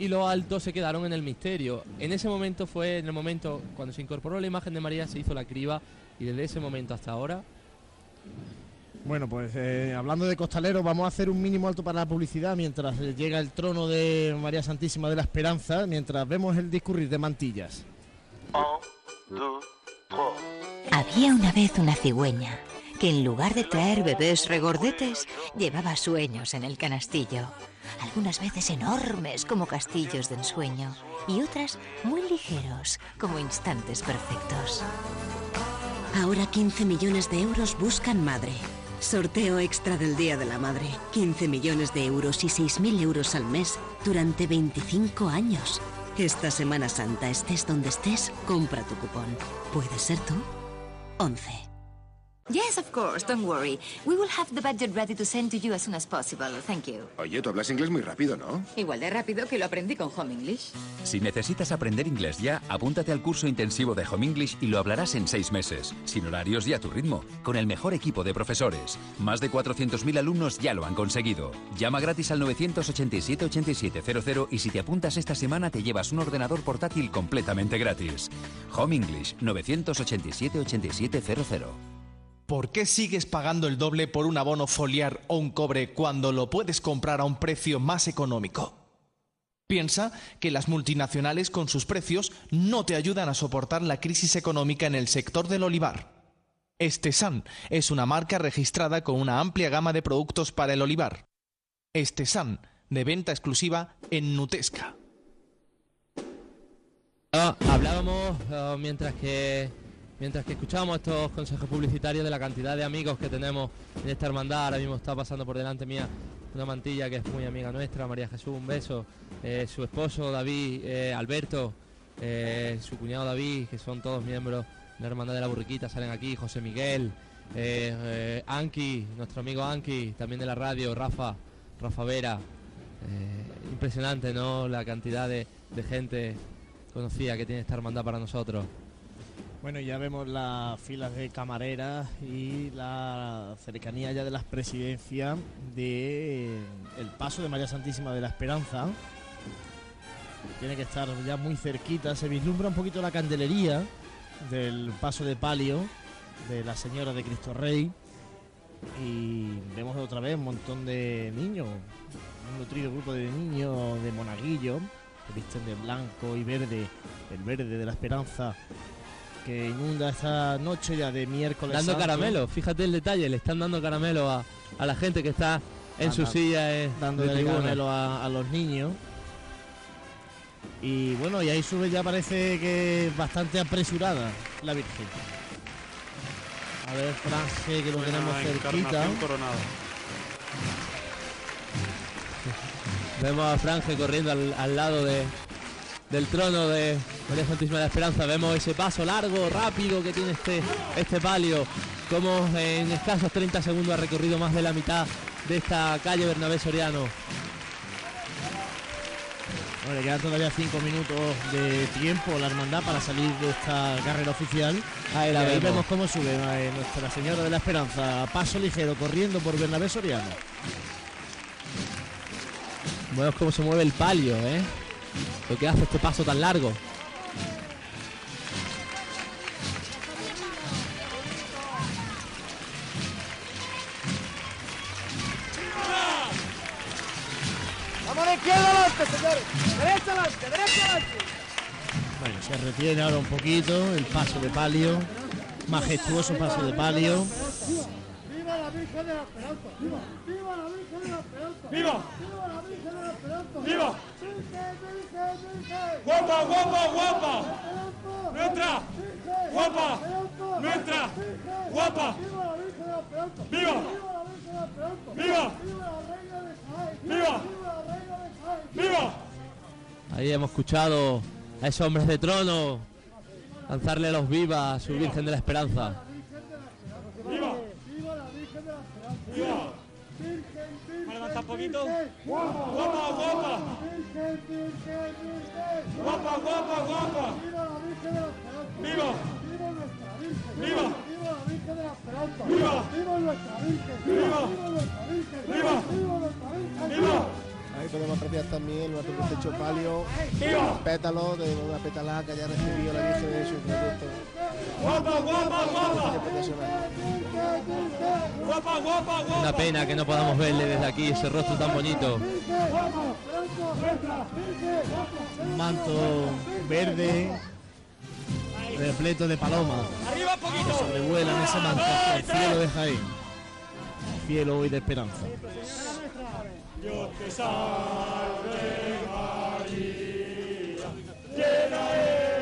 y los altos se quedaron en el misterio. En ese momento fue, en el momento, cuando se incorporó la imagen de María, se hizo la criba y desde ese momento hasta ahora... Bueno, pues eh, hablando de costaleros, vamos a hacer un mínimo alto para la publicidad mientras llega el trono de María Santísima de la Esperanza, mientras vemos el discurrir de mantillas. Había una vez una cigüeña que en lugar de traer bebés regordetes, llevaba sueños en el canastillo. Algunas veces enormes como castillos de ensueño y otras muy ligeros como instantes perfectos. Ahora 15 millones de euros buscan madre. Sorteo extra del Día de la Madre. 15 millones de euros y 6.000 euros al mes durante 25 años. Esta Semana Santa, estés donde estés, compra tu cupón. ¿Puede ser tú? 11. Yes, of course. Don't worry. We will have the budget ready to send to you as soon as possible. Thank you. Oye, tú hablas inglés muy rápido, ¿no? Igual de rápido que lo aprendí con Home English. Si necesitas aprender inglés ya, apúntate al curso intensivo de Home English y lo hablarás en seis meses, sin horarios y a tu ritmo, con el mejor equipo de profesores. Más de 400.000 alumnos ya lo han conseguido. Llama gratis al 987-8700 y si te apuntas esta semana te llevas un ordenador portátil completamente gratis. Home English 987-8700. ¿Por qué sigues pagando el doble por un abono foliar o un cobre cuando lo puedes comprar a un precio más económico? Piensa que las multinacionales con sus precios no te ayudan a soportar la crisis económica en el sector del olivar. Estesan es una marca registrada con una amplia gama de productos para el olivar. Estesan, de venta exclusiva en Nutesca. Ah, hablábamos ah, mientras que mientras que escuchábamos estos consejos publicitarios de la cantidad de amigos que tenemos en esta hermandad. Ahora mismo está pasando por delante mía una mantilla que es muy amiga nuestra, María Jesús, un beso. Eh, su esposo David, eh, Alberto, eh, su cuñado David, que son todos miembros de la hermandad de la burriquita, salen aquí, José Miguel, Anki, nuestro amigo Anki, también de la radio, Rafa, Rafa Vera. Impresionante, ¿no? La cantidad de gente conocida que tiene esta hermandad para nosotros. Bueno, ya vemos las filas de camareras y la cercanía ya de las presidencias de eh, paso de María Santísima de la Esperanza. Tiene que estar ya muy cerquita, se vislumbra un poquito la candelería del paso de palio de la Señora de Cristo Rey y vemos otra vez un montón de niños, un nutrido grupo de niños de monaguillo que visten de blanco y verde, el verde de la esperanza que inunda esta noche ya de miércoles. Dando santo. caramelo, fíjate el detalle, le están dando caramelo a, a la gente que está en su Anda- silla eh, dando caramelo a, a los niños. Y bueno, y ahí sube ya parece que es bastante apresurada la Virgen. A ver, Franje, que lo tenemos cerquita. Coronada. Vemos a Franje corriendo al, al lado de, del trono de María Santísima de la Esperanza. Vemos ese paso largo, rápido que tiene este, este palio. como en escasos 30 segundos ha recorrido más de la mitad de esta calle Bernabé Soriano. Bueno, quedan todavía cinco minutos de tiempo la hermandad para salir de esta carrera oficial. Ahí la vemos. vemos cómo sube eh, Nuestra Señora de la Esperanza, paso ligero, corriendo por Bernabé Soriano. Vemos cómo se mueve el palio, ¿eh? Lo que hace este paso tan largo. Vamos a la izquierda adelante, señores. Derecha adelante, derecha adelante. Bueno, se retiene ahora un poquito el paso de palio. Majestuoso paso de palio. ¡Viva la Virgen de la Esperanza! ¡Viva! ¡Viva la Virgen de la Esperanza! ¡Viva! ¡Viva la Virgen de la Esperanza! ¡Viva! ¡Virgen, Virgen, Virgen! ¡Guapa, guapa, guapa! ¡Nuestra! ¡Guapa! ¡Nuestra! ¡Guapa! ¡Viva la Virgen de la Esperanza! ¡Viva! ¡Viva la Virgen de la Esperanza! ¡Viva! ¡Viva la Reina de Jaén! ¡Viva! ¡Viva la Reina de Jaén! ¡Viva! Ahí hemos escuchado a esos hombres de trono lanzarle los vivas a su Virgen de la Esperanza. ¡Viva! ¡Viva Virgen! ¿Me levanta un poquito? Guapa, guapa! ¡Virgen, Virgen, Virgen! ¡Guapa, guapa, guapa! ¡Viva la Virgen de la Esperanza! ¡Viva! ¡Viva nuestra Virgen! ¡Viva! ¡Viva la Virgen de la Esperanza! ¡Viva! ¡Viva nuestra Virgen! ¡Viva! ¡Viva nuestra Virgen! ¡Viva! ¡Viva nuestra Virgen! ¡Viva! Ahí podemos apreciar también nuestro techo palio, ¡Viva! pétalo de una petalada que haya recibido la Virgen de su producto. ¡Guapa, guapa, guapa! ¡Guapa, guapa, guapa! Una pena que no podamos verle desde aquí ese rostro tan bonito. Un manto verde repleto de palomas. ¡Arriba un poquito! sobrevuelan ese manto el cielo de Jaén. Cielo hoy de esperanza. Dios te salve María, llena eres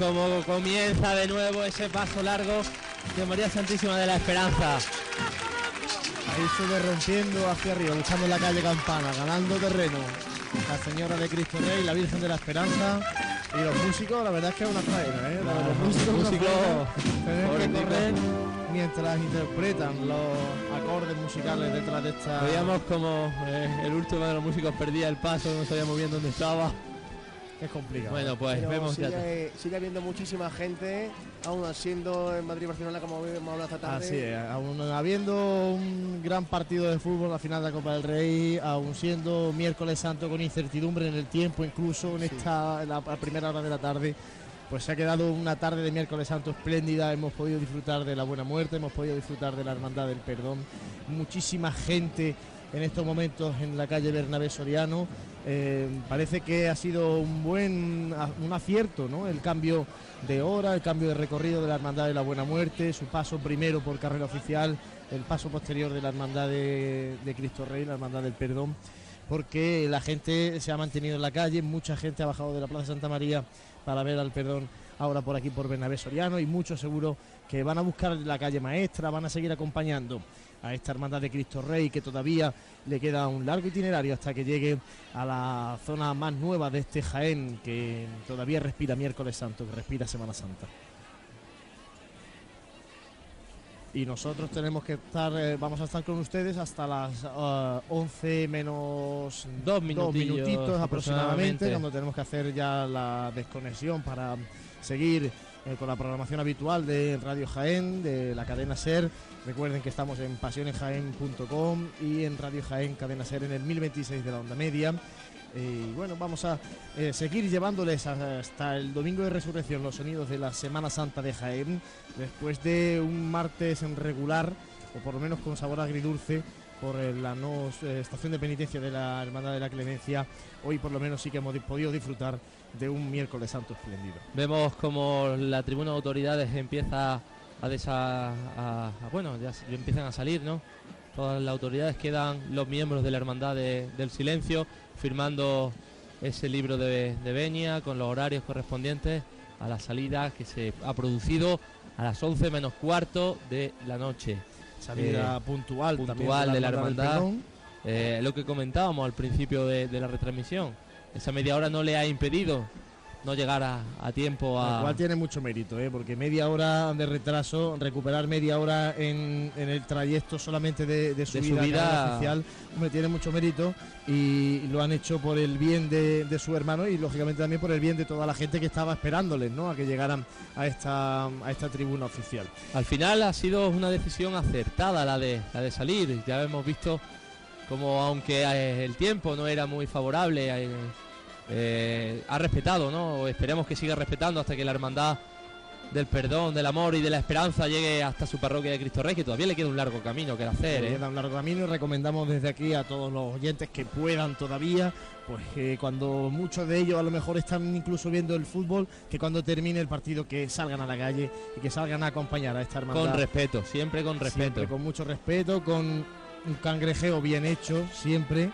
cómo comienza de nuevo ese paso largo de María Santísima de la Esperanza. Ahí sube rompiendo hacia arriba, buscando la calle Campana, ganando terreno. La Señora de Cristo Rey, la Virgen de la Esperanza. Y los músicos, la verdad es que es una faena, ¿eh? Claro, los músicos, que correr mientras interpretan los acordes musicales detrás de esta. Veíamos como eh, el último de los músicos perdía el paso, no sabía muy bien dónde estaba. Es complicado. Bueno, pues Pero vemos ya. sigue, sigue habiendo muchísima gente, aún siendo en Madrid-Barcelona como hemos hablado esta tarde. Así es, aún habiendo un gran partido de fútbol, la final de la Copa del Rey, aún siendo miércoles santo con incertidumbre en el tiempo, incluso en esta la, primera hora de la tarde, pues se ha quedado una tarde de miércoles santo espléndida, hemos podido disfrutar de la buena muerte, hemos podido disfrutar de la hermandad del perdón, muchísima gente en estos momentos en la calle Bernabé Soriano. Eh, parece que ha sido un buen un acierto, ¿no? El cambio de hora, el cambio de recorrido de la Hermandad de la Buena Muerte, su paso primero por carrera oficial, el paso posterior de la Hermandad de, de Cristo Rey, la Hermandad del Perdón, porque la gente se ha mantenido en la calle, mucha gente ha bajado de la Plaza Santa María para ver al Perdón ahora por aquí por Bernabé Soriano y muchos seguro que van a buscar la calle maestra, van a seguir acompañando a esta hermandad de Cristo Rey que todavía le queda un largo itinerario hasta que llegue a la zona más nueva de este Jaén que todavía respira miércoles santo, que respira Semana Santa. y nosotros tenemos que estar, eh, vamos a estar con ustedes hasta las eh, 11 menos Dos minutitos aproximadamente, aproximadamente. cuando tenemos que hacer ya la desconexión para seguir eh, con la programación habitual de Radio Jaén, de la cadena SER. Recuerden que estamos en pasionesjaén.com y en Radio Jaén Cadena SER en el 1026 de la onda media. Eh, Y bueno, vamos a eh, seguir llevándoles hasta el domingo de resurrección los sonidos de la Semana Santa de Jaén, después de un martes en regular, o por lo menos con sabor agridulce, por eh, la no estación de penitencia de la Hermandad de la Clemencia. Hoy por lo menos sí que hemos di- podido disfrutar de un miércoles santo espléndido. Vemos como la tribuna de autoridades empieza a, desa, a- a- bueno, ya empiezan a salir, ¿no? Todas las autoridades quedan los miembros de la Hermandad de- del Silencio firmando ese libro de, de Beña con los horarios correspondientes a la salida que se ha producido a las 11 menos cuarto de la noche. Salida puntual también puntual de la Hermandad. Eh, lo que comentábamos al principio de, de la retransmisión. Esa media hora no le ha impedido no llegar a, a tiempo a, Lo cual tiene mucho mérito, ¿eh? porque media hora de retraso, recuperar media hora en, en el trayecto solamente de, de subida, oficial, hombre, tiene mucho mérito y lo han hecho por el bien de, de su hermano y lógicamente también por el bien de toda la gente que estaba esperándoles, ¿no? A que llegaran a esta, a esta tribuna oficial. Al final ha sido una decisión acertada la de, la de salir. Ya hemos visto como aunque eh, el tiempo no era muy favorable, eh, eh, ha respetado, ¿no? Esperemos que siga respetando hasta que la hermandad del perdón, del amor y de la esperanza llegue hasta su parroquia de Cristo Rey, que todavía le queda un largo camino que hacer. Le ¿eh? queda un largo camino y recomendamos desde aquí a todos los oyentes que puedan todavía, pues que cuando muchos de ellos a lo mejor están incluso viendo el fútbol, que cuando termine el partido que salgan a la calle y que salgan a acompañar a esta hermandad. Con respeto, siempre con respeto. Siempre con mucho respeto, con un cangrejeo bien hecho, siempre.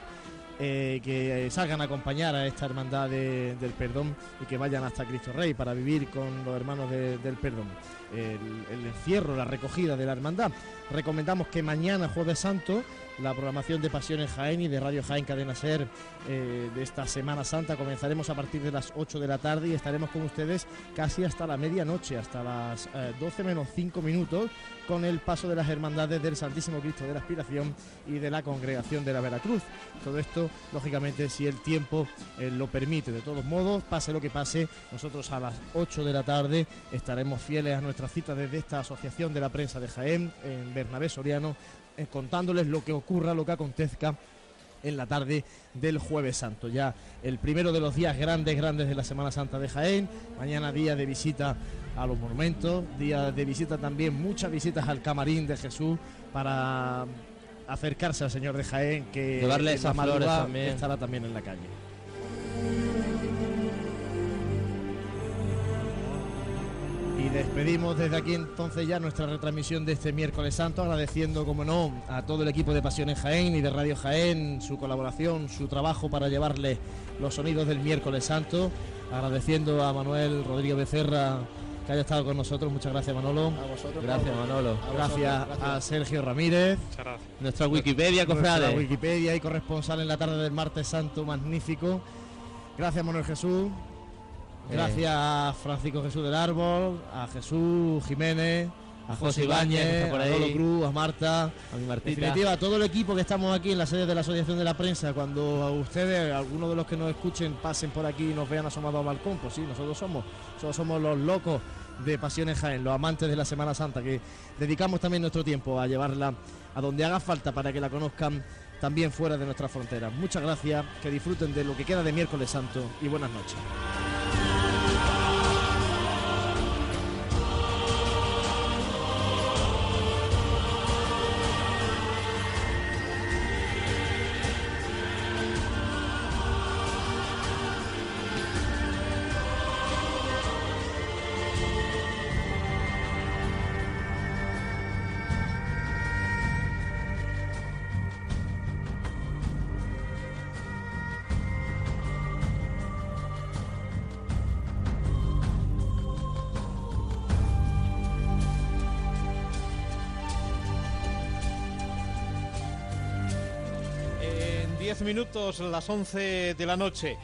Eh, que eh, salgan a acompañar a esta hermandad de- del perdón y que vayan hasta Cristo Rey para vivir con los hermanos de- del perdón. El encierro, la recogida de la hermandad. Recomendamos que mañana, Jueves Santo, la programación de Pasiones Jaén y de Radio Jaén Cadena Ser eh, de esta Semana Santa comenzaremos a partir de las 8 de la tarde y estaremos con ustedes casi hasta la medianoche, hasta las eh, 12 menos 5 minutos, con el paso de las hermandades del Santísimo Cristo de la Aspiración y de la Congregación de la Veracruz. Todo esto, lógicamente, si el tiempo eh, lo permite. De todos modos, pase lo que pase, nosotros a las 8 de la tarde estaremos fieles a nuestra cita desde esta Asociación de la Prensa de Jaén, en Bernabé Soriano, contándoles lo que ocurra, lo que acontezca en la tarde del jueves santo. Ya el primero de los días grandes, grandes de la Semana Santa de Jaén. Mañana día de visita a los monumentos, día de visita también, muchas visitas al camarín de Jesús para acercarse al Señor de Jaén, que Llevarle esas estará también en la calle. Y despedimos desde aquí entonces ya nuestra retransmisión de este miércoles santo, agradeciendo, como no, a todo el equipo de Pasiones Jaén y de Radio Jaén su colaboración, su trabajo para llevarle los sonidos del miércoles santo, agradeciendo a Manuel Rodríguez Becerra que haya estado con nosotros, muchas gracias Manolo. Gracias, Manolo. Gracias a Sergio Ramírez. Nuestra Wikipedia, Nuestra cofrade. Wikipedia y corresponsal en la tarde del martes santo, magnífico. Gracias Manuel Jesús. Gracias a Francisco Jesús del Árbol, a Jesús Jiménez, a José Ibáñez, a. Manolo Cruz, a Marta, A mi en Martita. definitiva, a todo el equipo que estamos aquí en la sede de la Asociación de la Prensa, cuando a ustedes, algunos de los que nos escuchen, pasen por aquí y nos vean asomados al balcón, pues sí, nosotros somos, nosotros somos los locos de Pasiones Jaén, los amantes de la Semana Santa, que dedicamos también nuestro tiempo a llevarla a donde haga falta para que la conozcan también fuera de nuestras fronteras. Muchas gracias, que disfruten de lo que queda de miércoles santo y buenas noches. Minutos, las 11 de la noche.